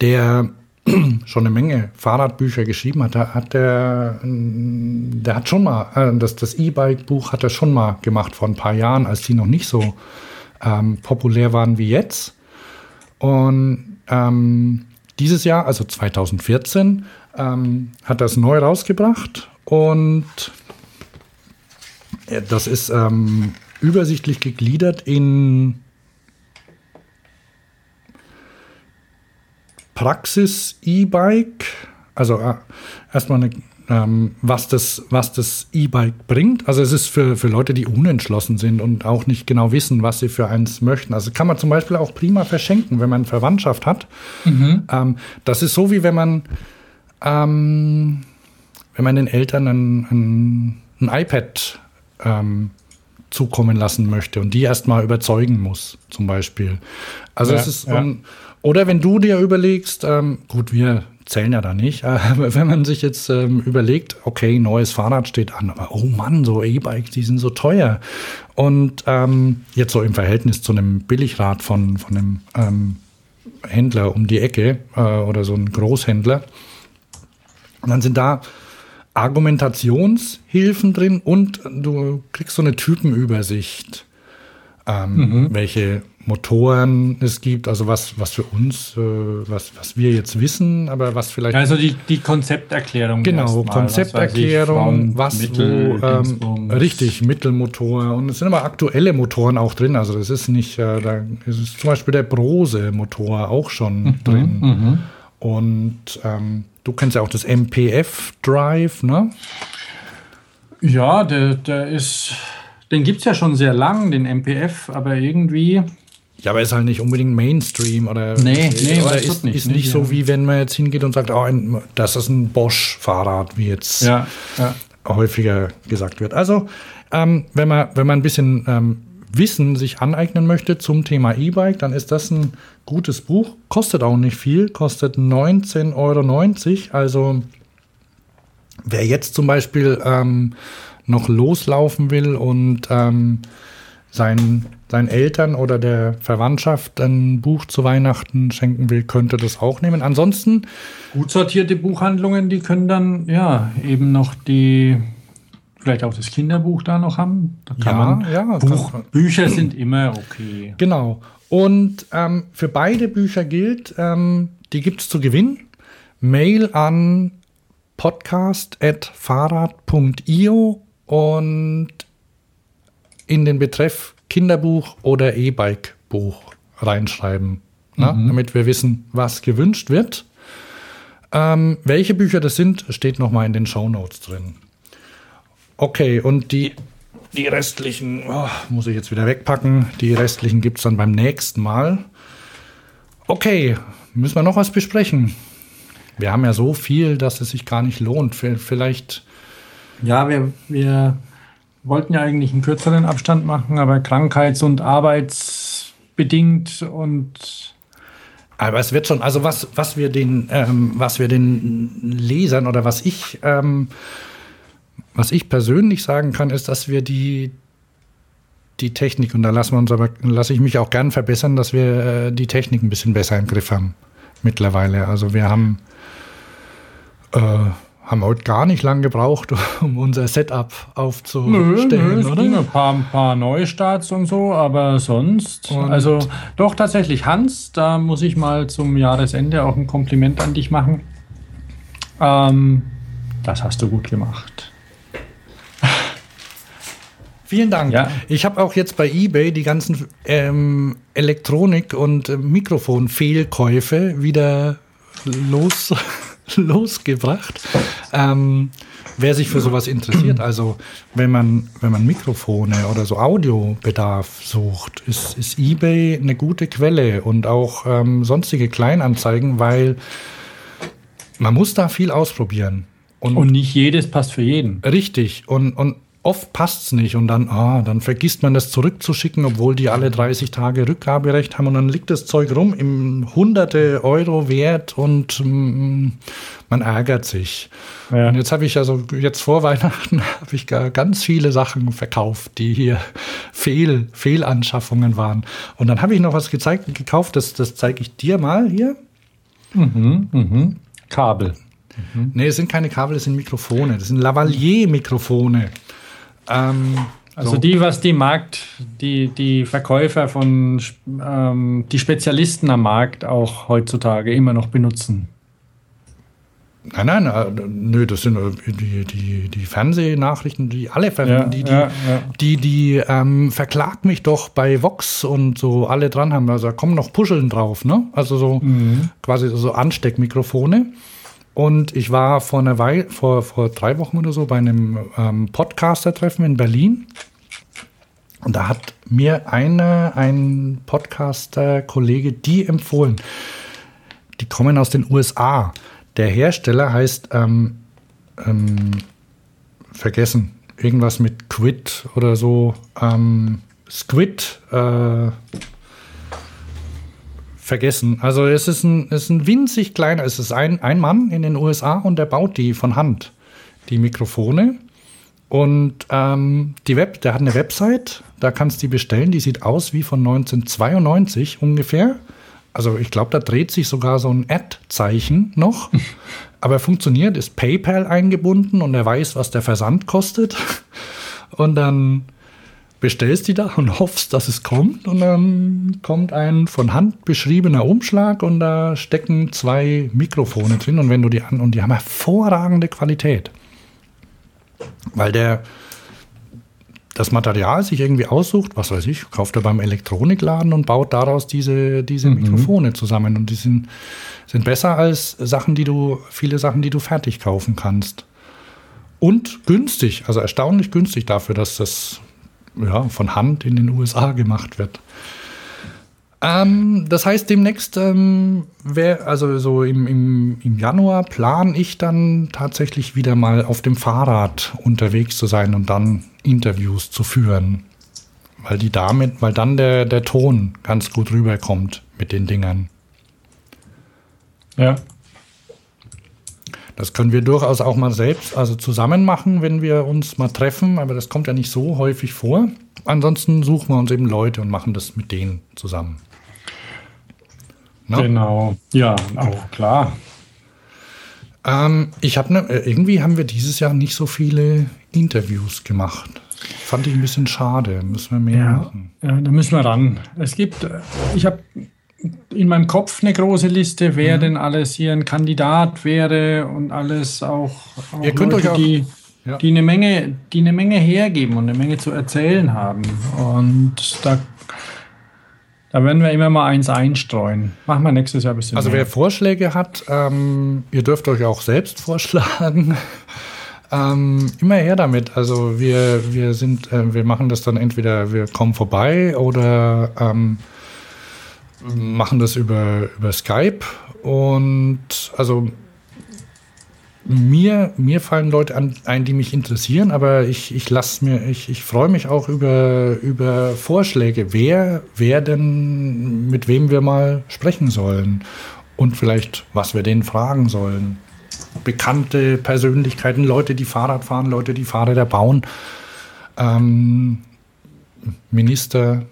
der schon eine Menge Fahrradbücher geschrieben hat. Da hat der, der hat schon mal, äh, das, das E-Bike-Buch hat er schon mal gemacht vor ein paar Jahren, als die noch nicht so ähm, populär waren wie jetzt. Und ähm, dieses Jahr, also 2014, ähm, hat er es neu rausgebracht und das ist ähm, übersichtlich gegliedert in Praxis E-Bike, also äh, erstmal eine, ähm, was das, was das E-Bike bringt. Also es ist für, für Leute, die unentschlossen sind und auch nicht genau wissen, was sie für eins möchten. Also kann man zum Beispiel auch prima verschenken, wenn man Verwandtschaft hat. Ähm, das ist so wie wenn man ähm, wenn man den Eltern ein, ein, ein iPad ähm, zukommen lassen möchte und die erstmal überzeugen muss, zum Beispiel. Also Ja, es ist, ja. ähm, oder wenn du dir überlegst, ähm, gut, wir zählen ja da nicht, aber wenn man sich jetzt ähm, überlegt, okay, neues Fahrrad steht an, aber oh Mann, so E-Bikes, die sind so teuer. Und ähm, jetzt so im Verhältnis zu einem Billigrad von, von einem ähm, Händler um die Ecke äh, oder so ein Großhändler, und dann sind da Argumentationshilfen drin und du kriegst so eine Typenübersicht, ähm, welche Motoren es gibt, also was, was für uns, äh, was, was wir jetzt wissen, aber was vielleicht. Also die, die Konzepterklärung. Genau, was Konzepterklärung, weiß ich, was, Mittel, wo, ähm, Dingsbums. richtig, Mittelmotor und es sind aber aktuelle Motoren auch drin, also das ist nicht, äh, da ist zum Beispiel der Brose-Motor auch schon Mhm, drin und ähm, du kennst ja auch das MPF-Drive, ne? Ja, der, der ist. Den gibt es ja schon sehr lang, den MPF, aber irgendwie. Ja, aber ist halt nicht unbedingt Mainstream oder, Nee, nee, oder ist, nicht, ist nicht, nicht ja. so, wie wenn man jetzt hingeht und sagt, oh, ein, das ist ein Bosch-Fahrrad, wie jetzt Ja, ja. häufiger gesagt wird. Also, ähm, wenn, man, wenn man ein bisschen ähm, Wissen sich aneignen möchte zum Thema E-Bike, dann ist das ein gutes Buch. Kostet auch nicht viel, kostet 19,90 Euro. Also, wer jetzt zum Beispiel ähm, noch loslaufen will und ähm, seinen, seinen Eltern oder der Verwandtschaft ein Buch zu Weihnachten schenken will, könnte das auch nehmen. Ansonsten Gut sortierte Buchhandlungen, die können dann ja eben noch die. Vielleicht auch das Kinderbuch da noch haben. Da kann Ja, man. ja, Buch, kann- Bücher sind immer okay. Genau. Und ähm, für beide Bücher gilt, ähm, die gibt es zu gewinnen. Mail an podcast.fahrrad.io und in den Betreff Kinderbuch oder E-Bike-Buch reinschreiben, ne? Mhm. damit wir wissen, was gewünscht wird. Ähm, welche Bücher das sind, steht nochmal in den Show Notes drin. Okay, und die, die restlichen, oh, muss ich jetzt wieder wegpacken. Die restlichen gibt es dann beim nächsten Mal. Okay, müssen wir noch was besprechen? Wir haben ja so viel, dass es sich gar nicht lohnt. Vielleicht, Ja, wir, wir wollten ja eigentlich einen kürzeren Abstand machen, aber krankheits- und arbeitsbedingt und aber es wird schon, also was, was wir den, ähm, was wir den Lesern oder was ich, ähm, was ich persönlich sagen kann, ist, dass wir die, die Technik, und da lassen wir uns aber, lasse ich mich auch gern verbessern, dass wir äh, die Technik ein bisschen besser im Griff haben mittlerweile. Also wir haben, äh, haben heute gar nicht lang gebraucht, um unser Setup aufzustellen, es oder? ging ein paar, ein paar Neustarts und so, aber sonst. Und- also doch tatsächlich, Hans, da muss ich mal zum Jahresende auch ein Kompliment an dich machen. Ähm, das hast du gut gemacht. Vielen Dank. Ja. Ich habe auch jetzt bei eBay die ganzen ähm, Elektronik- und äh, Mikrofonfehlkäufe wieder los, losgebracht. Ähm, wer sich für sowas interessiert, also wenn man, wenn man Mikrofone oder so Audiobedarf sucht, ist, ist eBay eine gute Quelle und auch ähm, sonstige Kleinanzeigen, weil man muss da viel ausprobieren. Und nicht jedes passt für jeden. Richtig. Und, und oft passt es nicht. Und dann, ah, dann vergisst man das zurückzuschicken, obwohl die alle 30 Tage Rückgaberecht haben. Und dann liegt das Zeug rum im hunderte Euro wert und mm, man ärgert sich. Ja. Und jetzt habe ich also, jetzt vor Weihnachten habe ich ganz viele Sachen verkauft, die hier Fehl, Fehlanschaffungen waren. Und dann habe ich noch was gezeigt gekauft, das, das zeige ich dir mal hier. Kabel. Nee, es sind keine Kabel, es sind Mikrofone. Das sind Lavalier-Mikrofone. Ähm, Also so. die, was die Markt, die, die Verkäufer von, ähm, die Spezialisten am Markt auch heutzutage immer noch benutzen. Nein, nein, äh, nö, das sind äh, die, die, die Fernsehnachrichten, die alle Fer Ja, die, die, ja, ja. die, die ähm, verklagt mich doch bei Vox und so alle dran haben. Also da kommen noch Puscheln drauf, ne? Also so Mhm. quasi so Ansteckmikrofone. Und ich war vor einer Weile, vor, vor drei Wochen oder so bei einem ähm, Podcaster-Treffen in Berlin. Und da hat mir eine, ein Podcaster-Kollege die empfohlen. Die kommen aus den USA. Der Hersteller heißt, ähm, ähm, vergessen, irgendwas mit Quid oder so. Ähm, Squid, äh, vergessen. Also es ist ein, es ist ein winzig kleiner, es ist ein, ein Mann in den USA und der baut die von Hand, die Mikrofone. Und ähm, die Web, der hat eine Website, da kannst du die bestellen, die sieht aus wie von 1992 ungefähr. Also ich glaube, da dreht sich sogar so ein Ad-Zeichen noch. Aber funktioniert, ist PayPal eingebunden und er weiß, was der Versand kostet. Und dann bestellst die da und hoffst, dass es kommt. Und dann kommt ein von Hand beschriebener Umschlag und da stecken zwei Mikrofone drin. Und wenn du die an, und die haben hervorragende Qualität. Weil der das Material sich irgendwie aussucht, was weiß ich, kauft er beim Elektronikladen und baut daraus diese, diese Mikrofone zusammen. Und die sind, sind besser als Sachen, die du, viele Sachen, die du fertig kaufen kannst. Und günstig, also erstaunlich günstig dafür, dass das ja, von Hand in den USA gemacht wird. Ähm, das heißt, demnächst, ähm, wär, also so im, im, im Januar, plane ich dann tatsächlich wieder mal auf dem Fahrrad unterwegs zu sein und dann Interviews zu führen. Weil die damit, weil dann der, der Ton ganz gut rüberkommt mit den Dingern. Ja. Das können wir durchaus auch mal selbst, also zusammen machen, wenn wir uns mal treffen, aber das kommt ja nicht so häufig vor. Ansonsten suchen wir uns eben Leute und machen das mit denen zusammen. Ne? Genau. Ja, auch klar. Ähm, ich habe ne, äh, irgendwie haben wir dieses Jahr nicht so viele Interviews gemacht. Fand ich ein bisschen schade. Müssen wir mehr Ja, machen. ja, da müssen wir ran. Es gibt, äh, ich habe in meinem Kopf eine große Liste, wer denn alles hier ein Kandidat wäre und alles auch. auch Ihr könnt euch auch- die, Ja. die eine Menge, die eine Menge hergeben und eine Menge zu erzählen haben. Und da, da werden wir immer mal eins einstreuen. Machen wir nächstes Jahr ein bisschen Also mehr. wer Vorschläge hat, ähm, ihr dürft euch auch selbst vorschlagen. ähm, immer her damit. Also wir, wir sind, äh, wir machen das dann entweder, wir kommen vorbei oder ähm, machen das über, über Skype. Und also mir, mir fallen Leute an, ein, die mich interessieren, aber ich, ich lasse mir, ich, ich freue mich auch über, über Vorschläge, wer, wer denn, mit wem wir mal sprechen sollen und vielleicht, was wir denen fragen sollen. Bekannte Persönlichkeiten, Leute, die Fahrrad fahren, Leute, die Fahrräder bauen, ähm, Minister,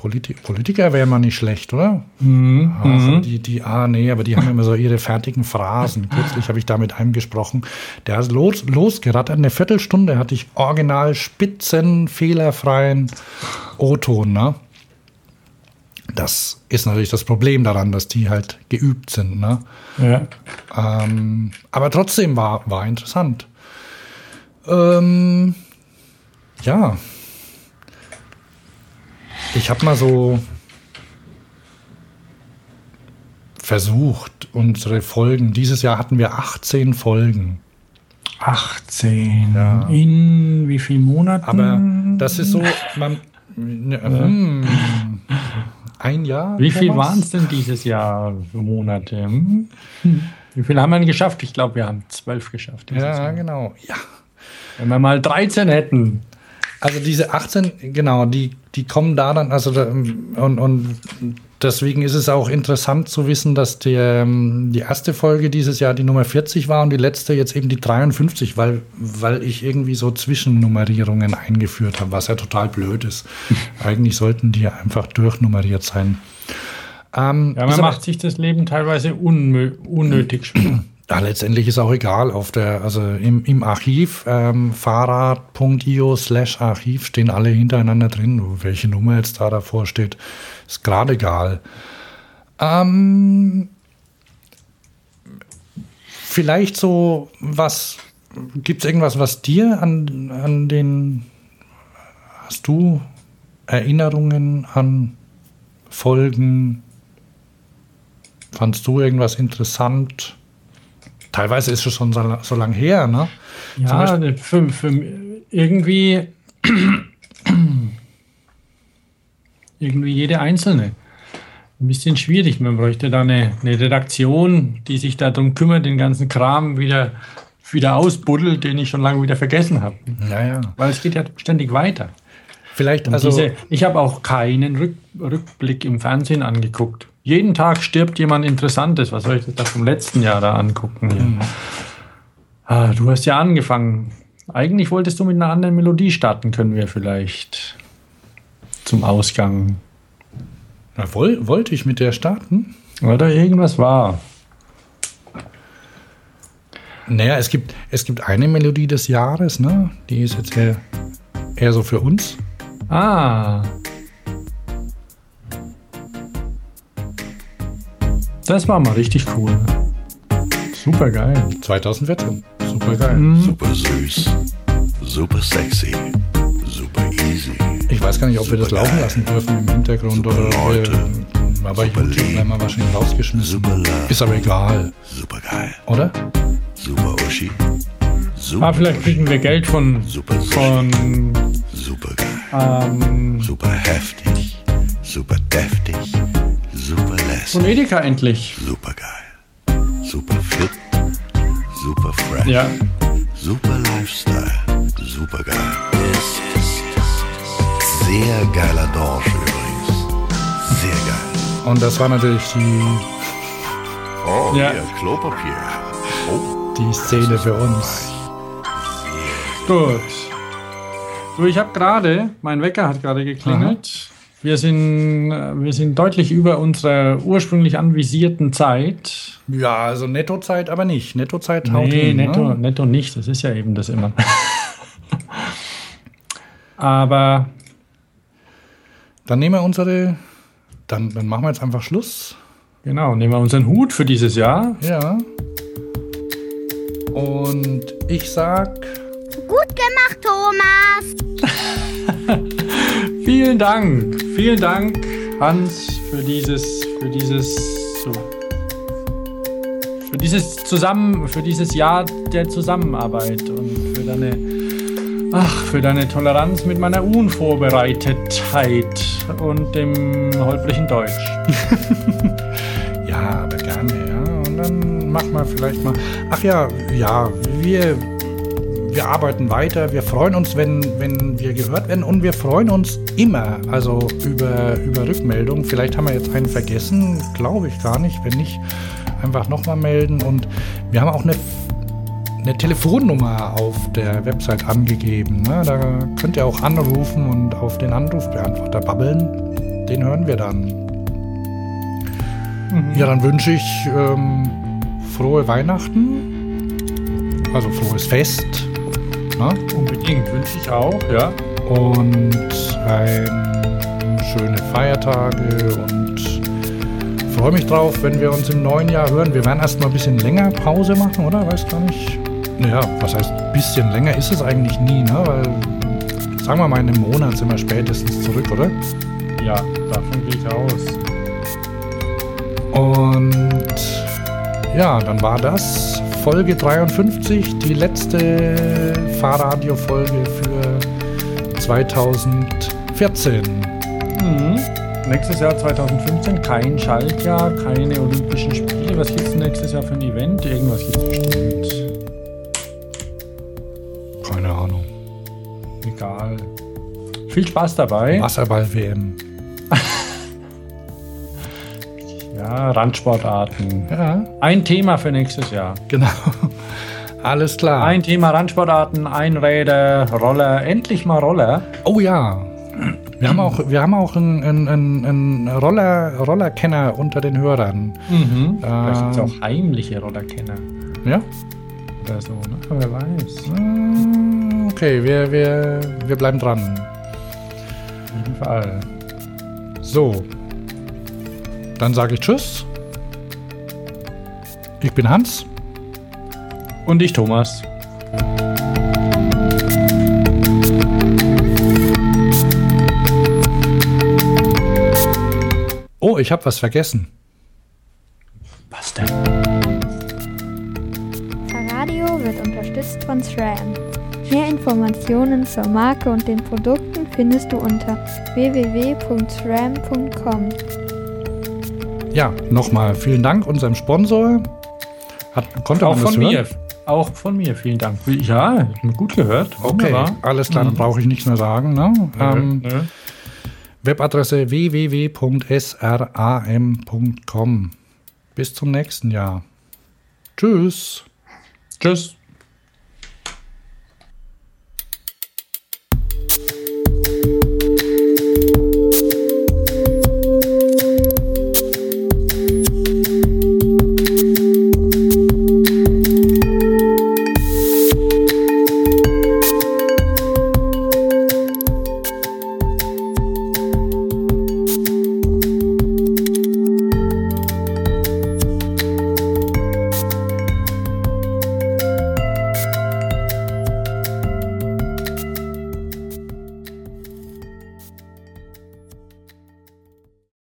Politi Politiker wäre mal nicht schlecht, oder? Mhm. Also die, die, ah, nee, aber die haben immer so ihre fertigen Phrasen. Kürzlich habe ich da mit einem gesprochen. Der ist los, losgerattert. Eine Viertelstunde hatte ich original spitzen, fehlerfreien O-Ton, ne? Das ist natürlich das Problem daran, dass die halt geübt sind, ne? Ja. Ähm, aber trotzdem war, war interessant. Ähm, ja. Ich habe mal so versucht, unsere Folgen. Dieses Jahr hatten wir 18 Folgen. 18. Ja. In wie vielen Monaten? Aber das ist so. Man, ne, hm, ein Jahr? wie viel waren es denn dieses Jahr für Monate? Hm? Wie viel haben wir denn geschafft? Ich glaube, wir haben zwölf geschafft. Ja, Jahr. genau. Ja. Wenn wir mal 13 hätten. Also diese 18, genau, die, die kommen da dann, also da, und, und deswegen ist es auch interessant zu wissen, dass die, ähm, die erste Folge dieses Jahr die Nummer 40 war und die letzte jetzt eben die 53, weil, weil ich irgendwie so Zwischennummerierungen eingeführt habe, was ja total blöd ist. Eigentlich sollten die einfach durchnummeriert sein. Ähm, Ja, man macht sich das Leben teilweise unnö unnötig schwer. Ja, letztendlich ist auch egal. Auf der, also im, im Archiv, ähm, fahrrad.io slash Archiv stehen alle hintereinander drin. Welche Nummer jetzt da davor steht, ist gerade egal. Ähm, vielleicht so was, gibt es irgendwas, was dir an, an den, hast du Erinnerungen an Folgen? Fandst du irgendwas interessant? Teilweise ist es schon so, so lang her, ne? Ja, Beispiel- für, für irgendwie, irgendwie jede einzelne. Ein bisschen schwierig. Man bräuchte da eine, eine Redaktion, die sich darum kümmert, den ganzen Kram wieder, wieder ausbuddelt, den ich schon lange wieder vergessen habe. Ja, ja. Weil es geht ja ständig weiter. Vielleicht, also, diese, ich habe auch keinen Rück, Rückblick im Fernsehen angeguckt. Jeden Tag stirbt jemand Interessantes. Was soll ich das vom letzten Jahr da angucken? Hier? Ah, du hast ja angefangen. Eigentlich wolltest du mit einer anderen Melodie starten, können wir vielleicht zum Ausgang. na, woll, wollte ich mit der starten? Oder irgendwas war. Naja, es gibt, es gibt eine Melodie des Jahres, ne? Die ist jetzt eher, eher so für uns. Ah. Das war mal richtig cool. Super geil. 2014. Super geil. Mhm. Super süß, super sexy, super easy. Ich weiß gar nicht, ob wir das Super laufen geil. lassen dürfen im Hintergrund Super oder Leute. wir, aber Super YouTube lieb. werden wir wahrscheinlich rausgeschmissen. Super love, Ist aber egal, super geil, oder? super Uschi, super, Ah, vielleicht kriegen wir Geld von, super von super geil, ähm, super heftig, super deftig, super lässig, von Edeka endlich. super geil, super fit, super fresh, Ja. super Lifestyle, super geil. Sehr geiler Dorsch übrigens, sehr geil. Und das war natürlich die, Oh, Ja. hier, Klopapier. Oh, die Szene für uns. Gut. Du, ich habe gerade, mein Wecker hat gerade geklingelt. Wir sind, äh, wir sind deutlich über unserer ursprünglich anvisierten Zeit. Ja, also Nettozeit aber nicht. Nettozeit haut Nee, hin, netto, Ne? netto nicht. Das ist ja eben das immer. Aber Dann nehmen wir unsere, dann, dann machen wir jetzt einfach Schluss. genau, nehmen wir unseren Hut für dieses Jahr. Ja. Und ich sag, Gut Thomas. Vielen Dank, vielen Dank, Hans, für dieses, für dieses, so, für dieses zusammen, für dieses Jahr der Zusammenarbeit und für deine, ach, für deine Toleranz mit meiner Unvorbereitetheit und dem holprigen Deutsch. Ja, aber gerne, ja. Und dann machen wir vielleicht mal. Ach ja, ja, wir, wir arbeiten weiter. Wir freuen uns, wenn, wenn wir gehört werden. Und wir freuen uns immer, also über, über Rückmeldungen. Vielleicht haben wir jetzt einen vergessen, glaube ich gar nicht. Wenn nicht, einfach nochmal melden. Und wir haben auch eine, eine Telefonnummer auf der Website angegeben. Ne? Da könnt ihr auch anrufen und auf den Anrufbeantworter babbeln. Den hören wir dann. Ja, dann wünsche ich ähm, frohe Weihnachten. Also frohes Fest. Ne? Unbedingt, wünsche ich auch, ja. Und ein, schöne Feiertage und freue mich drauf, wenn wir uns im neuen Jahr hören. Wir werden erst mal ein bisschen länger Pause machen, oder? Weiß gar nicht. Naja, was heißt ein bisschen länger ist es eigentlich nie, ne? Weil, sagen wir mal, in einem Monat sind wir spätestens zurück, oder? Ja, davon gehe ich aus. Und ja, dann war das Folge 53, die letzte Fahrradio-Folge für 2014. Mhm. Nächstes Jahr 2015 kein Schaltjahr, keine Olympischen Spiele. Was gibt es nächstes Jahr für ein Event? Irgendwas gibt es bestimmt. Keine Ahnung. Egal. Viel Spaß dabei. Wasserball-WM. Ja, Randsportarten. Ja, Ein Thema für nächstes Jahr. genau. Alles klar. Ein Thema Randsportarten, Einräder, Roller, endlich mal Roller. oh ja. Wir haben auch, wir haben auch einen, einen, einen, Roller, Rollerkenner unter den Hörern. Mhm. Vielleicht gibt es auch heimliche Rollerkenner Ja? oder so, ne? Wer weiß. Mm, Okay, wir, wir, wir bleiben dran. Auf jeden Fall. So. Dann sage ich Tschüss. Ich bin Hans. Und ich, Thomas. Oh, ich habe was vergessen. Was denn? Fahrradio wird unterstützt von SRAM. Mehr Informationen zur Marke und den Produkten findest du unter www.sram.com. Ja, nochmal vielen Dank unserem Sponsor. Hat, konnte Auch von hören? mir. Auch von mir, vielen Dank. Ja, gut gehört. Okay, Wunderbar. alles klar, dann brauche ich nichts mehr sagen. Ne? Ähm, Nö. Webadresse www.sram.com. Bis zum nächsten Jahr. Tschüss. Tschüss.